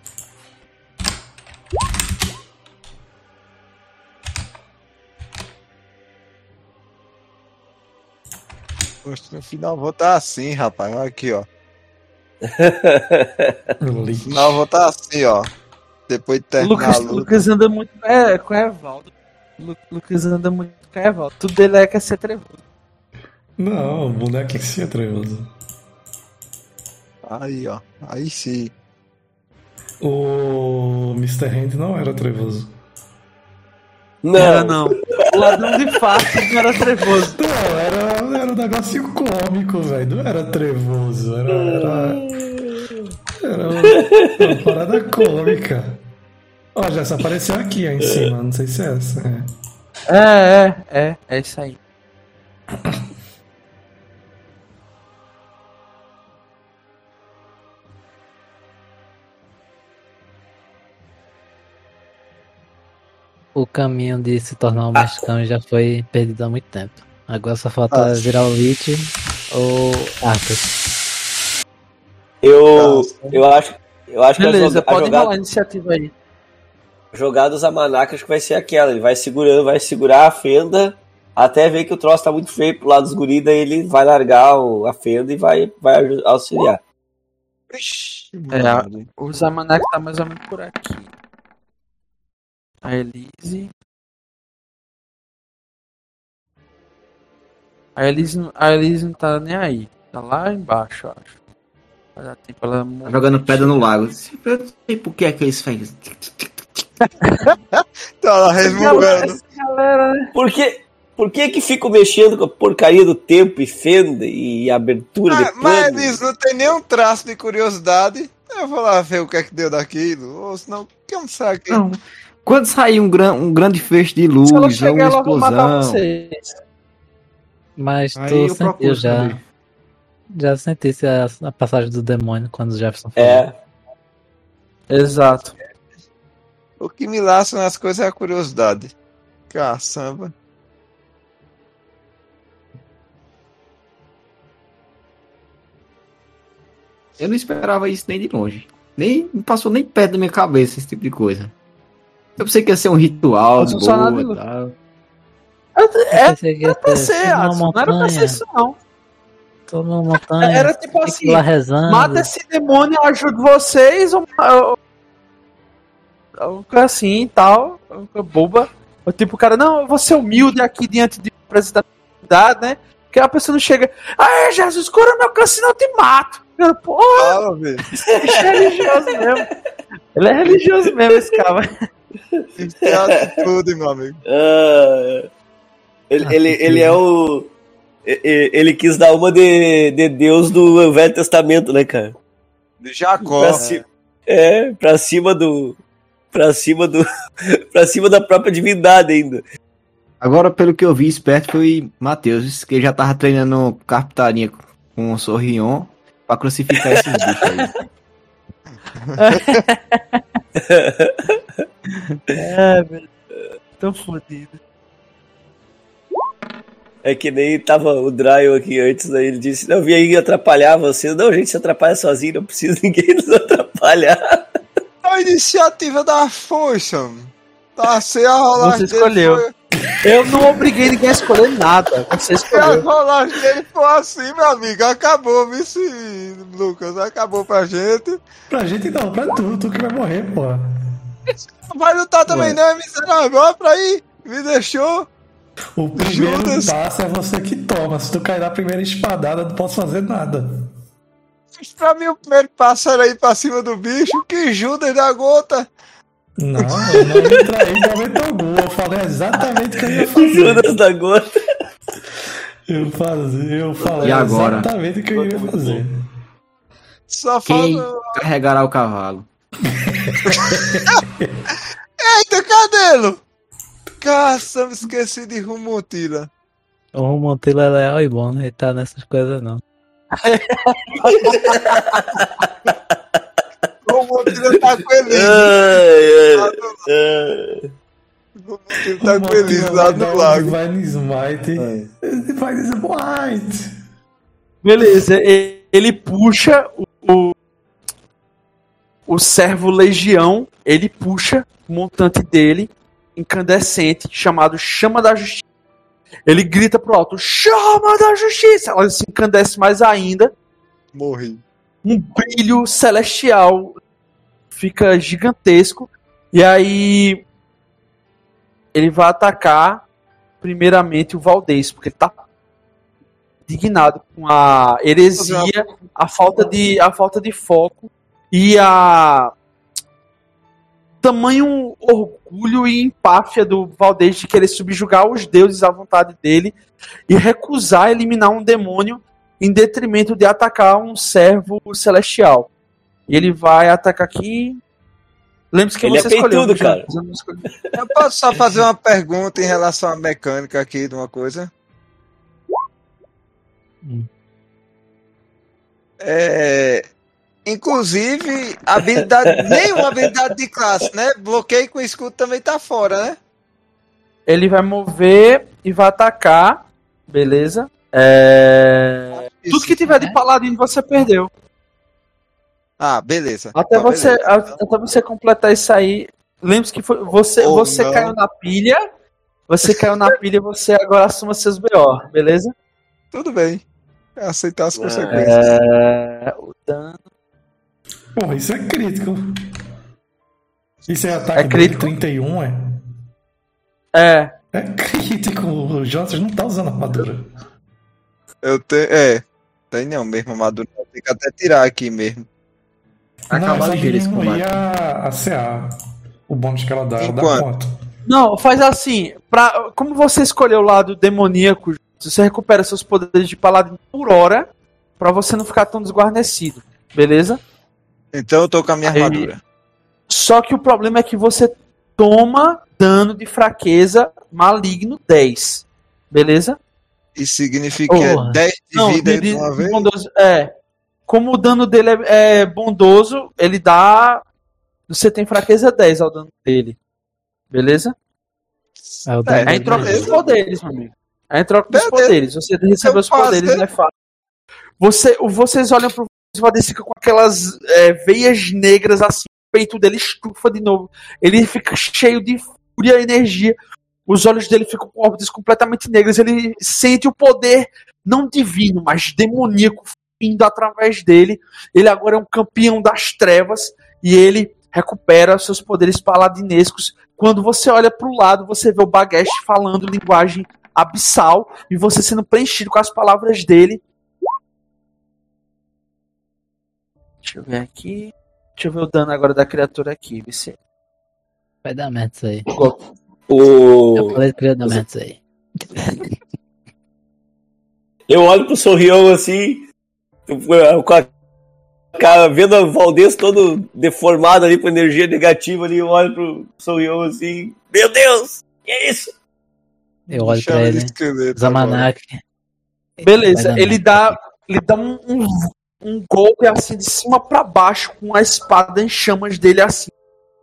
Poxa, no final vou estar assim, rapaz. Olha aqui, ó. No final vou estar assim, ó. Depois de O terminar Lucas, a luta. Lucas anda muito é, com o Evaldo. Lu- Lucas anda muito com o Evaldo. Tudo dele é quer ser trevoso. Não, o boneco em si é trevoso. Aí, ó. Aí sim. O Mr. Hand não era trevoso. Não, Era não. O ladrão de fato não era trevoso. Não, era, negócio cômico, velho. Não era trevoso. Era. Era, era uma, uma parada cômica. Ó, já se apareceu aqui ó, em cima. Não sei se é essa. É. É, é, é, é isso aí. O caminho de se tornar um mexicano já foi perdido há muito tempo. Agora só falta virar o Lich ou Arthur. eu, Nossa. eu acho, eu acho que a, Beleza, joga- a pode jogada, rolar a iniciativa aí. a jogada dos acho que vai ser aquela. Ele vai segurando, vai segurar a fenda até ver que o troço tá muito feio pro lado dos guris, daí ele vai largar o- a fenda e vai, vai auxiliar. Ixi, É, mano. O Zamanek tá mais ou menos por aqui. A Elise. A Elise, não- a Elise não tá nem aí. Tá lá embaixo, eu acho. Vai dar tempo ela Tá jogando pedra no lago. Eu não sei por que é que eles fazem. Tá lá resmungando. Né? Por que, por que que ficam mexendo com a porcaria do tempo e fenda e abertura de Ah, mas plano? eles não tem nenhum traço de curiosidade. Eu vou lá ver o que é que deu daquilo. Ou senão, que eu não sei aqui. Não. Quando sair um, gran, um grande feixe de luz, ou chegar, uma ela vai matar explosão. Mas Aí tu eu sentiu já. saber. Já sentisse a, a passagem do demônio quando o Jefferson falou. É, Exato. O que me laça nas coisas é a curiosidade. Caçamba. Eu não esperava isso nem de longe. Nem não passou nem perto da minha cabeça esse tipo de coisa. Eu pensei que ia ser um ritual, só nada boa e tal. É, era pra ter ser, Adson, não era pra ser isso, não. Tô numa montanha. Era tipo assim: lá rezando. mata esse demônio, eu ajudo vocês, ou. ou- ou coisa assim e tal. Boba. Ou tipo, o cara, não, eu vou ser humilde aqui diante de representatividade, né? Que a pessoa não chega, ah, Jesus, cura meu câncer, senão eu te mato. Eu, Porra, velho. ele é religioso mesmo. Ele é religioso mesmo, esse cara. Tem atitude, meu amigo. Ah, ele, Ah, ele, ele é o. Ele quis dar uma de, de Deus do Velho Testamento, né, cara? De Jacó. Pra ci- É, pra cima do. Pra cima do. pra cima da própria divindade ainda. Agora, pelo que eu vi, esperto foi Matheus, que já tava treinando carpintaria com o Sorrion pra crucificar esses bichos aí. É, velho. Tão fodido. É que nem tava o Dryon aqui antes, aí ele disse: Não, vim aí atrapalhar você. Não, a gente se atrapalha sozinho, não precisa ninguém nos atrapalhar. A iniciativa da força. Tá sem a rolagem Você escolheu. Eu não obriguei ninguém a escolher nada. Você foi, se a escolheu. rolagem dele for assim, meu amigo. Acabou, vice Lucas. Acabou pra gente. Pra gente não, pra tu, tu que vai morrer, pô. Não vai lutar também, Ué. não, é miserável. Olha pra aí. Me deixou. O primeiro Judas. passo é você que toma. Se tu cair na primeira espadada, não posso fazer nada. Pra mim, o primeiro passo era ir pra cima do bicho. Que Judas da gota. Não, eu não me traí em momento algum. Eu falei exatamente o que eu ia fazer. Judas da gota. Eu, falei, eu falei E agora? exatamente o que eu ia fazer. Só Quem falta. carregará o cavalo? Eita, cadelo! Caçamba, esqueci de Rumutila. O Monteiro é leal e bom, né? Ele tá nessas coisas não. Rumutila tá com ele. Ai, ai, tá com ele lá no lago. Divine Smite. Divine Smite. Beleza, e- ele puxa o, o, o servo legião, ele puxa o montante dele, incandescente, chamado Chama da Justiça. Ele grita pro alto, Chama da Justiça! Ela se encandece mais ainda, Morri. um brilho celestial fica gigantesco, e aí ele vai atacar primeiramente o Valdez, porque ele tá indignado com a heresia, a falta de, a falta de foco e a tamanho orgulho e empáfia do Valdez de querer subjugar os deuses à vontade dele e recusar eliminar um demônio em detrimento de atacar um servo celestial. E ele vai atacar aqui. Lembre-se que Ele é você escolheu. peitudo, né, cara. Eu posso só fazer uma pergunta em relação à mecânica aqui de uma coisa? Hum. É. Inclusive, habilidade. nenhuma habilidade de classe, né? Bloqueio com escudo também tá fora, né? Ele vai mover e vai atacar. Beleza? É... Tudo que tiver de paladino você perdeu. Ah, beleza. Até Então, você, beleza. a- até você completar isso aí. Lembre-se que foi, você, Ou você não. caiu na pilha. Você caiu na pilha e você agora assuma seus BO, beleza? Tudo bem. É aceitar as Ah, consequências. É... O dano. Porra, isso é crítico. Isso é ataque É crítico? dele 31, é? É. É crítico. O Jonas não tá usando armadura. Eu tenho. É. Tem não mesmo, armadura. Tem que até tirar aqui mesmo. Acabar essa ligeiro esse diminuir combate. a, a CA. O bônus que ela dá, ela dá quanto? Não, faz assim. Pra, como você escolheu o lado demoníaco, você recupera seus poderes de paladino por hora. Pra você não ficar tão desguarnecido. Beleza? Então eu tô com a minha Aí- armadura. Só que o problema é que você toma dano de fraqueza maligno 10. Beleza? Isso significa é Porra. 10 de Não, vida de- de de- uma vez? bondoso, é. Como o dano dele é, é bondoso, ele dá. Você tem fraqueza 10 ao dano dele. Beleza? É o É, dano É em troca dos poderes, meu amigo. É em troca dos poderes. Você recebe os poderes, né? não é fácil. Você, vocês olham pro Valdez fica com aquelas é, veias negras assim, o peito dele estufa de novo. Ele fica cheio de fúria e energia. Os olhos dele ficam com órbitas completamente negras. Ele sente o poder, não divino, mas demoníaco, vindo através dele. Ele agora é um campeão das trevas e ele recupera seus poderes paladinescos. Quando você olha pro lado, você vê o Bagueste falando linguagem abissal e você sendo preenchido com as palavras dele. Deixa eu ver aqui. Deixa eu ver o dano agora da criatura aqui. Vici. Vai dar merda isso aí. O... Eu falei que ia dar merda isso aí. Eu olho pro Sorrião assim, com a cara, vendo o Valdez todo deformado ali com energia negativa ali, eu olho pro Sorrião assim, meu Deus, que é isso? Eu olho Chama pra ele. Zamanak. Beleza, ele dá, ele dá um, um, um golpe assim de cima pra baixo com a espada em chamas dele assim.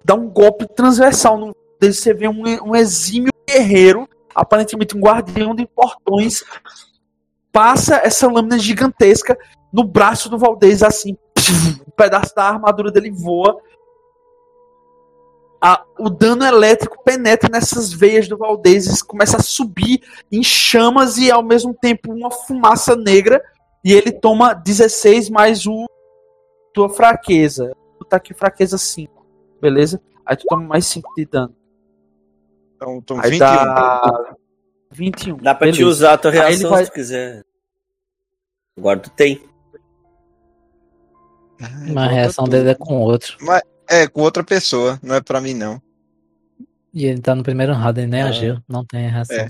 Dá um golpe transversal no dele. Você vê um, um exímio guerreiro, aparentemente um guardião de portões, passa essa lâmina gigantesca no braço do Valdez assim. Um pedaço da armadura dele voa. A- o dano elétrico penetra nessas veias do Valdez começa a subir em chamas e ao mesmo tempo uma fumaça negra. E ele toma 16 mais o tua fraqueza. Tu tá aqui fraqueza 5, beleza? Aí tu toma mais 5 de dano. Então, então Aí 21. dá 21. Dá pra te Beleza. usar a tua reação vai- se tu quiser. Agora tu tem. Mas a reação dele é com outro. É, com outra pessoa, não é pra mim não. E ele tá no primeiro round, ele nem Ah. agiu. Não tem reação. É.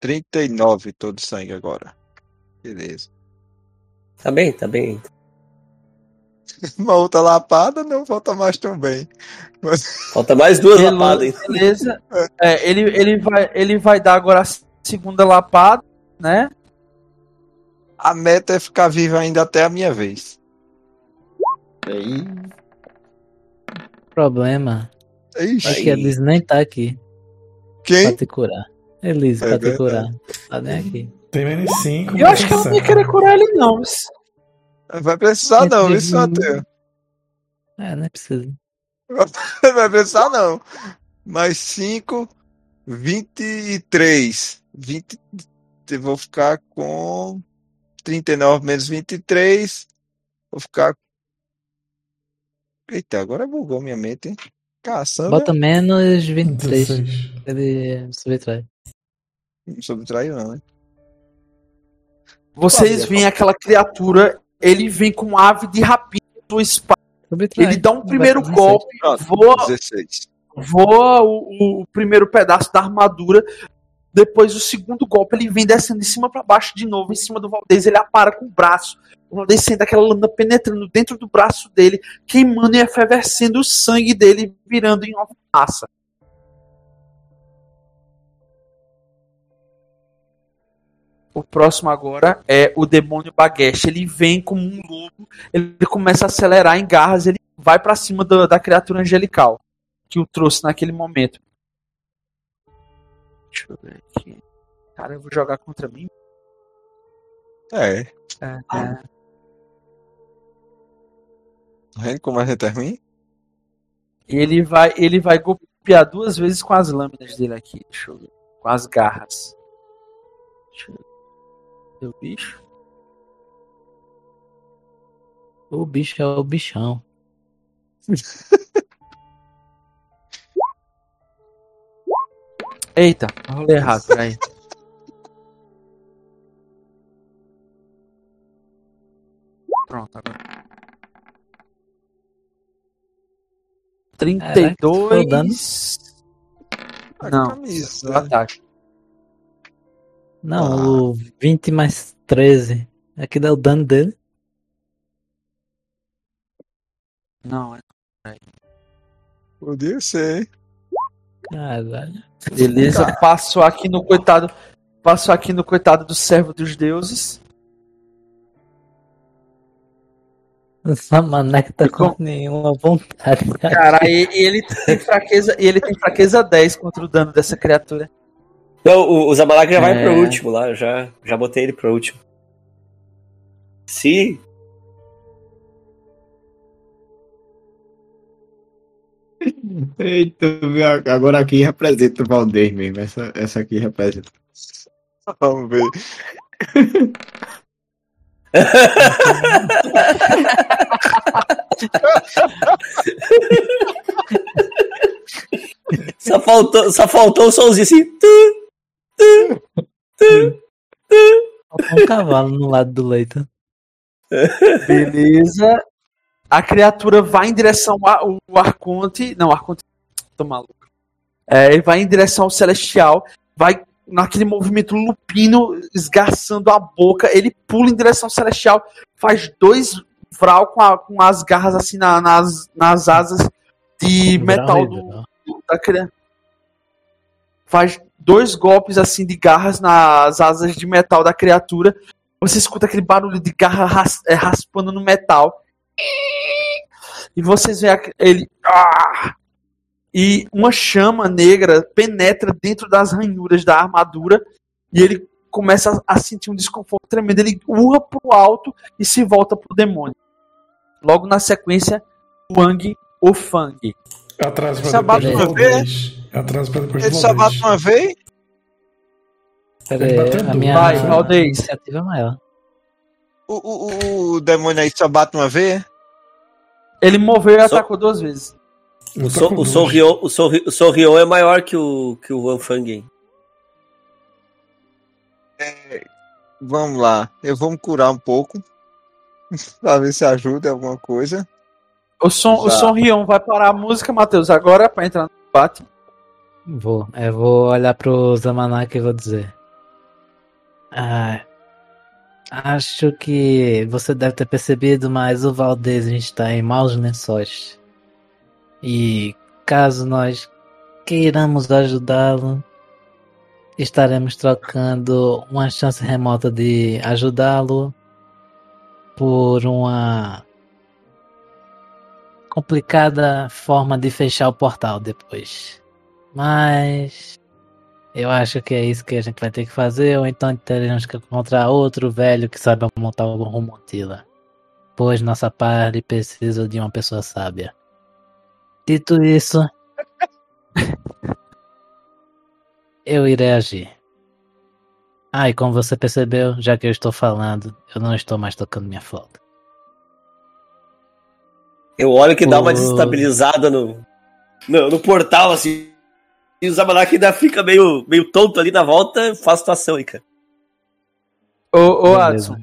39 todo sangue agora. Beleza. Tá bem, tá bem. Uma outra lapada não volta mais tão bem. Mas Falta mais duas Belo- lapadas, hein? Beleza. É, ele, ele, vai, ele vai dar agora a segunda lapada, né? a meta é ficar vivo ainda até a minha vez. Aí, problema Ixi, é que a Liz nem tá aqui pra quem? te curar. Elise, É pra te verdade. curar. Tá nem aqui. Tem menos 5. Eu acho que eu não ia querer curar ele, não. mas- Vai precisar não, Entre- isso Matheus. É, não precisa. Vai precisar não. Mais 5, 23. 20, eu vou ficar com 39 menos 23. Vou ficar. Eita, agora bugou minha mente, hein? Caçamba. Bota menos 23. 16. Ele subtrai. Subtraiu, não, né? Vocês veem aquela criatura, ele vem com ave de rapina do espaço. Ele dá um primeiro golpe, voa, 16. voa o, o primeiro pedaço da armadura. Depois, o segundo golpe, ele vem descendo de cima para baixo de novo, em cima do Valdez. Ele apara com o braço. O Valdez sente aquela lâmina penetrando dentro do braço dele, queimando e efervescendo o sangue dele, virando em uma fumaça. O próximo agora é o demônio Bagueste. Ele vem como um lobo, ele começa a acelerar em garras, ele vai para cima da- da criatura angelical que o trouxe naquele momento. Deixa eu ver aqui. Cara, eu vou jogar contra mim. É. É, é. Tá vendo como a gente? Ele vai, ele vai golpear duas vezes com as lâminas dele aqui. Deixa eu ver. Com as garras. Deixa eu ver. Meu bicho. O bicho é o bichão. Eita, rolei errado, peraí. Pronto, agora. 32. A Não, camisa. o ataque. Não, o 20 mais 13. Aqui dá o dano dele. Não, é. Podia ser, hein? Caralho. Beleza, passou aqui no coitado. Passou aqui no coitado do servo dos deuses. Essa maneca tá Ficou- com nenhuma vontade. Cara, e- e ele tem fraqueza, e ele tem fraqueza 10 contra o dano dessa criatura. Então, o, o Zamalak já vai É. pro último lá, já, já botei ele pro último. Se. Eita, agora aqui representa o Valdez mesmo. Essa, essa aqui representa. Vamos ver. Só faltou, só faltou o somzinho assim. Um cavalo no lado do leito. Beleza. A criatura vai em direção ao Arconte. Não, Arconte. Tô maluco. É, ele vai em direção ao Celestial. Vai naquele movimento lupino, esgarçando a boca. Ele pula em direção ao Celestial. Faz dois vral com, a- com as garras assim na- nas, nas asas de metal do, da criança. Faz dois golpes assim de garras nas asas de metal da criatura. Você escuta aquele barulho de garra ras- é, raspando no metal. E vocês veem ele. Ah! E uma chama negra penetra dentro das ranhuras da armadura. E ele começa a a sentir um desconforto tremendo. Ele urra pro alto e se volta pro demônio. Logo na sequência, Wang ou Atrás pra Só depois bate do uma vez? Atrás pra depois do Ele só bate uma vez? Pera Ele aí, bateu a minha Vai? Valdez. iniciativa é maior. O, o, o, demônio aí só bate uma vez? Ele moveu e atacou duas vezes. O, so, o, duas. Sorrion, o, Sorri, o Sorrion é maior que o, que o Van Fang. hein? Vamos lá. Eu vou me curar um pouco. pra ver se ajuda em alguma coisa. O som, o som Rion vai parar a música, Matheus, agora pra entrar no debate. Vou. Eu vou olhar pro Zamanak e vou dizer. Ah, acho que você deve ter percebido, mas o Valdez está em maus lençóis. E caso nós queiramos ajudá-lo, estaremos trocando uma chance remota de ajudá-lo por uma complicada forma de fechar o portal depois. Mas eu acho que é isso que a gente vai ter que fazer, ou então teremos que encontrar outro velho que saiba montar o Romotila. Pois nossa party precisa de uma pessoa sábia. Dito isso, eu irei agir. Ah, e como você percebeu, já que eu estou falando, eu não estou mais tocando minha flauta. Eu olho que dá uma desestabilizada no, no, no portal, assim. E o Zamanak ainda fica meio, meio tonto ali na volta, faz situação aí, cara. Ô, ô. Adson,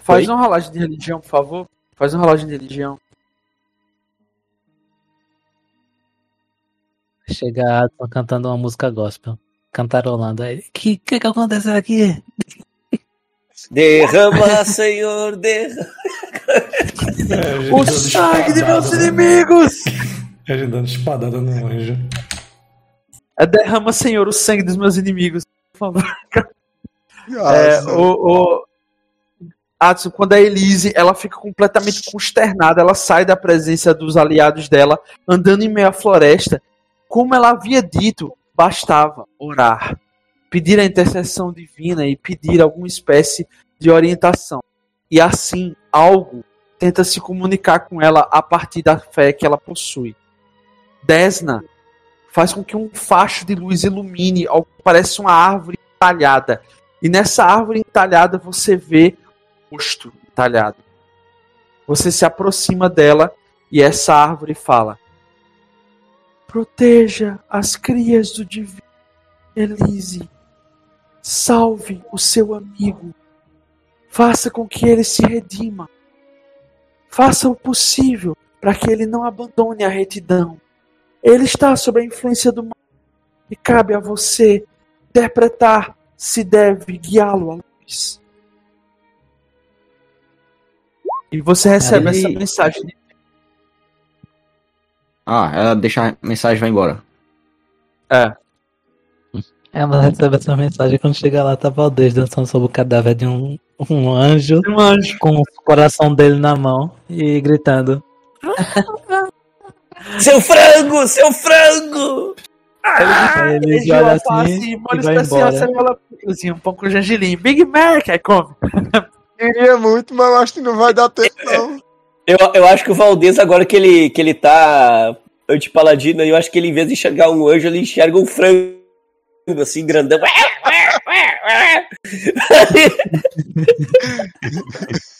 faz Oi? uma rolagem de religião, por favor. Faz uma rolagem de religião. Chega a Adson cantando uma música gospel, cantarolando. Aí, que que que aconteceu aqui? Derrama, Senhor, derrama. É, O dando sangue de meus inimigos! A gente dando espadada no anjo. É, derrama, Senhor, o sangue dos meus inimigos. Por favor. É, o, o... Adson, quando a Elise, ela fica completamente consternada, ela sai da presença dos aliados dela, andando em meio à floresta. Como ela havia dito, bastava orar, pedir a intercessão divina e pedir alguma espécie de orientação. E assim, algo tenta se comunicar com ela a partir da fé que ela possui. Desna faz com que um facho de luz ilumine algo que parece uma árvore entalhada. E nessa árvore entalhada você vê um rosto entalhado. Você se aproxima dela e essa árvore fala: Proteja as crias do divino Elise. Salve o seu amigo. Faça com que ele se redima. Faça o possível para que ele não abandone a retidão. Ele está sob a influência do mal e cabe a você interpretar se deve guiá-lo à luz. E você recebe Aí- essa mensagem. Ah, ela deixa a mensagem e vai embora. Ela recebe essa mensagem quando chega lá, tá Valdez dançando sobre o cadáver de um, um anjo Um anjo. com o coração dele na mão e gritando. Seu frango, seu frango! Aí ele Ele olha olha assim, assim e vai especial, embora. assim, um pão com gergelim. Big Mac, aí come. Queria muito, mas eu acho que não vai dar tempo, não. Eu, eu acho que o Valdez, agora que ele, que ele tá anti-paladino, eu acho que ele, em vez de enxergar um anjo, ele enxerga um frango, assim, grandão.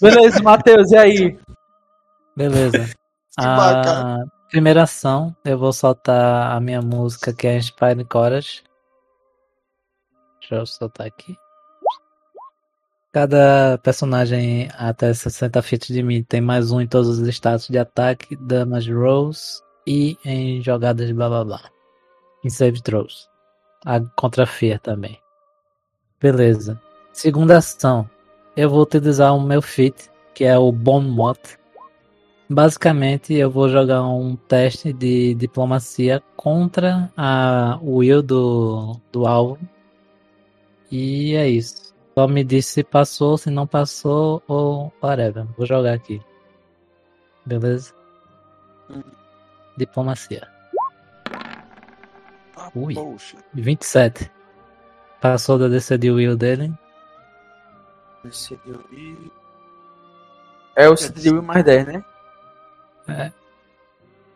Beleza, Matheus, e aí? Beleza. A bacana. primeira ação, eu vou soltar a minha música que é Inspire Chorus. Deixa eu soltar aqui. Cada personagem até 60 feet de mim tem mais um em todos os status de ataque, damage rolls e em jogadas de blá blá blá. Em save throws. A contra Fear também. Beleza. Segunda ação. Eu vou utilizar o meu feat, que é o Bone Moth. Basicamente, eu vou jogar um teste de diplomacia contra a will do, do alvo. E é isso. Só me diz se passou, se não passou ou whatever. Vou jogar aqui. Beleza? Diplomacia. Ui. Poxa. 27. Passou da DC de will dele. É o CDW mais 10, né?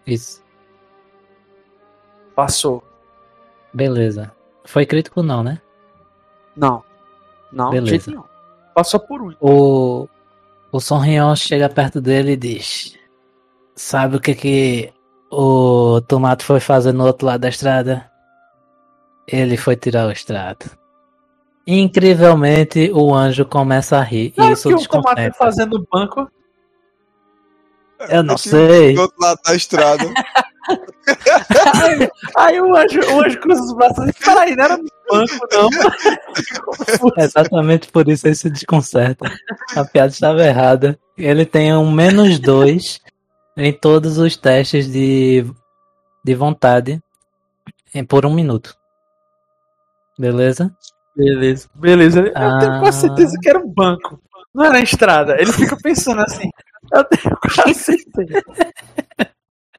Isso. Passou. Beleza. Foi crítico não, né? Não. Não, de Beleza. jeito nenhum. Passou por um. O, o Sonrion chega perto dele e diz: Sabe o que que o Tomate foi fazer no outro lado da estrada? Ele foi tirar o extrato. Incrivelmente, o anjo começa a rir. E Sabe isso que o tomate desconcerta. fazendo banco. Eu não Assim, sei. Do outro lado da estrada. Aí, aí o, anjo, o anjo cruza os braços e fala, peraí, não era no banco, não. Exatamente por isso ele se desconcerta. A piada estava errada. Ele tem um menos dois em todos os testes de, de vontade em- por um minuto. Beleza? Beleza, beleza. Eu tenho Ah. quase certeza que era um banco. Não era a estrada. Ele fica pensando assim. Eu tenho quase certeza.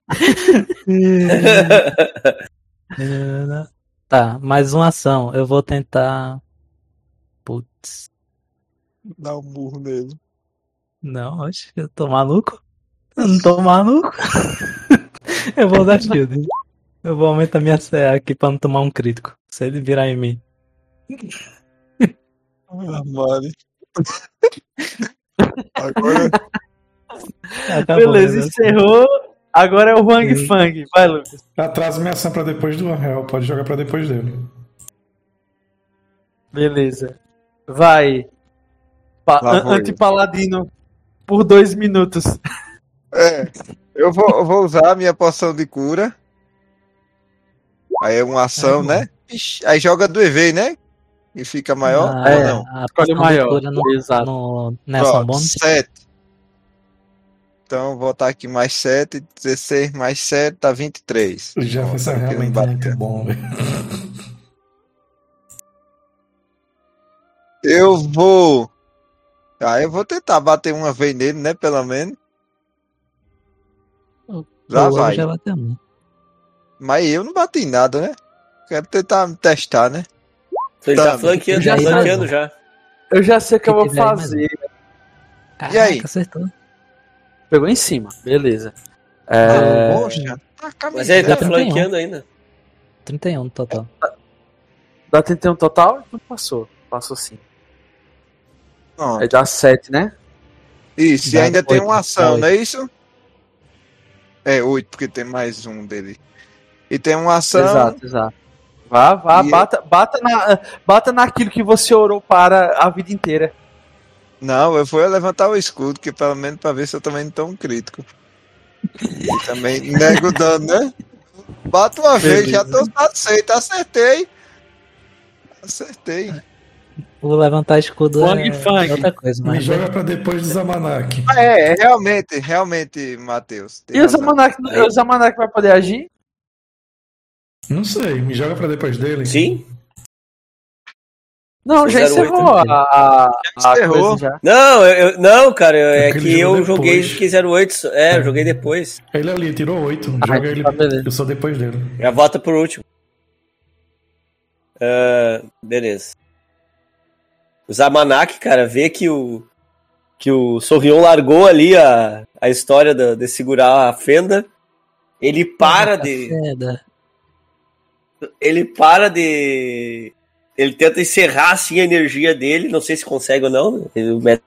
Tá, mais uma ação. Eu vou tentar. Putz. Dá um murro nele. Não, acho que eu tô maluco. Eu não tô maluco. eu vou dar shield. Eu vou aumentar minha CA aqui pra não tomar um crítico. Se ele virar em mim. Ah, Mari. Agora, Acabou, Beleza, né? encerrou. Agora é o Wang Sim. Fang. Vai, Lucas. Atrasa minha ação pra depois do Angel. Pode jogar pra depois dele. Beleza. Vai. Pa. Antipaladino por dois minutos. é, eu vou, eu vou usar a minha poção de cura. Aí é uma ação, né? Ixi, aí joga do EV, né? E fica maior Ah, ou é, não? Escolhe o maior. no, Exato. no Nelson Pronto, Bônus. 7. Então, vou botar aqui mais 7, 16 mais 7, tá 23. O Jefferson é realmente querendo muito bater. bom, velho. Eu vou. Ah, eu vou tentar bater uma vez nele, né? Pelo menos. Já O vai. já bateu um. Mas eu não bati em nada, né? Quero tentar testar, né? Ele tá Tá, flanqueando, já já flanqueando já. Eu já sei o que eu vou fazer. E aí? Caraca, acertou. Pegou em cima. Beleza. Ah, É... Poxa, tá Mas ele tá Dá 31. flanqueando ainda. 31 no total. Dá 31 total? Não passou. Passou sim. Não. Aí dá 7, né? Isso, e ainda tem oito, uma ação, dá não é isso? É, 8, porque tem mais um dele. E tem uma ação. Exato, exato. Vá, vá, bata, bata, na, bata naquilo que você orou para a vida inteira. Não, eu vou levantar o escudo, que pelo menos pra ver se eu também não tô um crítico. E também nego o dano, né? Bato uma vez, já tô satisfeito, acertei. Acertei. Vou levantar escudo Fang, é fang. outra coisa, Me mas joga pra depois do Zamanak. Ah, É, é, realmente, realmente, Matheus. E o razão. Zamanak, o Zamanak vai poder agir? Não sei, me joga pra depois dele. Sim? Não, já 08, encerrou a, a, a encerrou. coisa já. Não, eu, não, cara, eu- é que eu jogou joguei depois. que 08. só- É, eu joguei depois. Ele ali tirou 8. Ah, Joga então ele. tá. Eu sou depois dele. Já volta por último. Ah, beleza. O Zamanak, cara, vê que o que o Sorrion largou ali a, a história da- de segurar a fenda. Ele para de. Caceda. Ele para de. Ele tenta encerrar assim a energia dele. Não sei se consegue ou não. né? O mestre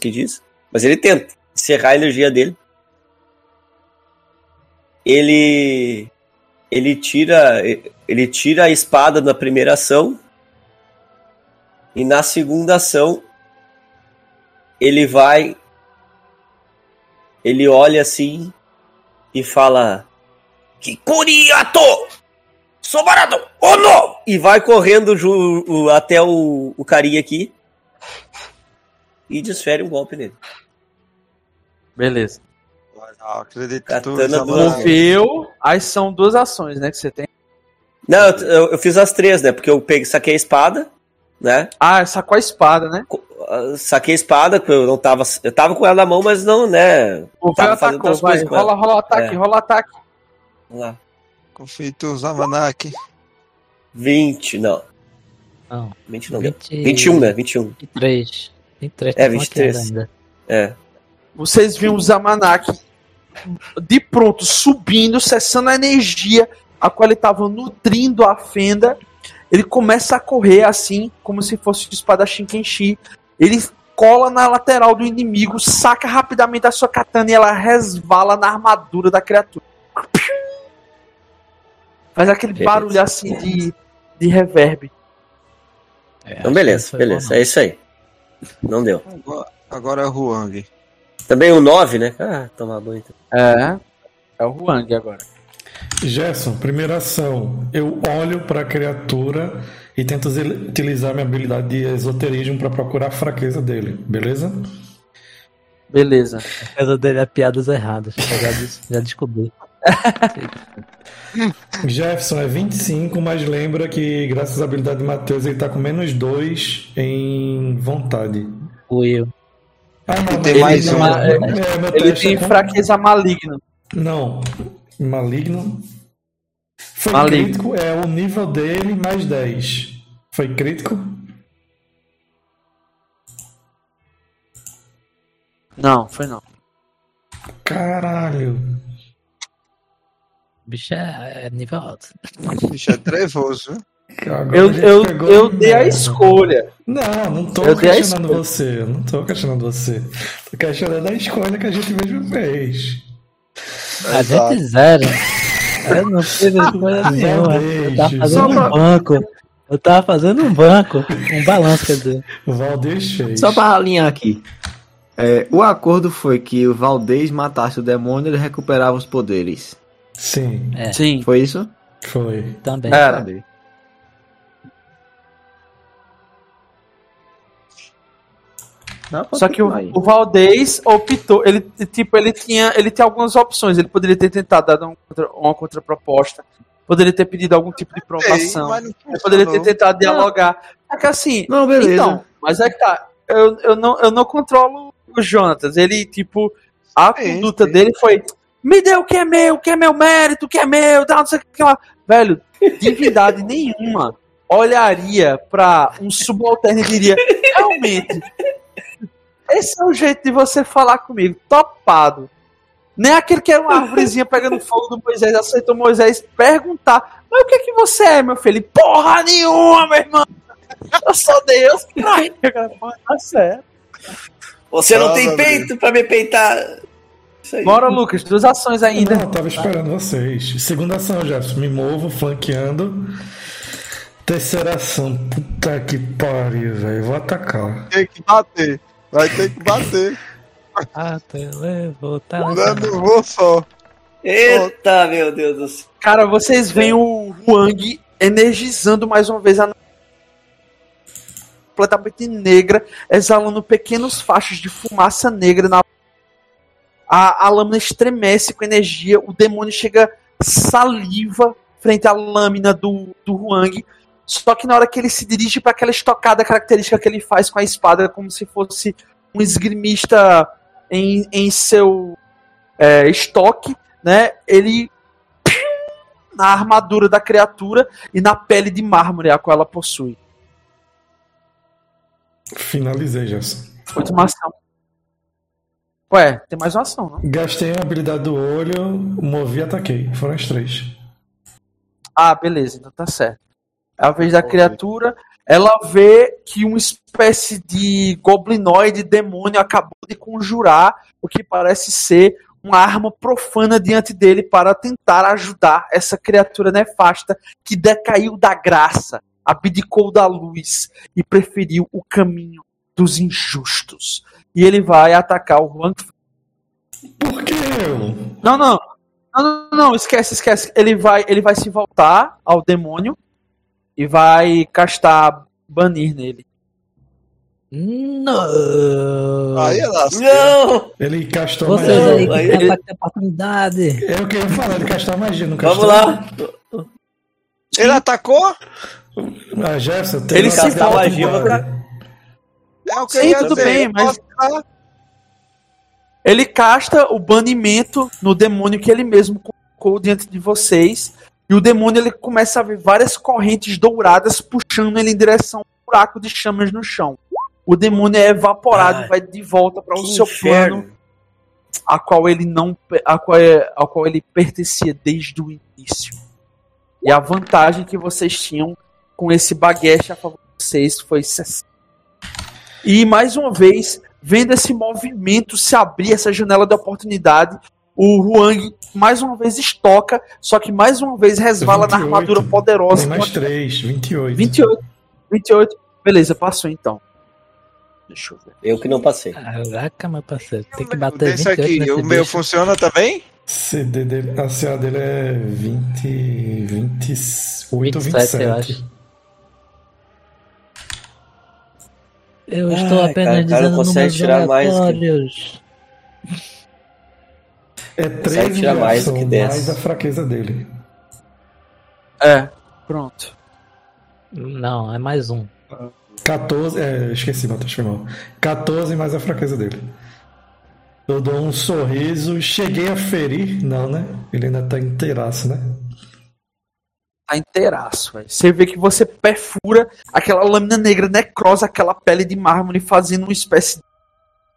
que diz. Mas ele tenta encerrar a energia dele. Ele. Ele tira. Ele tira a espada na primeira ação. E na segunda ação. Ele vai. Ele olha assim. E fala. Kikuriato! Sobarado! Ono! E vai correndo ju- o- até o, o carinha aqui. E desfere um golpe nele. Beleza. Não, acredito que tu Katana do. Moveu, aí são duas ações, né, que você tem. Não, eu, eu- fiz as três, né? Porque eu peguei, saquei a espada, né? Ah, sacou a espada, né? Ah, Saquei a espada, porque eu não tava. Eu tava com ela na mão, mas não, né? Moveu, Tava atacou, vai. coisas. Rola, rola o ataque, É. rola o ataque. Vamos lá. Tu, Zamanak. 20, não. Não, 20 não. 20... 21, né? 21. 23. 23 É, tá 23. flanqueando ainda. É. Vocês viram o Zamanak de pronto subindo, cessando a energia a qual ele estava nutrindo a fenda. Ele começa a correr assim, como se fosse o espadachim Kenshi. Ele cola na lateral do inimigo, saca rapidamente a sua katana e ela resvala na armadura da criatura. Faz aquele Beleza. barulho assim de, de reverb. Então, beleza, beleza. É isso aí. Não deu. Agora, agora é o Huang. Também o 9, né? Ah, tomar banho. então. É. É o Huang agora. Gerson, primeira ação. Eu olho para a criatura e tento utilizar minha habilidade de esoterismo para procurar a fraqueza dele, beleza? Beleza. A casa dele é piadas erradas. Já, já descobri. Jefferson é 25, mas lembra que graças à habilidade de Matheus ele tá com menos 2 em vontade. Fui eu. Ah, não, tem mais não, um. é, é, meu Ele tem é com- fraqueza maligna. Não, maligno. Foi Maligno. crítico, é o nível dele mais 10. Foi crítico? Não, foi não. Caralho. O bicho é, é nível alto. Bicho é trevoso. Eu, eu, eu dei a escolha. Não, não tô Eu questionando você. Eu não tô questionando você. Tô questionando a escolha que a gente mesmo fez. A Exato. gente zero. Eu não fiz escolha nenhuma. Eu tava fazendo Só um banco. Eu tava fazendo um banco. Um balanço, quer dizer. o Valdez fez. Só pra alinhar aqui. É, o acordo foi que o Valdez matasse o demônio e ele recuperava os poderes. Sim, É, Sim. Foi isso? foi. também. Era. Cadê? Não, pode Só que o, o Valdez optou, ele tipo, ele tinha, ele tinha algumas opções, ele poderia ter tentado dar um contra- uma contraproposta, poderia ter pedido algum tipo de provação, poderia ter tentado dialogar. É que assim, Não, beleza. então, mas é que tá, eu, eu, não, eu não controlo o Jonatas, ele tipo, a Sim, conduta sim. dele foi, me dê o que é meu, o que é meu mérito, o que é meu, dá não sei o que lá. Velho, divindade nenhuma olharia pra um subalterno e diria, realmente, esse é o jeito de você falar comigo, topado. Nem aquele que era uma árvorezinha pegando fogo do Moisés, aceitou Moisés perguntar, mas o que é que você é, meu filho? Ele, Porra nenhuma, meu irmão! Eu sou Deus, caralho. Eu falei, "Pô, Tá certo. Você não Ah, tem peito pra me peitar. Isso aí. Bora, Lucas, duas ações ainda. Não, eu tava esperando vocês. Segunda ação, Jefferson. Me movo, flanqueando. Terceira ação. Puta que pariu, velho. Vou atacar. Tem que bater. Vai ter que bater. Ah, tu levou, tá Dando vou só. Eita, meu Deus do céu. Cara, vocês veem o Huang energizando mais uma vez a completamente negra, exalando pequenos fachos de fumaça negra na a, a lâmina estremece com energia, o demônio chega saliva frente à lâmina do, do Huang. Só que na hora que ele se dirige para aquela estocada característica que ele faz com a espada, como se fosse um esgrimista em, em seu é, estoque, né? Ele na armadura da criatura e na pele de mármore a qual ela possui. Finalizei, Jefferson. Última ação. Ué, tem mais uma ação, não? Gastei a habilidade do olho, movi e ataquei. Foram as três. Ah, beleza, então tá certo. É a vez da criatura. Ela vê que uma espécie de goblinoide demônio acabou de conjurar o que parece ser uma arma profana diante dele para tentar ajudar essa criatura nefasta que decaiu da graça, abdicou da luz e preferiu o caminho dos injustos. E ele vai atacar o Juan Por que eu? Não, não. Não, não, não, esquece, esquece. Ele vai, ele vai se voltar ao demônio e vai castar banir nele. Não! Aí é lasca. Não! Ele castou Vocês magia. aí que aí- tem ataque de oportunidade. É o que eu ia falar, ele castou magia, não castou? Vamos lá. Ele atacou? Ah, Jefferson, tem Ele uma se volta, magia. É Sim, tudo bem, mas- Ele casta o banimento no demônio que ele mesmo colocou diante de vocês. E o demônio ele começa a ver várias correntes douradas puxando ele em direção ao buraco de chamas no chão. O demônio é evaporado Ai, e vai de volta para o seu inferno. plano a qual ele não a qual, é, a qual ele pertencia desde o início. E a vantagem que vocês tinham com esse baguete a favor de vocês foi 60. E mais uma vez, vendo esse movimento se abrir, essa janela de oportunidade, o Huang mais uma vez estoca, só que mais uma vez resvala na 28. armadura poderosa. Tem mais três, 28. 28. 28. Beleza, passou então. Deixa eu ver. Eu que não passei. Caraca, meu parceiro. Tem que bater Desse 28 aqui, nesse o meu bicho. funciona também? CD dele, a CA dele é 20, 28 ou 27, 27. eu acho. Eu estou Ai, apenas cara, o cara dizendo consegue números tirar mais que-. É Consegue 13 tirar de mais do que 10. mais a fraqueza dele. É, pronto. Não, é mais um. 14, é, esqueci, Matheus, foi mal. 14 mais a fraqueza dele. Eu dou um sorriso, cheguei a ferir, não, né? Ele ainda tá inteiraço, né? Tá inteiraço, velho. Você vê que você perfura aquela lâmina negra necrosa, aquela pele de mármore, fazendo uma espécie de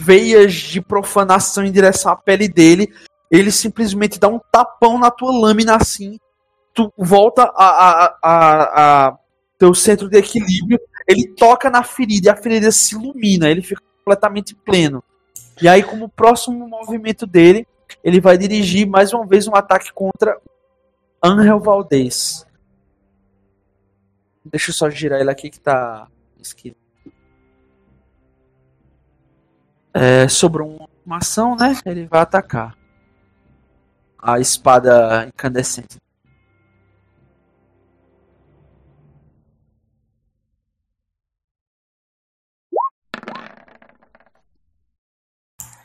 veias de profanação em direção à pele dele. Ele simplesmente dá um tapão na tua lâmina assim. Tu volta a, a, a, a teu centro de equilíbrio. Ele toca na ferida e a ferida se ilumina. Ele fica completamente pleno. E aí, como próximo movimento dele, ele vai dirigir mais uma vez um ataque contra Angel Valdez. Deixa eu só girar ele aqui que tá esquisito. É, sobrou uma- ação, né? Ele vai atacar. A espada incandescente.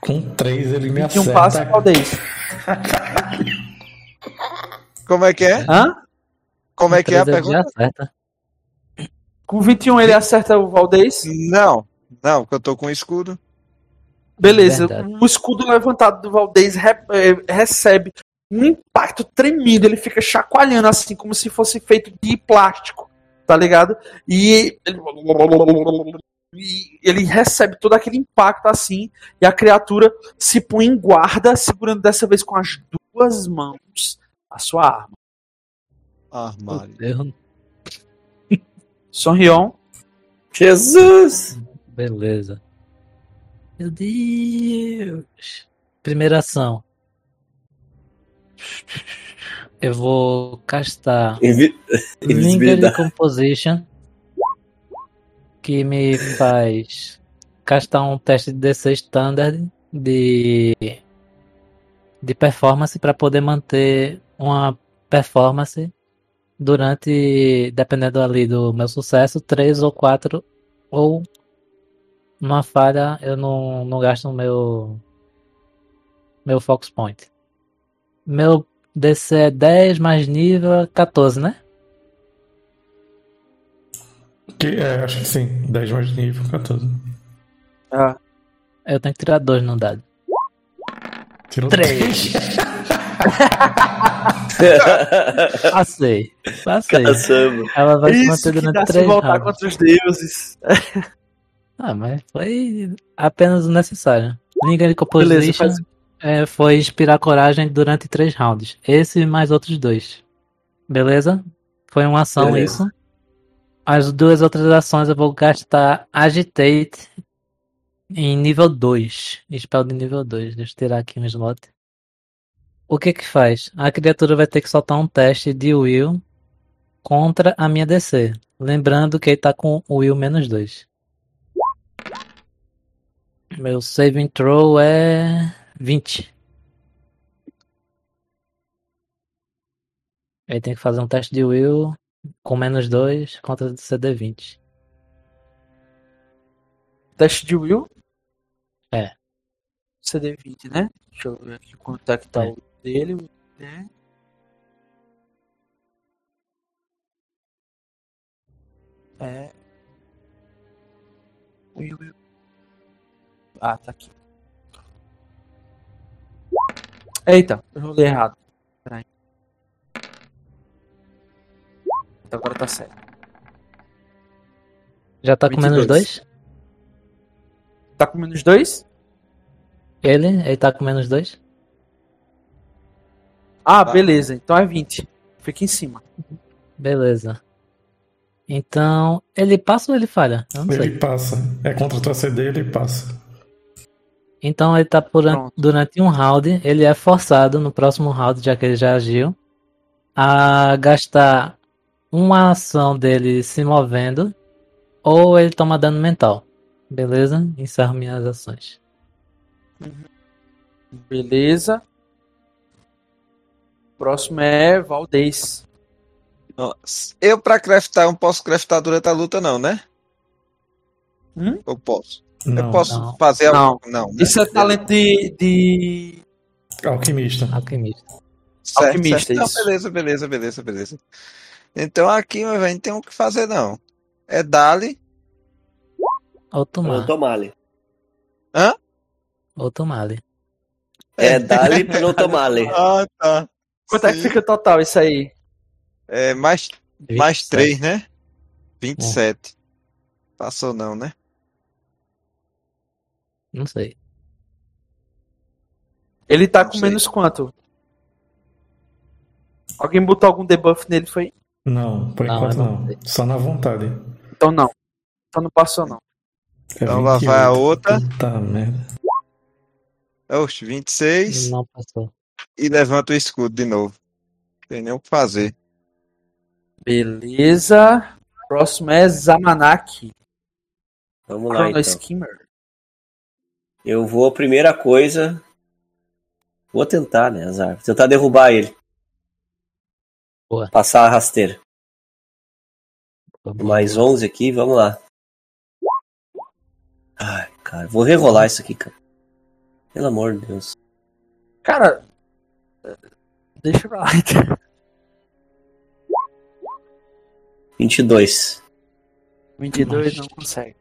Com 3 ele me E um passo acerta. Valdez. Como é que é? Hã? Como é que é a Três pergunta? Com 21 ele acerta o Valdez. Não, não, porque eu tô com escudo. Beleza. Verdade. O escudo levantado do Valdez re- eh, recebe um impacto tremido. Ele fica chacoalhando assim, como se fosse feito de plástico. Tá ligado? E ele, e ele recebe todo aquele impacto assim. E a criatura se põe em guarda, segurando dessa vez com as duas mãos a sua arma. Armário. Sonrion. Jesus! Beleza. Meu Deus. Primeira ação. Eu vou castar Invi- Linger. Composition. Que me faz castar um teste de D6 standard de, de performance para poder manter uma performance durante, dependendo ali do meu sucesso, 3 ou 4 ou numa falha eu não, não gasto o meu meu Fox Point. Meu DC é 10 mais nível é 14, né? Que, é, acho que sim. 10 mais nível, 14. Ah, Eu tenho que tirar 2 no dado. Tirou Três. Passei. Passei. Caçamba. Ela vai se isso manter que dá durante se 3 voltar rounds. contra os deuses. Ah, mas foi apenas o necessário. Beleza, Composition faz... é, foi inspirar coragem durante 3 rounds. Esse e mais outros dois. Beleza? Foi uma ação Beleza. isso. As duas outras ações eu vou gastar Agitate em nível 2. Spell de nível 2. Deixa eu tirar aqui um slot. O que que faz? A criatura vai ter que soltar um teste de Will contra a minha DC. Lembrando que ele tá com o Will menos 2. Meu saving throw é 20. Ele tem que fazer um teste de Will com menos 2 contra CD 20. Teste de Will. É. CD20, né? Deixa eu ver aqui quanto é que tá É. o dele. né? É. Ah, tá aqui. Eita, eu rolei errado. Peraí. Então agora tá certo. Já tá com menos 22. 2? Tá com menos dois? Ele? Ele tá com menos 2? Ah, Tá. beleza. Então é 20. Fica em cima. Beleza. Então, ele passa ou ele falha? Não sei. Ele passa. É contra a tua CD, ele passa. Então ele tá por, Pronto. durante um round, ele é forçado no próximo round, já que ele já agiu, a gastar uma ação dele se movendo ou ele toma dano mental. Beleza? Encerro minhas ações. Beleza. Próximo é Valdez. Nossa. Eu, pra craftar, eu não posso craftar durante a luta, não, né? Hum? Eu posso. Não, eu posso não. fazer Não. algo. Não. né? Isso é talento de. de... alquimista. Alquimista. Certo, alquimista, certo. Não, isso. beleza, beleza, beleza, beleza. Então aqui, meu velho, não tem o que fazer, não. É Dali. Ou tomar. Não tomale. Ou tomale. É Dali não tomale. Ah, tá. Quanto é que fica o total isso aí? É mais, mais 27. 3, né? 27. Passou não, né? Não sei. Ele tá Não com sei. menos quanto? Alguém botou algum debuff nele, foi? Não, por Não, enquanto não. não. Só na vontade. Então não. Então não passou, não. É Então lá vai a 28. outra. Puta merda. Oxe, 26. Não passou. E levanta o escudo de novo. Tem nem o que fazer. Beleza. Próximo é Zamanak. Vamos lá, Chrono então. Skimmer. Eu vou, primeira coisa. Vou tentar, né, Azar? Tentar derrubar ele. Boa. Passar a rasteira. Boa. Mais 11 aqui, vamos lá. Ai, cara, vou rerolar isso aqui, cara. Pelo amor de Deus. Cara. Deixa pra lá. 22. 22 não consegue.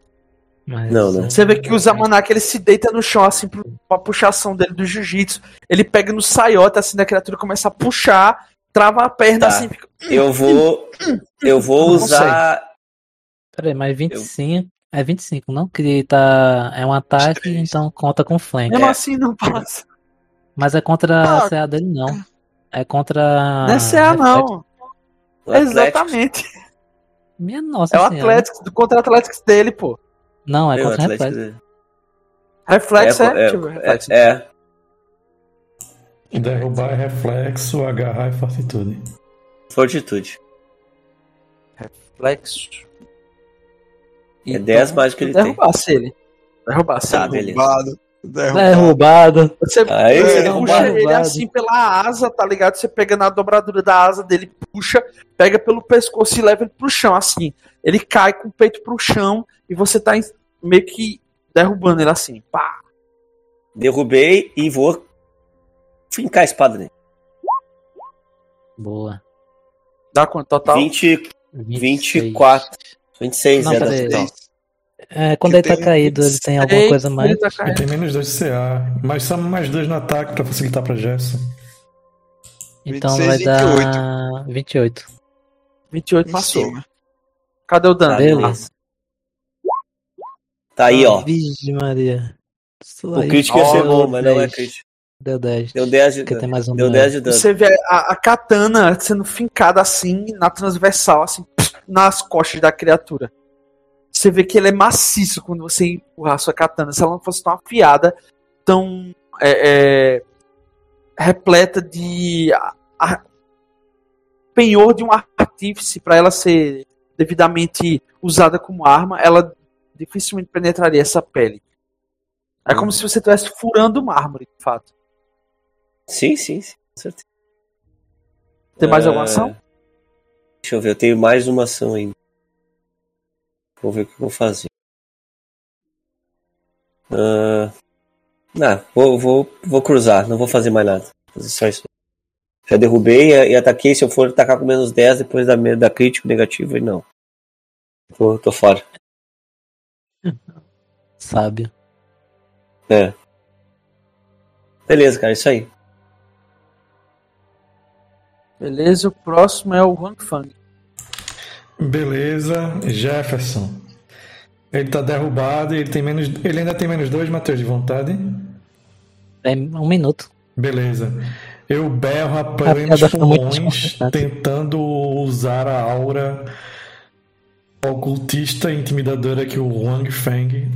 Mas, Não, não. Você vê que o Zamanak ele se deita no chão assim pra puxação dele do jiu-jitsu. Ele pega no saiote assim da criatura, começa a puxar, trava a perna Tá. assim, fica. Eu vou. Eu vou Não usar. Peraí, mas 25. É 25, não? Que tá. É um ataque, 23. então conta com flank. Mesmo É. assim não passa. Mas é contra a Ah. CA dele, não. É contra. Não é CA, não. Exatamente. Minha nossa É o. Atlético, contra o Atlético dele, pô. Não, é É o contra Atlético reflexo. dele. Reflexo é. É, deixa eu ver, reflexo. é, é. Derrubar é reflexo, agarrar é fortitude. Fortitude. Reflexo. É 10 mais do que ele tem. derrubasse ele. Derrubasse Tá, ele. Derrubado. Derrubado. Derrubado. Você, Aí você puxa derrubado. ele assim pela asa, tá ligado? Você pega na dobradura da asa dele, puxa, pega pelo pescoço e leva ele pro chão, assim. Ele cai com o peito pro chão e você tá meio que derrubando ele assim. Pá. Derrubei e vou fincar a espada nele. Boa. Dá quanto total? 20, 26. 24. 26 Não, é. É, quando Que ele tá caído, ele tem alguma coisa mais. ele tá Ele tem menos 2 de CA, mas só mais 2 no ataque pra facilitar pra Jefferson. Então 26, vai dar 28. 28 Em passou. cima. Cadê o dano? Tá, Beleza. Tá aí, ó. Virgem Maria. Isso O crítico ia ser bom, mas não é 10. crítico. Deu 10. Deu 10 de tem dano. mais um Deu dano. 10 de dano. Você vê a, a katana sendo fincada assim, na transversal, assim, nas costas da criatura. Você vê que ele é maciço quando você empurrar a sua katana. Se ela não fosse tão afiada, tão é, é, repleta de a- a- penhor de um artífice para ela ser devidamente usada como arma, ela dificilmente penetraria essa pele. É como se você estivesse furando mármore, de fato. Sim, sim, sim. Com certeza. Tem mais Ah, alguma ação? Deixa eu ver, eu tenho mais uma ação ainda. Vou ver o que eu vou fazer. Ah, não, vou, vou, vou cruzar, não vou fazer mais nada. Vou fazer só isso. Já derrubei e, e ataquei. Se eu for atacar com menos 10 depois da, da crítico negativo, aí não. Tô, tô fora. Sábio. É. Beleza, cara, isso aí. Beleza, o próximo é o Huang Fang. Beleza, Jefferson. Ele tá derrubado e ele tem menos. Ele ainda tem menos 2, Matheus, de vontade. É um minuto. Beleza. Eu berro a plenos pulmões, desconcertante. tentando usar a aura ocultista e intimidadora que o Wang Feng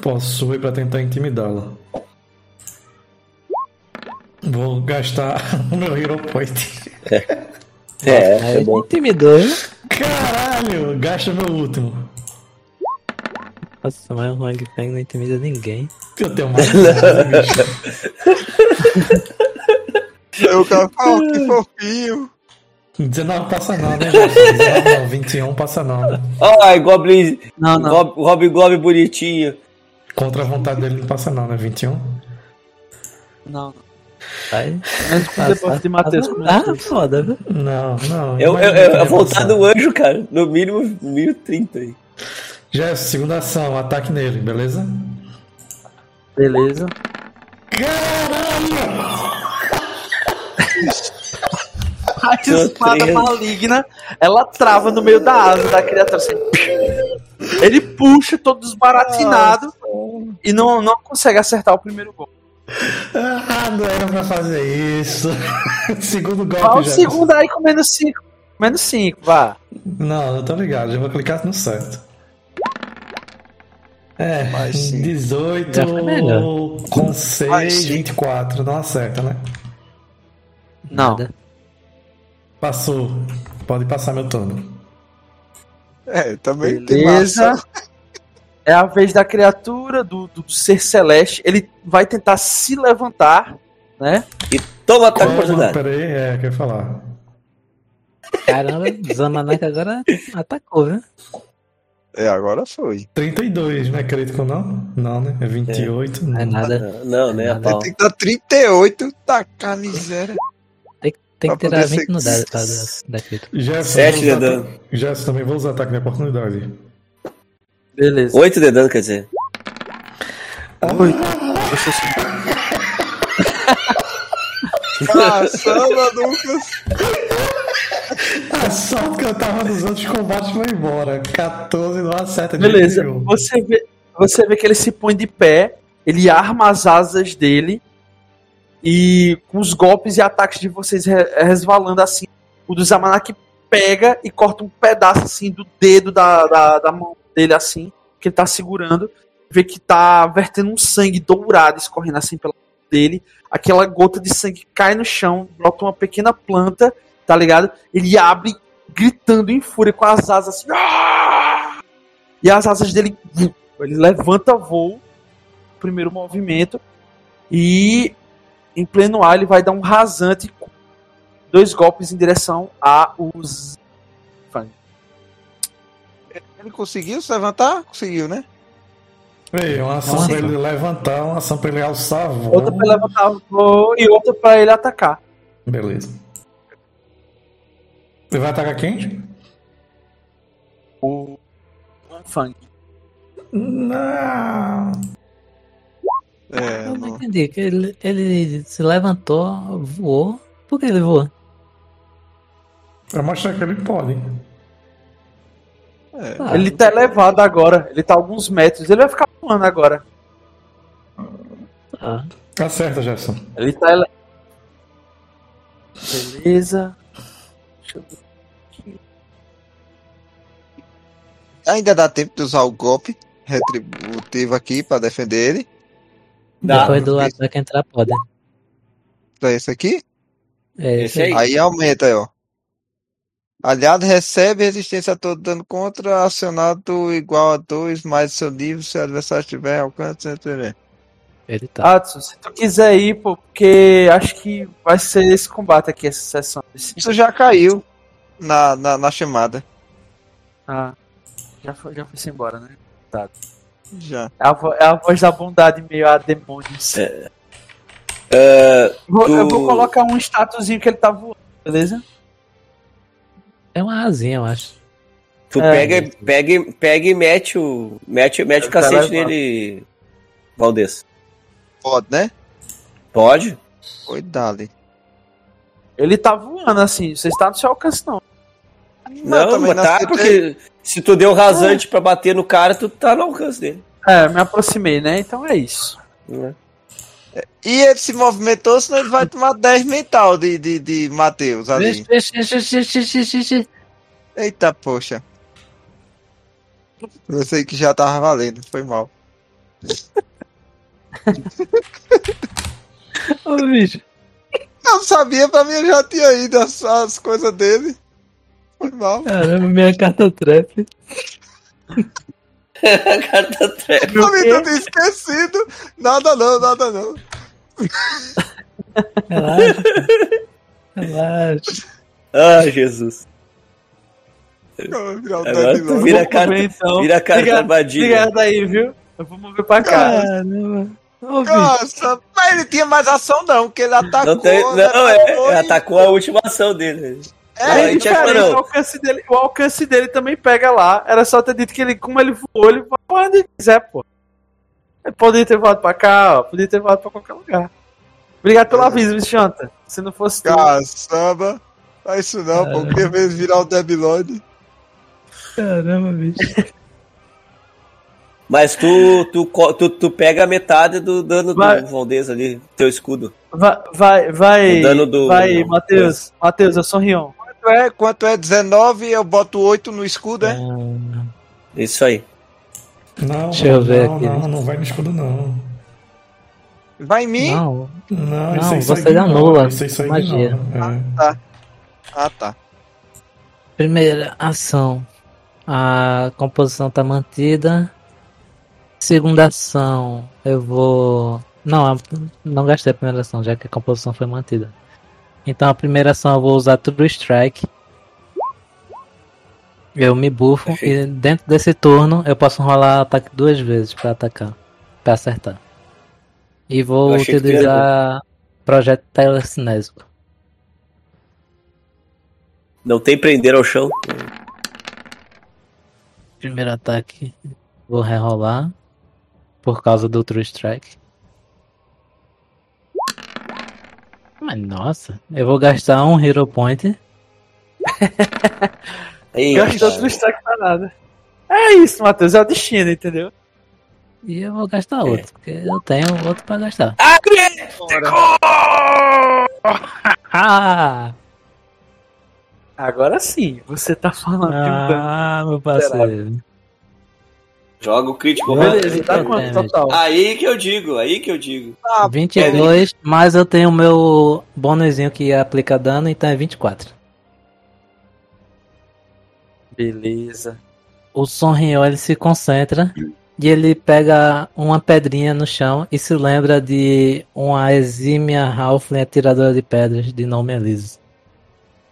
possui para tentar intimidá-la. Vou gastar o meu Hero Point. É, Aí é bom. intimidou, hein? Caralho! Gasta meu último. Nossa, mas o Wang Feng não intimida ninguém. Eu tenho mais. Eu o cara fala, "Oh, que fofinho. 19 passa não, né, Jefferson? 19 não, 21 passa não. né? Ai, Goblin. Não, não. Gob- Robin Goblin bonitinho. Contra a vontade dele não passa não, né? 21? Não, o debuff de Matheus. é Ah, foda, viu? Não, não. Eu, eu, eu, ia vontade passar. do anjo, cara. No mínimo 1030 aí. Jefferson, segunda ação, ataque nele, beleza? Beleza. A espada três. maligna, ela trava no meio da asa da criatura. Assim. Ele puxa todo desbaratinado e não, não consegue acertar o primeiro gol. Ah, não era pra fazer isso. segundo golpe, Qual o segundo aí com menos 5? Menos 5, vá. Não, eu tô ligado, já vou clicar no certo. É, Mais cinco. 18 Já foi melhor. com Mais 6, cinco. 24, não acerta, né? Não. Nada. Passou. Pode passar meu turno. É, também tem Beleza. massa. É a vez da criatura, do, do ser celeste. Ele vai tentar se levantar, né? Toma ataque de oportunidade. peraí, é, quer falar. Caramba, Zamanak agora atacou, viu? É, agora foi. 32, não é crítico não? Não, né? É 28. Não é não. nada. Não, né? Pau. Tem que dar 38, tacar miséria. Tem Pra que tirar poder 20 no ser- dado tá, da, da crítica. Jefferson, Sete de dano. Jefferson também vou usar ataque de oportunidade. Beleza. 8 de dano, quer dizer. Caçamba, Lucas. A sorte que eu tava nos outros combates foi embora. 14 não acerta de Beleza. nenhum. Você vê, você vê que ele se põe de pé, ele arma as asas dele e com os golpes e ataques de vocês re- resvalando assim, o do Zamanak pega e corta um pedaço assim do dedo da, da, da mão dele assim, que ele tá segurando, vê que tá vertendo um sangue dourado escorrendo assim pela dele, aquela gota de sangue cai no chão, brota uma pequena planta, tá ligado? Ele abre gritando em fúria com as asas assim, "Ah!" e as asas dele ele levanta voo primeiro movimento e em pleno ar ele vai dar um rasante dois golpes em direção a os Ele conseguiu se levantar? Conseguiu, né? Ei, uma ação Nossa. pra ele levantar, uma ação pra ele alçar voo. outra para levantar voo e outra para ele atacar Beleza. Ele vai atacar quem? o Fang. Não. É, Eu não não. entendi. que Ele, ele se levantou, voou. Por que ele voou? Pra mostrar que ele pode. É. Ah, Ele tá elevado agora, ele tá a alguns metros, ele vai ficar voando agora. tá. Acerta, Jefferson. Ele tá ele... Beleza. Deixa eu ver. Ainda dá tempo de usar o golpe retributivo aqui pra defender ele. Dá. Depois do ataque entrar, pode. Pra esse aqui. É, Esse aí. Aí aumenta aí, ó. Aliado recebe resistência a todo dano contra, acionado igual a 2 mais seu nível, se o adversário tiver alcance, etc. Ele tá. Adson, se tu quiser ir, pô, porque acho que vai ser esse combate aqui, essa sessão. Isso já caiu na, na, na chamada. Ah, já foi, já foi embora, né? Já. É a, vo- é a voz da bondade meio a demônios. É. Ah, Vou- Eu vou colocar um statuzinho que ele tá voando, beleza? É uma asinha, eu acho. tu É. pega, pega, pega e mete o. Mete, mete o Ele tá cacete levando. nele, Valdez. Pode, né? Pode? Cuidado. Ele tá voando assim, você está no seu alcance, não. Não, mas tá, porque se tu deu rasante pra bater no cara, tu tá no alcance dele. É, me aproximei, né? Então é isso. né? E ele se movimentou, senão ele vai tomar 10 mental de, de, de Matheus ali. Eita, poxa. Eu sei que já tava valendo, foi mal. Ô, bicho. Eu sabia, pra mim eu já tinha ido as, as coisas dele. Foi mal. Caramba, minha carta trap. Carta quê? eu tinha esquecido. Nada não, nada não. Relaxa. Relaxa. Ah, Jesus. Agora tu vira a carta, então. vira a carta Liga- armadilha. Liga daí, viu? Eu vou mover pra cá. Caramba. Nossa, mas ele tinha mais ação não, porque ele atacou. Não, tem, não né, é, atacou a última ação dele. É, É diferente, o alcance, dele, o alcance dele também pega lá. Era só ter dito que ele, como ele voou, ele vai pra onde ele quiser, pô. Ele poderia ter voado pra cá, ó. Poderia ter voado pra qualquer lugar. Obrigado pelo aviso, Bichanta. Se não fosse. Caçamba. Não é isso não, pô. Eu queria ver virar o Dead Lord. Caramba, bicho. Mas tu, tu, tu, tu pega a metade do dano Vai. do Valdez ali, teu escudo. Vai, vai, vai. O dano do- Vai, Matheus. Matheus, eu sou Rion. Quanto é, quanto é 19, eu boto 8 no escudo, é? Ah, Isso aí. Não, Deixa eu ver não, aqui. não, não vai no escudo, não. Vai em mim? Não, Não, Não, isso aí só você anula Isso aí só magia. é. Ah, tá. Primeira ação. A composição tá mantida. Segunda ação, eu vou. Não, não gastei a primeira ação, já que a composição foi mantida. Então a primeira ação eu vou usar True Strike. Eu me bufo e dentro desse turno eu posso rolar ataque duas vezes pra atacar. Pra acertar. E vou utilizar projeto telecinésico. Não tem prender ao chão. Primeiro ataque, vou rerolar por causa do True Strike. Mas nossa, eu vou gastar um Hero Point. Gastou outro destaque pra nada. É isso, Matheus. É o destino, entendeu? E eu vou gastar outro, porque eu tenho outro pra gastar. Ah! Agora sim, você tá falando de um dano. Ah, meu parceiro. Joga o crítico. Beleza, dá vai, quanto vai, total? Aí que eu digo, aí que eu digo. 22, mas eu tenho o meu bônusinho que aplica dano, então é 24. Beleza. O Sonriol ele se concentra e ele pega uma pedrinha no chão e se lembra de uma exímia Halfling atiradora de pedras de nome Elise.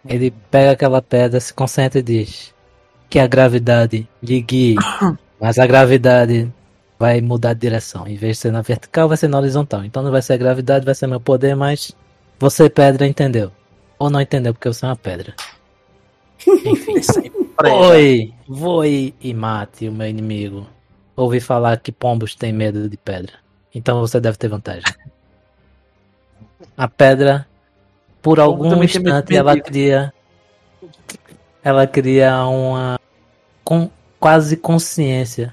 Ele pega aquela pedra, se concentra e diz que a gravidade lhe guie, mas a gravidade vai mudar de direção. Em vez de ser na vertical, vai ser na horizontal. Então não vai ser a gravidade, vai ser meu poder, mas você, pedra, entendeu. Ou não entendeu porque você é uma pedra. Enfim. Oi, voe e mate o meu inimigo. Ouvi falar que pombos têm medo de pedra. Então você deve ter vantagem. A pedra, por algum instante, ela cria. Ela cria uma. Com, quase consciência.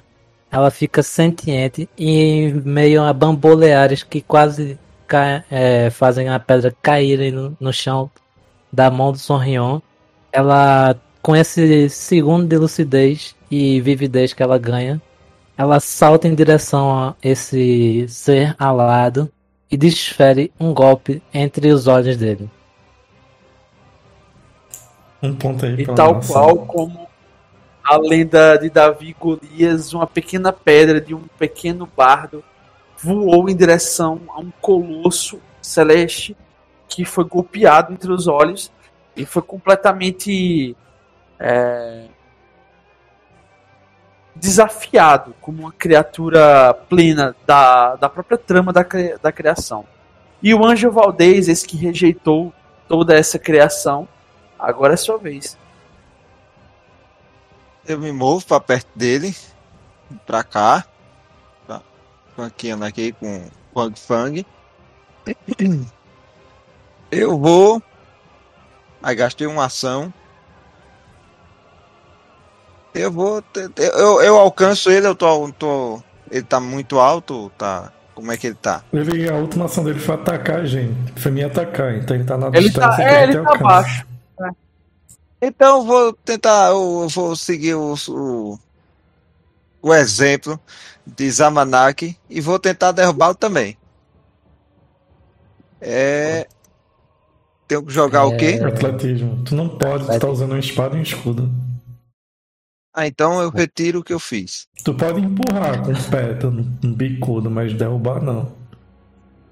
Ela fica sentiente e em meio a bamboleares que quase ca- é, fazem a pedra cair no, no chão da mão do Sonrion. Ela, com esse segundo de lucidez e vividez que ela ganha, ela salta em direção a esse ser alado e desfere um golpe entre os olhos dele. Um ponto aí E tal nossa- qual como a lenda de Davi e Golias, uma pequena pedra de um pequeno bardo voou em direção a um colosso celeste que foi golpeado entre os olhos e foi completamente é, desafiado como uma criatura plena da, da própria trama da, da criação. E o anjo Valdez, esse que rejeitou toda essa criação, agora é sua vez. Eu me movo pra perto dele. Pra cá. Tá. Funkeando aqui com Fang Fang. Eu vou. Aí gastei uma ação. Eu vou. Eu, eu, alcanço ele, eu tô, tô. Ele tá muito alto, tá. Como é que ele tá? Ele, a última ação dele foi atacar a gente. Foi me atacar, então ele tá na Ele tá, distância que é, ele tá alcança. abaixo. Então eu vou tentar. Eu vou seguir o, o, o exemplo de Zamanak e vou tentar derrubá-lo também. É. Tenho que jogar o quê? É. Atletismo. Tu não pode estar ter- usando uma espada e um escudo. Ah, então eu retiro o que eu fiz. Tu pode empurrar com o pé, um bicudo, mas derrubar não.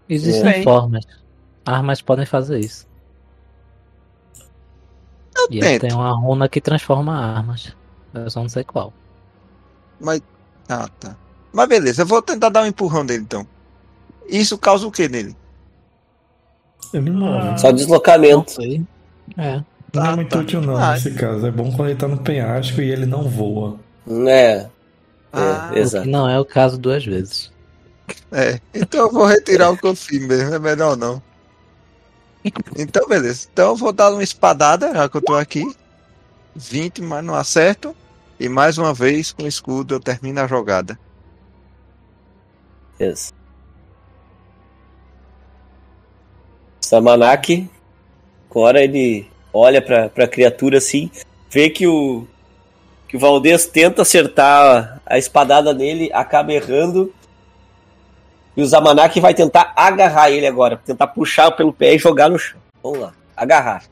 Existem formas. Armas podem fazer isso. Eu E aí tento. tem uma runa que transforma armas. Eu só não sei qual. Mas. Ah, tá. Mas beleza, eu vou tentar dar um empurrão dele então. Isso causa o que nele? Ele move. Só deslocamento. sei. É. Não é Ah, muito tá. útil não Ah. nesse caso. É bom quando ele tá no penhasco e ele não voa. É, Ah, é exato. Que não é o caso duas vezes. É, então eu vou retirar o que eu fiz mesmo, é melhor não. Então, beleza. Então eu vou dar uma espadada, já que eu tô aqui. 20, mas não acerto. E mais uma vez, com o escudo, eu termino a jogada. Isso. Samanak, agora ele olha pra, pra criatura assim, vê que o que o Valdez tenta acertar a espadada nele, acaba errando. E o Zamanak vai tentar agarrar ele agora, tentar puxar pelo pé e jogar no chão. Vamos lá, agarrar.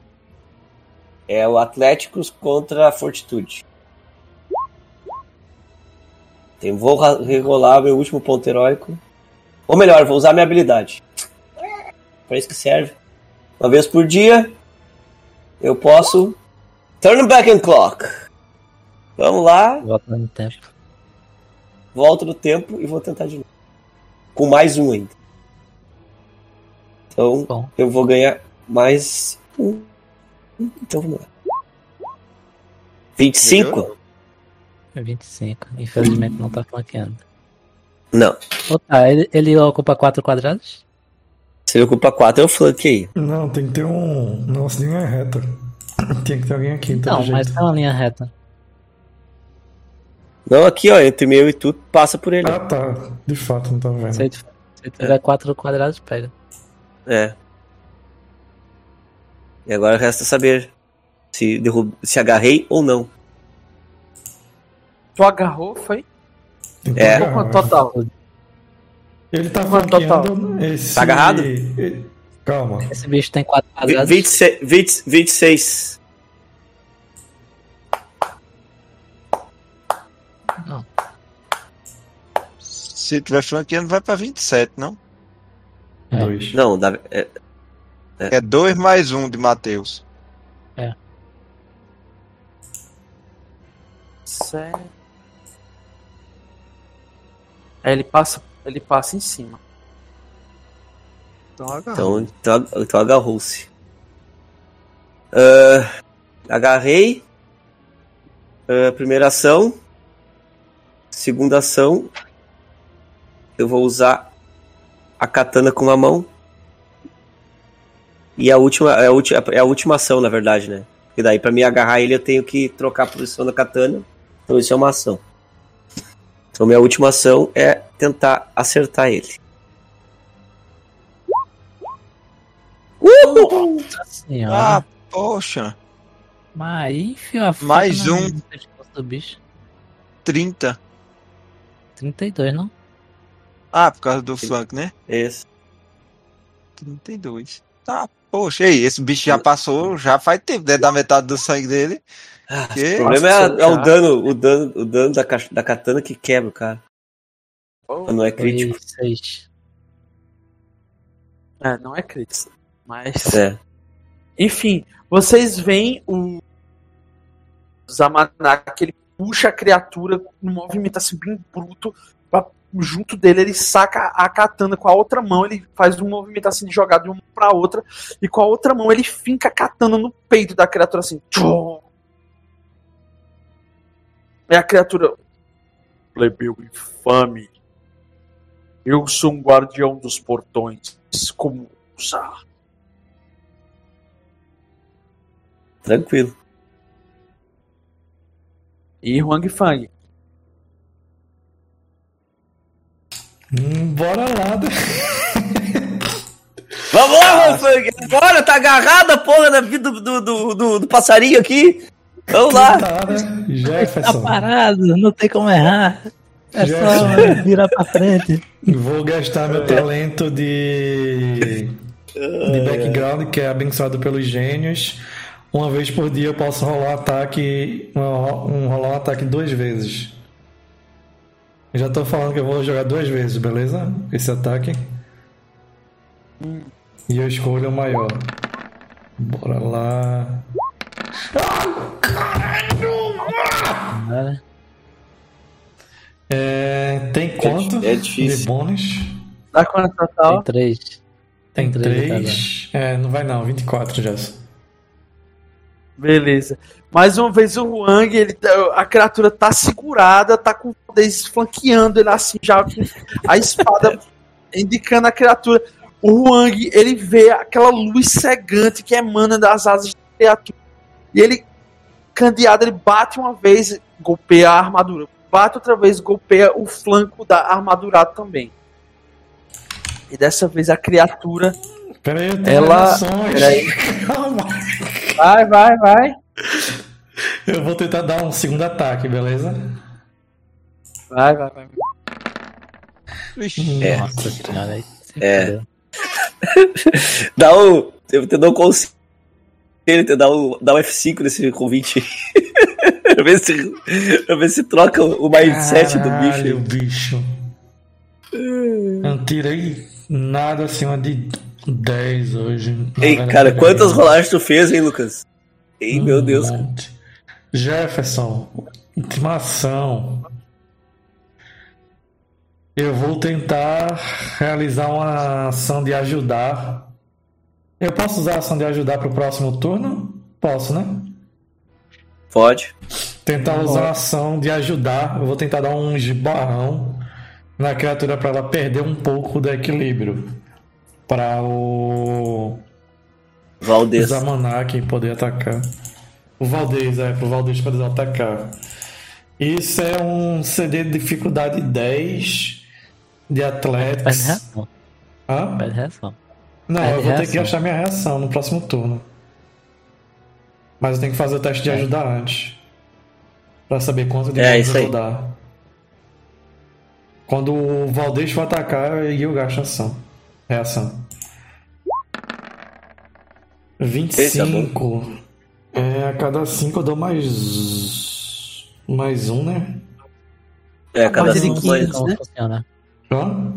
É o Atléticos contra a Fortitude. Tem, vou rerolar meu último ponto heróico. Ou melhor, vou usar minha habilidade. Para isso que serve. Uma vez por dia, eu posso. Turn back and clock. Vamos lá, Volta no tempo. volto no tempo e vou tentar de novo. Com mais um ainda. Então, Bom. eu vou ganhar mais um. Então vamos lá. 25? É 25. Infelizmente não tá flanqueando. Não. Ô, tá, ele, ele ocupa quatro quadrados? Se ele ocupa 4, eu flanqueio. Não, tem que ter um. Nossa, linha reta. Tem que ter alguém aqui, então. Não, mas é uma linha reta. Não, aqui ó, entre meu e tu, passa por ele. Ah, tá. De fato, não tá vendo. Se ele, tiver quatro quadrados, pega. É. E agora resta saber se, derrub... se agarrei ou não. Tu agarrou, foi? É. agarrar. Total? Ele tá flanqueando esse. Tá agarrado? Calma. Esse bicho tem quatro quadrados. 26, 20, 26. Se tiver flanqueando, vai pra 27, não? É. Dois. Não, dá, é, É 2 mais 1 um de Matheus. Sério. Aí ele passa, ele passa em cima. Então agarra. então, então, então agarrou-se. Ah, agarrei. Ah, primeira ação. Segunda ação. Eu vou usar a katana com a mão. E a última, é a última, é a última ação, na verdade, né? Porque daí, pra me agarrar ele, eu tenho que trocar a posição da katana. Então, isso é uma ação. Então, minha última ação é tentar acertar ele. Uhul! Senhora. Ah, poxa. Mas aí enfiou a Mais na- um. do bicho. 30. 32, não? Ah, por causa do flank, né? Esse. 32. Tá, poxa, aí, esse bicho já passou, já faz tempo, né? Da metade do sangue dele. Que? O problema é, é o dano, o dano, o dano da, da katana que quebra o cara. Não é crítico. Foi seis. É, não é crítico. Mas. É. Enfim, vocês veem o Zamanak, ele puxa a criatura num movimento assim bem bruto. Junto dele, ele saca a katana com a outra mão, ele faz um movimento assim de jogar de uma pra outra, e com a outra mão ele finca a katana no peito da criatura assim. Tchum! É a criatura. Plebeu infame. Eu sou um guardião dos portões. Como usar? Tranquilo. E Huang Fang. Hum, bora lá. né? Vamos lá, Wolfgang! Bora, tá agarrada a porra da vida do, do, do, do- passarinho aqui! Vamos lá! Tá, né? Tá Jefferson. parado, não tem como errar. É Já só virar pra frente. Vou gastar meu talento de, de background, que é abençoado pelos gênios. Uma vez por dia eu posso rolar um ataque. Um, rolar um ataque duas vezes. Eu já tô falando que eu vou jogar duas vezes, beleza? Esse ataque. E eu escolho o maior. Bora lá. Né? É, tem quanto é difícil. de bônus? Dá quanto Tem total? três. Tem Tem três, 3. É, não vai não, 24 já. Beleza. Mais uma vez o Huang, ele, tá- a criatura tá segurada, tá com o poder flanqueando ele assim, já com a espada indicando a criatura. O Huang, ele vê aquela luz cegante que emana das asas da criatura. E ele, candeado, ele bate uma vez, golpeia a armadura. Bate outra vez, golpeia o flanco da armadurado também. E dessa vez a criatura. Pera aí, eu tenho Ela- peraí. Calma. Vai, vai, vai. Eu vou tentar dar um segundo ataque, beleza? Vai, vai, vai. Vixe. É. Nossa senhora, É. Dá um. Eu te dou um conselho, te dá um, dá um F5 nesse convite. pra, ver se, pra ver se troca o mindset Caralho, do bicho. bicho. Eu não tirei nada acima de 10 hoje. Ei, cara, quantas rolagens tu fez, hein, Lucas? Ei, um meu Deus. monte. Jefferson, intimação. Eu vou tentar realizar uma ação de ajudar. Eu posso usar a ação de ajudar pro próximo turno? Posso, né? Pode. Tentar usar a ação de ajudar. Eu vou tentar dar um esbarrão na criatura para ela perder um pouco do equilíbrio. Para o Valdez. Zamanak poder atacar. O Valdez, é, pro Valdez poder atacar. Isso é um CD de dificuldade 10 de Athletics. reação. Hã? Perde reação. Não, Perde eu vou ter que reação. achar minha reação no próximo turno. Mas eu tenho que fazer o teste de É. ajudar antes. Pra saber quanto de É, isso eu aí. vou dar. Quando o Valdez for atacar, eu gasto ação. Reação. 25. É, a cada 5 eu dou mais. Mais um, né? É, cada partir de cinco 15, mais. Como né? funciona? Hã?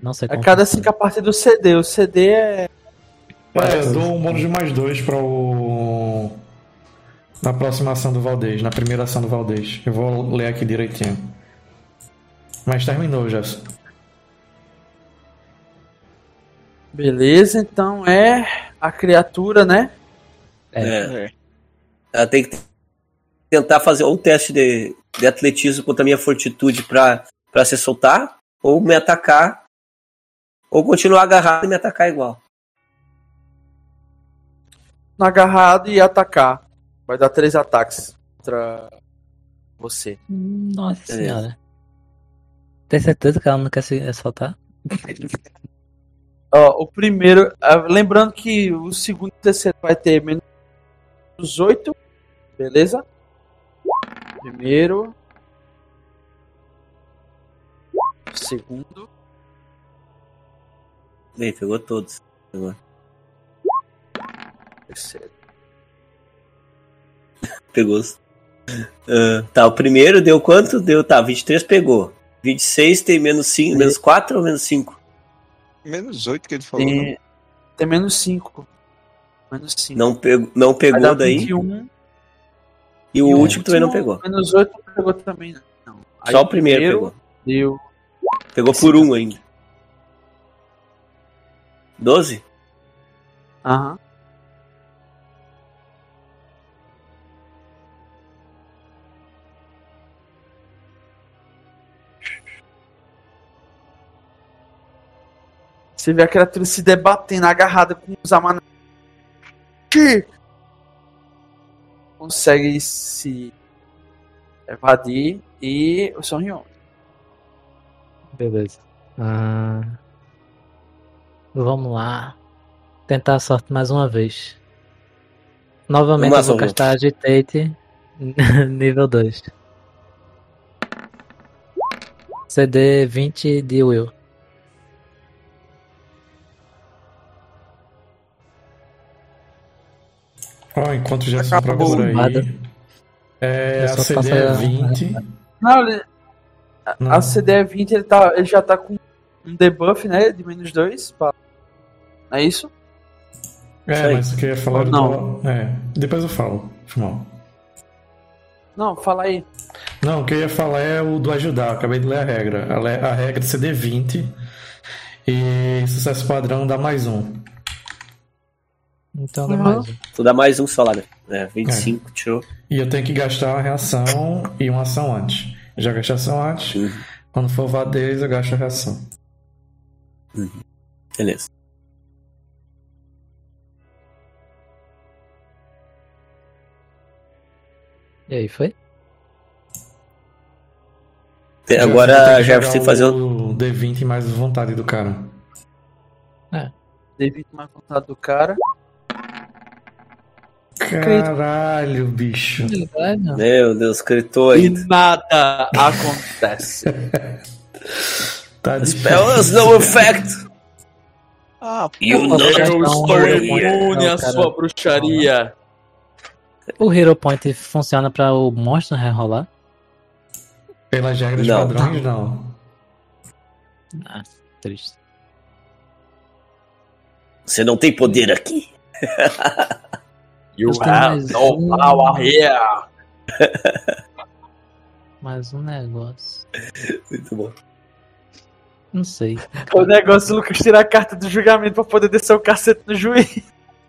Não sei A cada funciona. 5 a partir do CD. O CD é. É, eu dou um bônus de mais dois para o. Na próxima ação do Valdez, na primeira ação do Valdez. Eu vou ler aqui direitinho. Mas terminou, Jefferson. Beleza, então é a criatura, né? É. Ela tem que tentar fazer ou um teste de, de atletismo contra a minha fortitude pra, pra se soltar, ou me atacar, ou continuar agarrado e me atacar igual. Agarrado e atacar. Vai dar três ataques contra você. Nossa É. senhora. Tem certeza que ela não quer se soltar? Ó, o primeiro. ah, Lembrando que o segundo e o terceiro vai ter menos 8. Beleza? Primeiro. Segundo. Bem, pegou todos. Agora. Terceiro. Pegou. os- Ah, tá, o primeiro deu quanto? Deu, tá, 23 pegou. 26 tem menos 5, menos 4 ou menos 5? Menos 8 que ele falou. né? Tem, tem menos 5. Menos 5. Não, pegou, não Vai pegou dar daí. 21. E o E último também não pegou. Menos 8 não pegou também, não. Aí Só o primeiro pegou. Deu. Pegou por um ainda. 12? Aham. Você vê a criatura se debatendo, agarrada com os amanas. Consegue se evadir e o Sonrion. Beleza. Ah, vamos lá. Tentar a sorte mais uma vez. Novamente eu vou São castar Agitate nível 2. CD 20 de Will. Ó, enquanto o Gerson Acabou. procura Nada. aí. É, a só CD é a- 20. Não, ele- a- Não. a CD 20 ele, tá, ele já tá com um debuff, né? De menos 2. Não é isso? É, Sei. mas o que eu ia falar Não. do- É, depois eu falo. Final. Não, fala aí. Não, o que eu ia falar é o do ajudar. Eu acabei de ler a regra. A, le- a regra é CD 20. E sucesso padrão dá mais um. Então dá Uhum. mais um. Tu dá mais um só lá, né? É, 25, tirou. E eu tenho que gastar uma reação e uma ação antes. Já gastei a ação antes. Uhum. Quando for vadez, eu gasto a reação. Beleza. E aí, foi? Tem- Já- Agora tem que já jogar você fazer o. o D20 mais vontade do cara. D20 mais vontade do cara. Caralho, bicho. Meu Deus, gritou E aí. nada acontece. Tá Spells no effect. Ah, You know Eu estou imune à sua bruxaria. O Hero Point funciona pra o monstro rerolar? Pelas regras Não. padrões, não. Ah, triste. Você não tem poder aqui. You have mais no um. power here. Mais um negócio. Muito bom. Não sei. O negócio do Lucas tirar a carta do julgamento pra poder descer o cacete no juiz.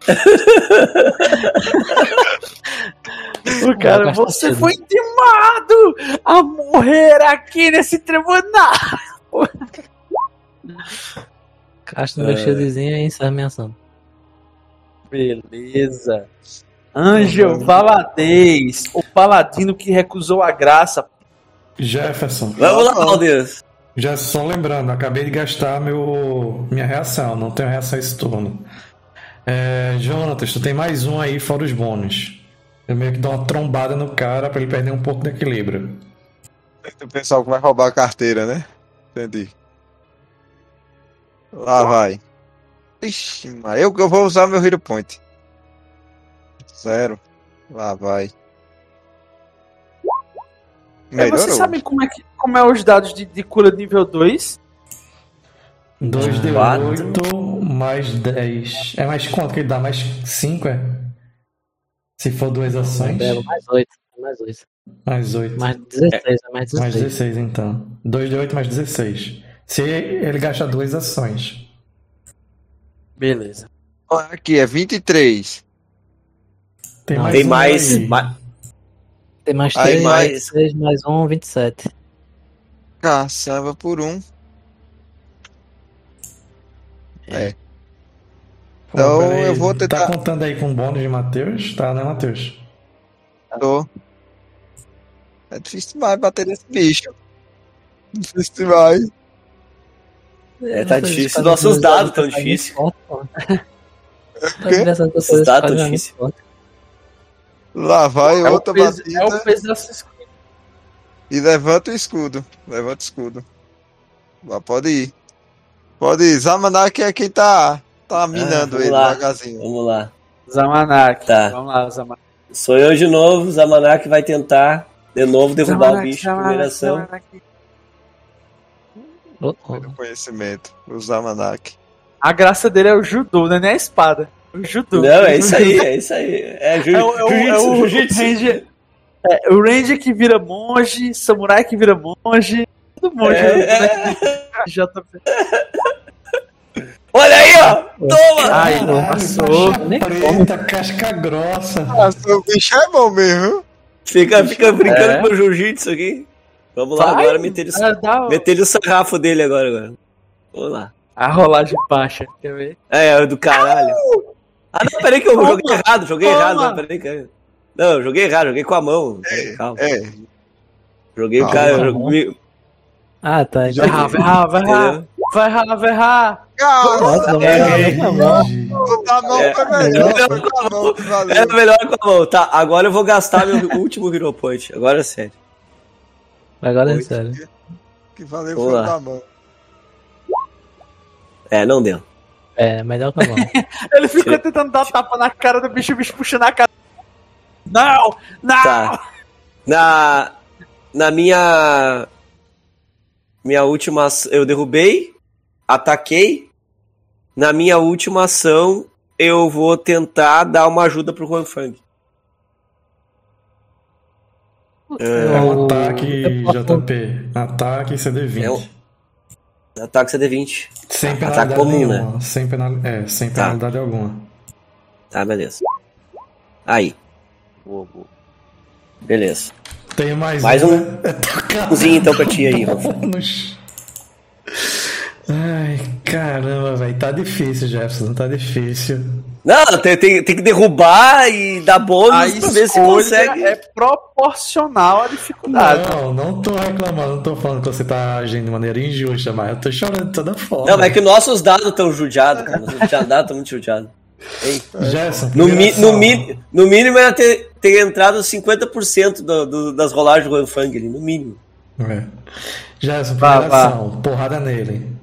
o cara, gastar você foi intimado a morrer aqui nesse tribunal. Meu É. shieldzinho e encerra minha ação. Beleza. Angel Valadez, o paladino que recusou a graça. Jefferson. Vamos lá. Já só lembrando, acabei de gastar meu, minha reação, não tenho reação esse turno. É, Jonatas, tu tem mais um aí fora os bônus. Eu meio que dou uma trombada no cara pra ele perder um pouco de equilíbrio. o pessoal que vai roubar a carteira, né? Entendi. Lá vai. Ixi, mas eu, eu vou usar meu Hero Point. Zero. Lá vai. É, Melhorou. vocês sabem como é, que, como é os dados de, de cura nível 2? 2d8 mais 10. É mais quanto que ele dá? Mais 5, é? Se for duas ações, mais 8. Mais 8. mais 8. Mais 16, é mais Mais 16. 16 então. 2d8 mais 16. Se ele gasta duas ações. Beleza. Aqui é 23. Tem mais Tem um mais. aí. ma- Tem mais Aí 3, mais- mais 6, mais 1, 27. Caçamba por um. É. Pô, Então, peraí, eu vou Tá tentar- contando aí com o bônus de Matheus? Tá, né, Matheus? Tô. É difícil demais bater nesse bicho. Difícil demais. É, tá difícil. Nossos dados tão difíceis. Esses dados tão difíceis. Lá vai É o, outra peso, batida é o peso dessa e levanta o escudo. Levanta o escudo. Lá pode ir. Pode ir. Zamanak é quem tá, tá minando vamos ele lá. devagarzinho. Vamos lá. Zamanak. Tá. Vamos lá, Zamanak. Sou eu de novo. Zamanak vai tentar de novo derrubar o Zamanak, bicho. Zamanak, Primeira ação. Zamanak. Oh, oh. Pelo conhecimento. O Zamanak. A graça dele é o judô, né? Nem a espada. O judô. Não, é isso aí, é isso aí. É, jiu- É o, é o, é jiu-jitsu, o, é, o ranger que vira monge, samurai que vira monge, tudo monge. É, né? JP. Olha aí, ó! Toma! Ai, Caralho, passou. preta, casca grossa. Nossa, o bicho é bom mesmo. Fica, fica brincando É. com o jiu-jitsu aqui. Vamos lá, Vai. agora meter o, Ah, dá o- meter o sarrafo dele agora, agora. Vamos lá. a rolagem baixa, quer ver? É, é do caralho. Ah, não, peraí que eu Toma. joguei errado, joguei Toma. errado. Não, peraí que... Não, eu joguei errado, joguei com a mão. Peraí, calma. É. Joguei o Calma. cara, eu joguei... Ah, tá. Vai errar, vai errar, vai errar, vai errar, vai errar. É, vai é. mão. o da mão É. foi melhor. Com a mão, É valeu. melhor com a mão. Tá, agora eu vou gastar meu último Hero Point. Agora é sério. Agora é sério. Que valeu foi da mão. É, não deu. É, melhor que a mão. Ele ficou tentando dar tapa na cara do bicho, o bicho puxando a cara. Não! Não! Tá. Na, na minha. Minha última. Eu derrubei, ataquei. Na minha última ação, eu vou tentar dar uma ajuda pro Juan Fang. É um ataque, JP. Ataque CD20. É um- Ataque CD20. Sem Ataque penalidade comum, né? nenhuma. Sem, penal... é, sem Tá. penalidade alguma. Tá, beleza. Aí. Boa, boa. Beleza. Tem mais, Mais um. um- né? É tocar Cozinha então pra ti aí, nos- Ai, caramba, velho. Tá difícil, Jefferson. Tá difícil. Não, tem, tem, tem que derrubar e dar bônus pra ver se consegue. é proporcional à dificuldade. Não, não tô reclamando. Não tô falando que você tá agindo de maneira injusta, mas eu tô chorando de toda forma. Não, mas é que nossos dados estão judiados, cara. Nossos dados estão muito judiados. Ei, Jefferson, No, mi, no, mi, no mínimo era ter, ter entrado 50% do, do, das rolagens do Fang ali, no mínimo. É. Vá, primeira vá. Porrada nele.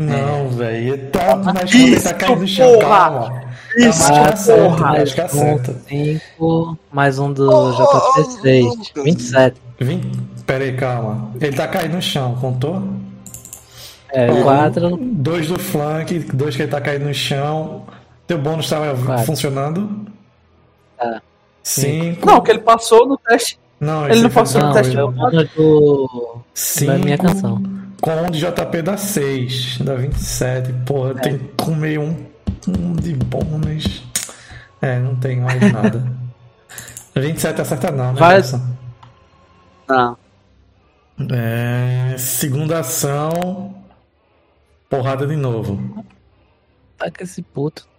Não, velho. Tá na escola, ele tá Isso, caindo no chão. Calma. Isso, Calma, acho que acerta, porra! acho que acerta. 5, mais um do Oh, oh, JP 6. oh, 27. Vim... Pera aí, calma. Ele tá caindo no chão, contou? É, Ó, 4. Dois do flank, dois que ele tá caindo no chão. Teu bônus tava Quatro. funcionando? Tá. Cinco. Não, que ele passou no teste. Não, ele não passou no Não, teste. é o bônus do. Cinco. da minha canção. Com um de JP dá 6. Dá 27. Porra, tem que comer um, um de bônus. É, não tem mais nada. 27 acerta não, né? Vai-? Não. É, segunda ação. Porrada de novo. Tá com esse puto.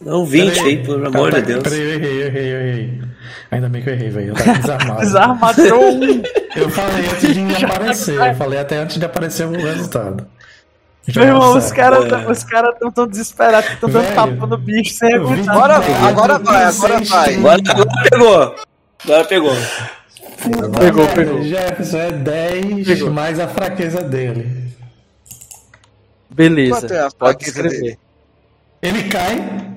Não, 20 Peraí, aí, pelo tá, amor tá, de Deus. Peraí, eu errei, eu errei, eu errei. Ainda bem que eu errei, velho. Eu tava desarmado. Um. eu falei antes de aparecer. Eu falei até antes de aparecer o resultado. Meu irmão, os Certo. caras É. os cara tão tão desesperados, tão dando Velho, tapa no bicho sem aguentar. Agora- agora vai, agora 16, vai. Agora, agora pegou. Agora pegou. Pegou, É, pegou. Jefferson é 10 Pegou. mais a fraqueza dele. Beleza. É a Pode escrever. dele? Ele cai.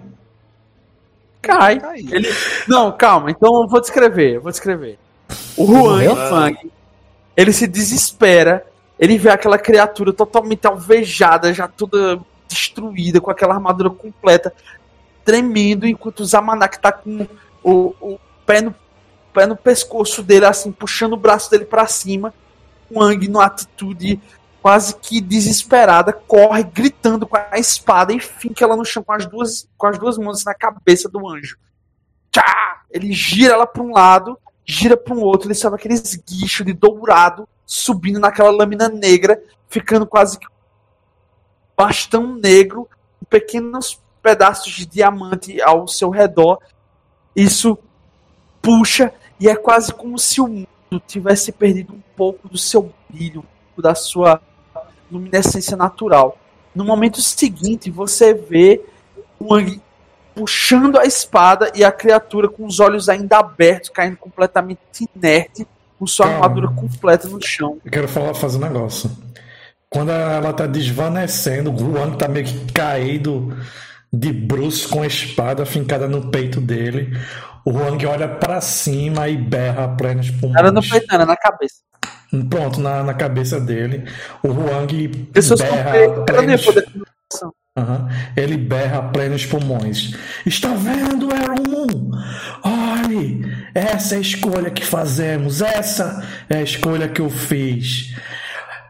Cai. Cai. Ele... Não, calma, então eu vou descrever, eu vou descrever. O Juan? Fang, ele se desespera, ele vê aquela criatura totalmente alvejada, já toda destruída, com aquela armadura completa, tremendo, enquanto o Zamanak tá com o, o pé, no, pé no pescoço dele, assim, puxando o braço dele pra cima. O Ang, numa atitude quase que desesperada, corre gritando com a espada e finca ela no chão com as duas, com as duas mãos na cabeça do anjo. Tchá! Ele gira ela para um lado, gira para um outro, ele sobe aqueles guichos de dourado subindo naquela lâmina negra, ficando quase que bastão negro, pequenos pedaços de diamante ao seu redor. Isso puxa e é quase como se o mundo tivesse perdido um pouco do seu brilho, da sua luminescência natural. No momento seguinte, você vê o Ang puxando a espada e a criatura com os olhos ainda abertos, caindo completamente inerte, com sua Calma. armadura completa no chão. Eu quero falar, fazer um negócio. Quando ela tá desvanecendo, o Guan tá meio que caído de bruços com a espada fincada no peito dele. O Huang olha pra cima e berra a plenos pulmões. Era no peito, era na cabeça. Pronto, na, na cabeça dele. O Huang Pessoas berra plenos... Aham. Ele berra plenos pulmões. Está vendo, Erumon? Olhe, essa é a escolha que fazemos. Essa é a escolha que eu fiz.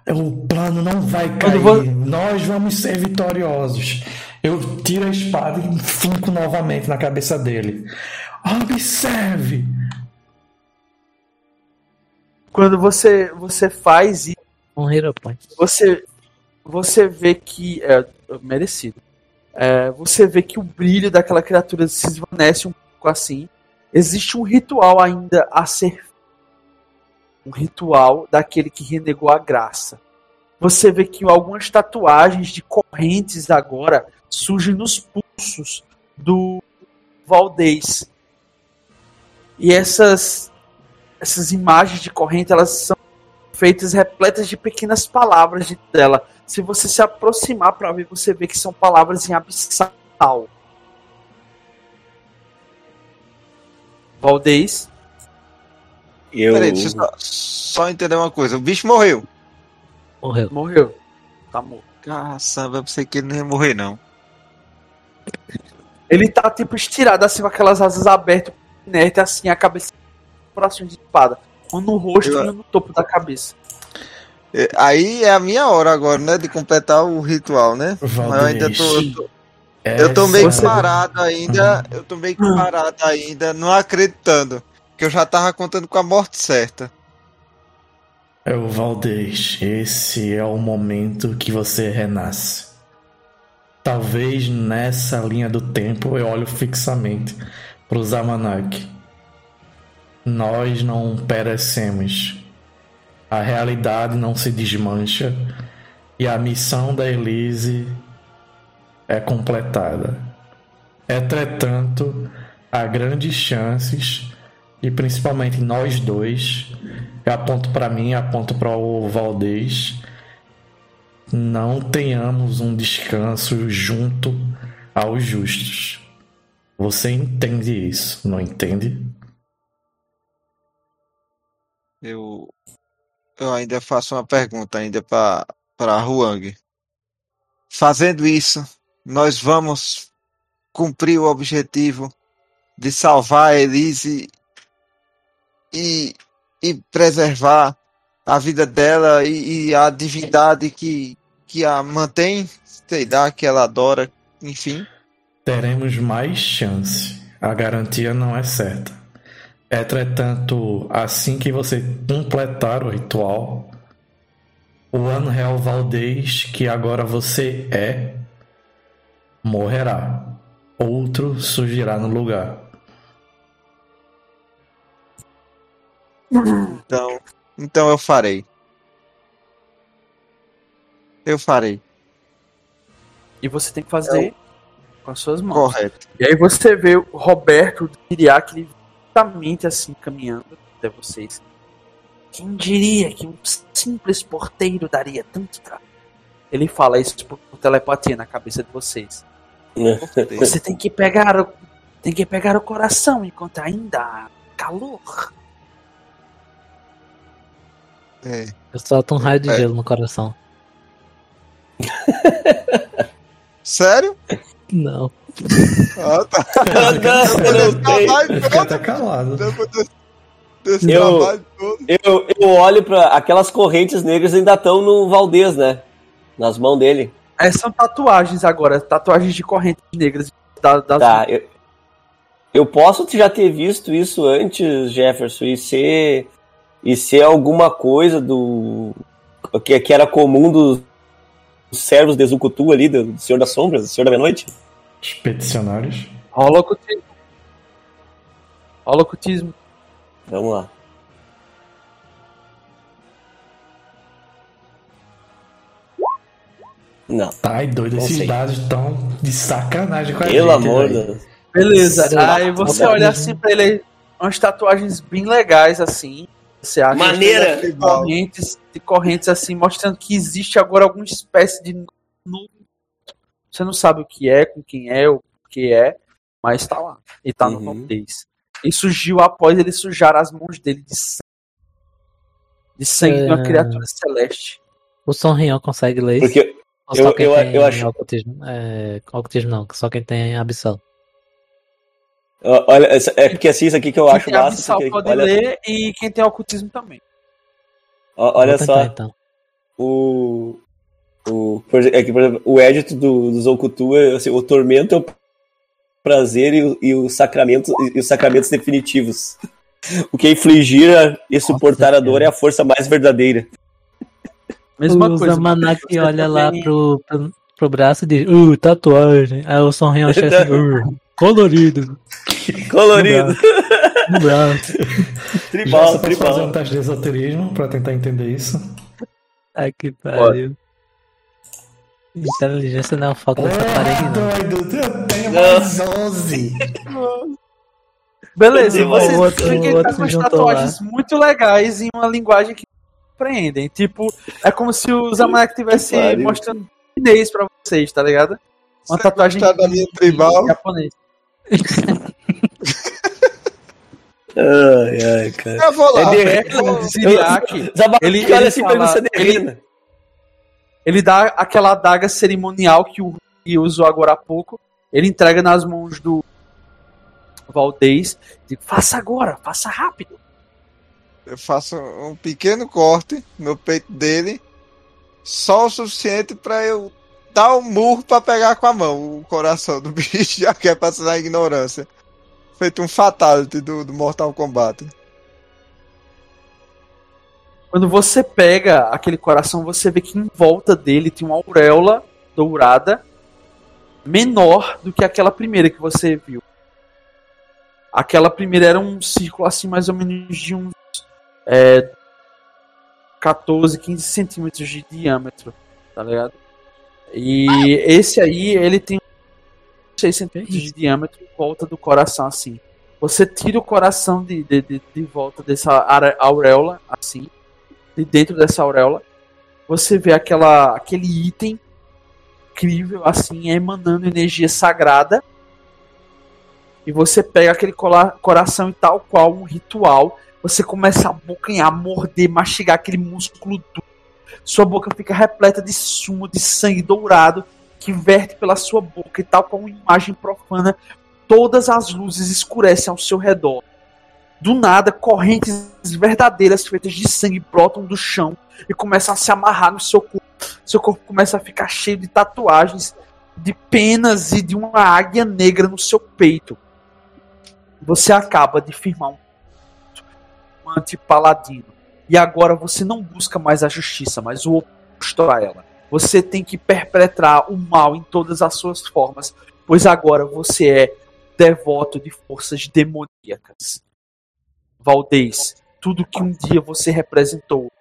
O plano não vai cair. vo- Nós vamos ser vitoriosos. Eu tiro a espada e finco novamente na cabeça dele. Observe. Quando você, você faz isso, Um hero point. você, você vê que. É merecido. É, você vê que o brilho daquela criatura se desvanece um pouco assim. Existe um ritual ainda a ser. Um ritual daquele que renegou a graça. Você vê que algumas tatuagens de correntes agora surgem nos pulsos do Valdez. E essas essas imagens de corrente elas são feitas repletas de pequenas palavras de- dela. Se você se aproximar para ver, você vê que são palavras em abissal. Valdez, Eu. Peraí, deixa eu só, só entender uma coisa. O bicho morreu. Morreu. morreu. Tá morto. Caçamba, eu pensei que ele não ia morrer, não. Ele tá tipo estirado assim com aquelas asas abertas, inerte assim, a cabeça próximo de espada. Um no rosto e um no topo da cabeça. É, Aí é a minha hora agora, né? De completar o ritual, né? Mas eu ainda tô. Eu tô, eu tô meio parado ainda. Eu tô meio que parado ainda, não acreditando. Que eu já tava contando com a morte certa. É o Valdez. Esse é o momento que você renasce. Talvez nessa linha do tempo eu olho fixamente para o Zamanak. Nós não perecemos. A realidade não se desmancha e a missão da Elise é completada. Entretanto, há grandes chances e principalmente nós dois eu aponto para mim, aponto para o Valdez. Não tenhamos um descanso junto aos justos. Você entende isso, não entende? Eu, eu ainda faço uma pergunta ainda para para Huang. Fazendo isso, nós vamos cumprir o objetivo de salvar a Elise e, e preservar a vida dela e, e a divindade que, que a mantém, sei lá, que ela adora, enfim. Teremos mais chance. A garantia não é certa. Entretanto, assim que você completar o ritual, o Anhel Valdez, que agora você é, morrerá. Outro surgirá no lugar. Então, então eu farei. Eu farei. E você tem que fazer com as suas mãos. Correto. E aí você vê o Roberto Iriac ele lentamente assim caminhando até vocês. Quem diria que um simples porteiro daria tanto trabalho? Ele fala isso por telepatia na cabeça de vocês. Você tem que pegar o, tem que pegar o coração enquanto ainda há calor. É. Eu solto um raio de É. gelo no coração. Sério? Não. Ah, tá. não, não até calado. Eu- trabalho todo. Eu, eu olho pra. Aquelas correntes negras ainda estão no Valdez, né? Nas mãos dele. É, são tatuagens agora, tatuagens de correntes negras da, das Tá, eu, eu posso já ter visto isso antes, Jefferson, e ser. E ser alguma coisa do. Que, que era comum dos servos de Zucutu ali, do, do Senhor das Sombras, do Senhor da Meia-Noite. Expedicionários. Rola ocultismo. Rola ocultismo. Vamos lá. Não. Tá, e doido, Não esses sei. dados estão de sacanagem com a Pelo gente. amor de. Deus. Beleza. Aí você olha assim pra ele, umas tatuagens bem legais assim. Você acha Maneira. que correntes, de correntes assim, mostrando que existe agora alguma espécie de novo. Você não sabe o que é, com quem é, o que é, mas tá lá. E tá no Uhum. Valdez. E surgiu após ele sujar as mãos dele de sangue. De sangue de uma É. criatura celeste. O Sonrião consegue ler isso? Porque eu- só quem eu- tem eu acho- ocultismo? É, ocultismo não, só quem tem abissal. Olha, é porque assim, isso aqui que eu Quem acho tem massa. abissal porque, pode olha, ler e quem tem ocultismo também. ó- olha Vou só, tentar, então. o. O, é que, por exemplo, o édito do, do Zokutu é assim, o tormento é o prazer e, o- e os sacramentos e os sacramentos definitivos. O que infligir a- e suportar a dor é a força mais verdadeira. Mesma o coisa. Zamanak você olha lá pro, pro, pro braço e diz, uh, tatuagem. Aí o Sonrião acha assim, uh, colorido, Colorido, no braço. Já tribal, só posso fazer um tribal. teste de esoterismo pra tentar entender isso. Ai, que pariu. Inteligência não é o foco dessa parede, não. doido, eu tenho mais 11. Beleza, vocês outro- veem que ele tá com as tatuagens muito legais em uma linguagem que compreendem. Tipo, é como se o Zamanek estivesse mostrando chinês pra vocês, tá ligado? Uma Você tatuagem da linha tribal? japonês. Ai, ai, cara. Eu vou lá. É o Ziriak, Zabaque Ele- olha ele assim fala- pra você ele- ele dá aquela adaga cerimonial que o Rui usou agora há pouco. Ele entrega nas mãos do Valdez. Diz, faça agora, faça rápido. Eu faço um pequeno corte no peito dele, só o suficiente pra eu dar um murro pra pegar com a mão o coração do bicho, já que é pra ser na ignorância. Feito um fatality do, do Mortal Kombat. Quando você pega aquele coração, você vê que em volta dele tem uma auréola dourada menor do que aquela primeira que você viu. Aquela primeira era um círculo assim, mais ou menos de uns é, 14, 15 centímetros de diâmetro, tá ligado? E esse aí, ele tem 6 centímetros de diâmetro em volta do coração, assim. Você tira o coração de, de, de, de volta dessa auréola, assim, de dentro dessa auréola, você vê aquela, aquele item incrível, assim, emanando energia sagrada. E você pega aquele cola- coração e tal qual um ritual, você começa a abocanhar, morder, mastigar aquele músculo duro. Sua boca fica repleta de sumo, de sangue dourado, que verte pela sua boca e tal qual uma imagem profana. Todas as luzes escurecem ao seu redor. Do nada, correntes verdadeiras feitas de sangue brotam do chão e começam a se amarrar no seu corpo. Seu corpo começa a ficar cheio de tatuagens, de penas e de uma águia negra no seu peito. Você acaba de firmar um anti-paladino. E agora você não busca mais a justiça, mas o oposto a ela. Você tem que perpetrar o mal em todas as suas formas, pois agora você é devoto de forças demoníacas. Valdez, tudo que um dia você representou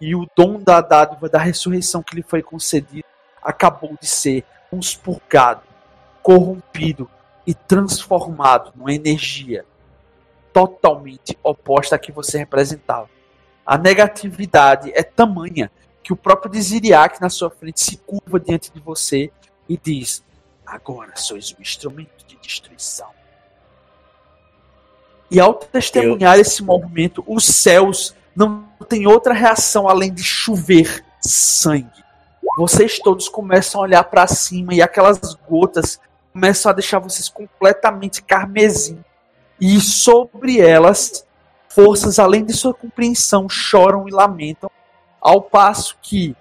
e o dom da dádiva da ressurreição que lhe foi concedido acabou de ser conspurgado, corrompido e transformado numa energia totalmente oposta à que você representava. A negatividade é tamanha que o próprio Desiriac na sua frente se curva diante de você e diz: Agora sois um instrumento de destruição. E ao testemunhar esse movimento, os céus não têm outra reação além de chover sangue. Vocês todos começam a olhar para cima e aquelas gotas começam a deixar vocês completamente carmesim. E sobre elas, forças além de sua compreensão choram e lamentam, ao passo que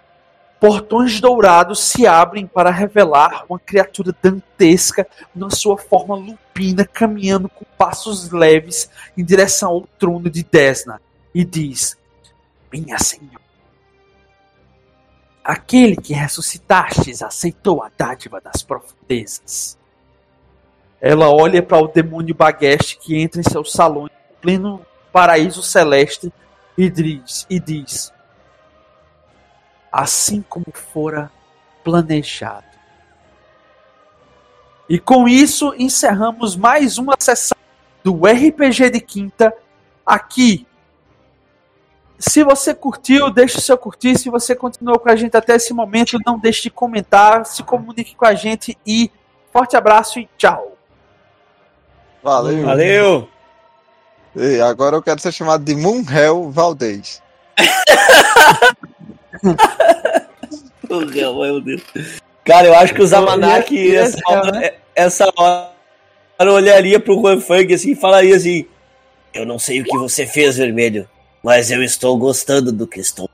portões dourados se abrem para revelar uma criatura dantesca na sua forma lupina, caminhando com passos leves em direção ao trono de Desna, e diz: Minha senhora, aquele que ressuscitastes aceitou a dádiva das profundezas. Ela olha para o demônio Bagueste que entra em seu salão em pleno paraíso celeste e diz, e diz: Assim como fora planejado. E com isso encerramos mais uma sessão do RPG de quinta aqui. Se você curtiu, deixe o seu curtir. Se você continuou com a gente até esse momento, não deixe de comentar, se comunique com a gente e forte abraço e tchau. Valeu. Valeu! E agora eu quero ser chamado de Moonhell Valdez. Meu Deus. Cara, eu acho que o Zamanak, ia- ia essa, hora, essa hora, olharia pro Juan Fang assim e falaria assim: Eu não sei o que você fez, vermelho, mas eu estou gostando do que estou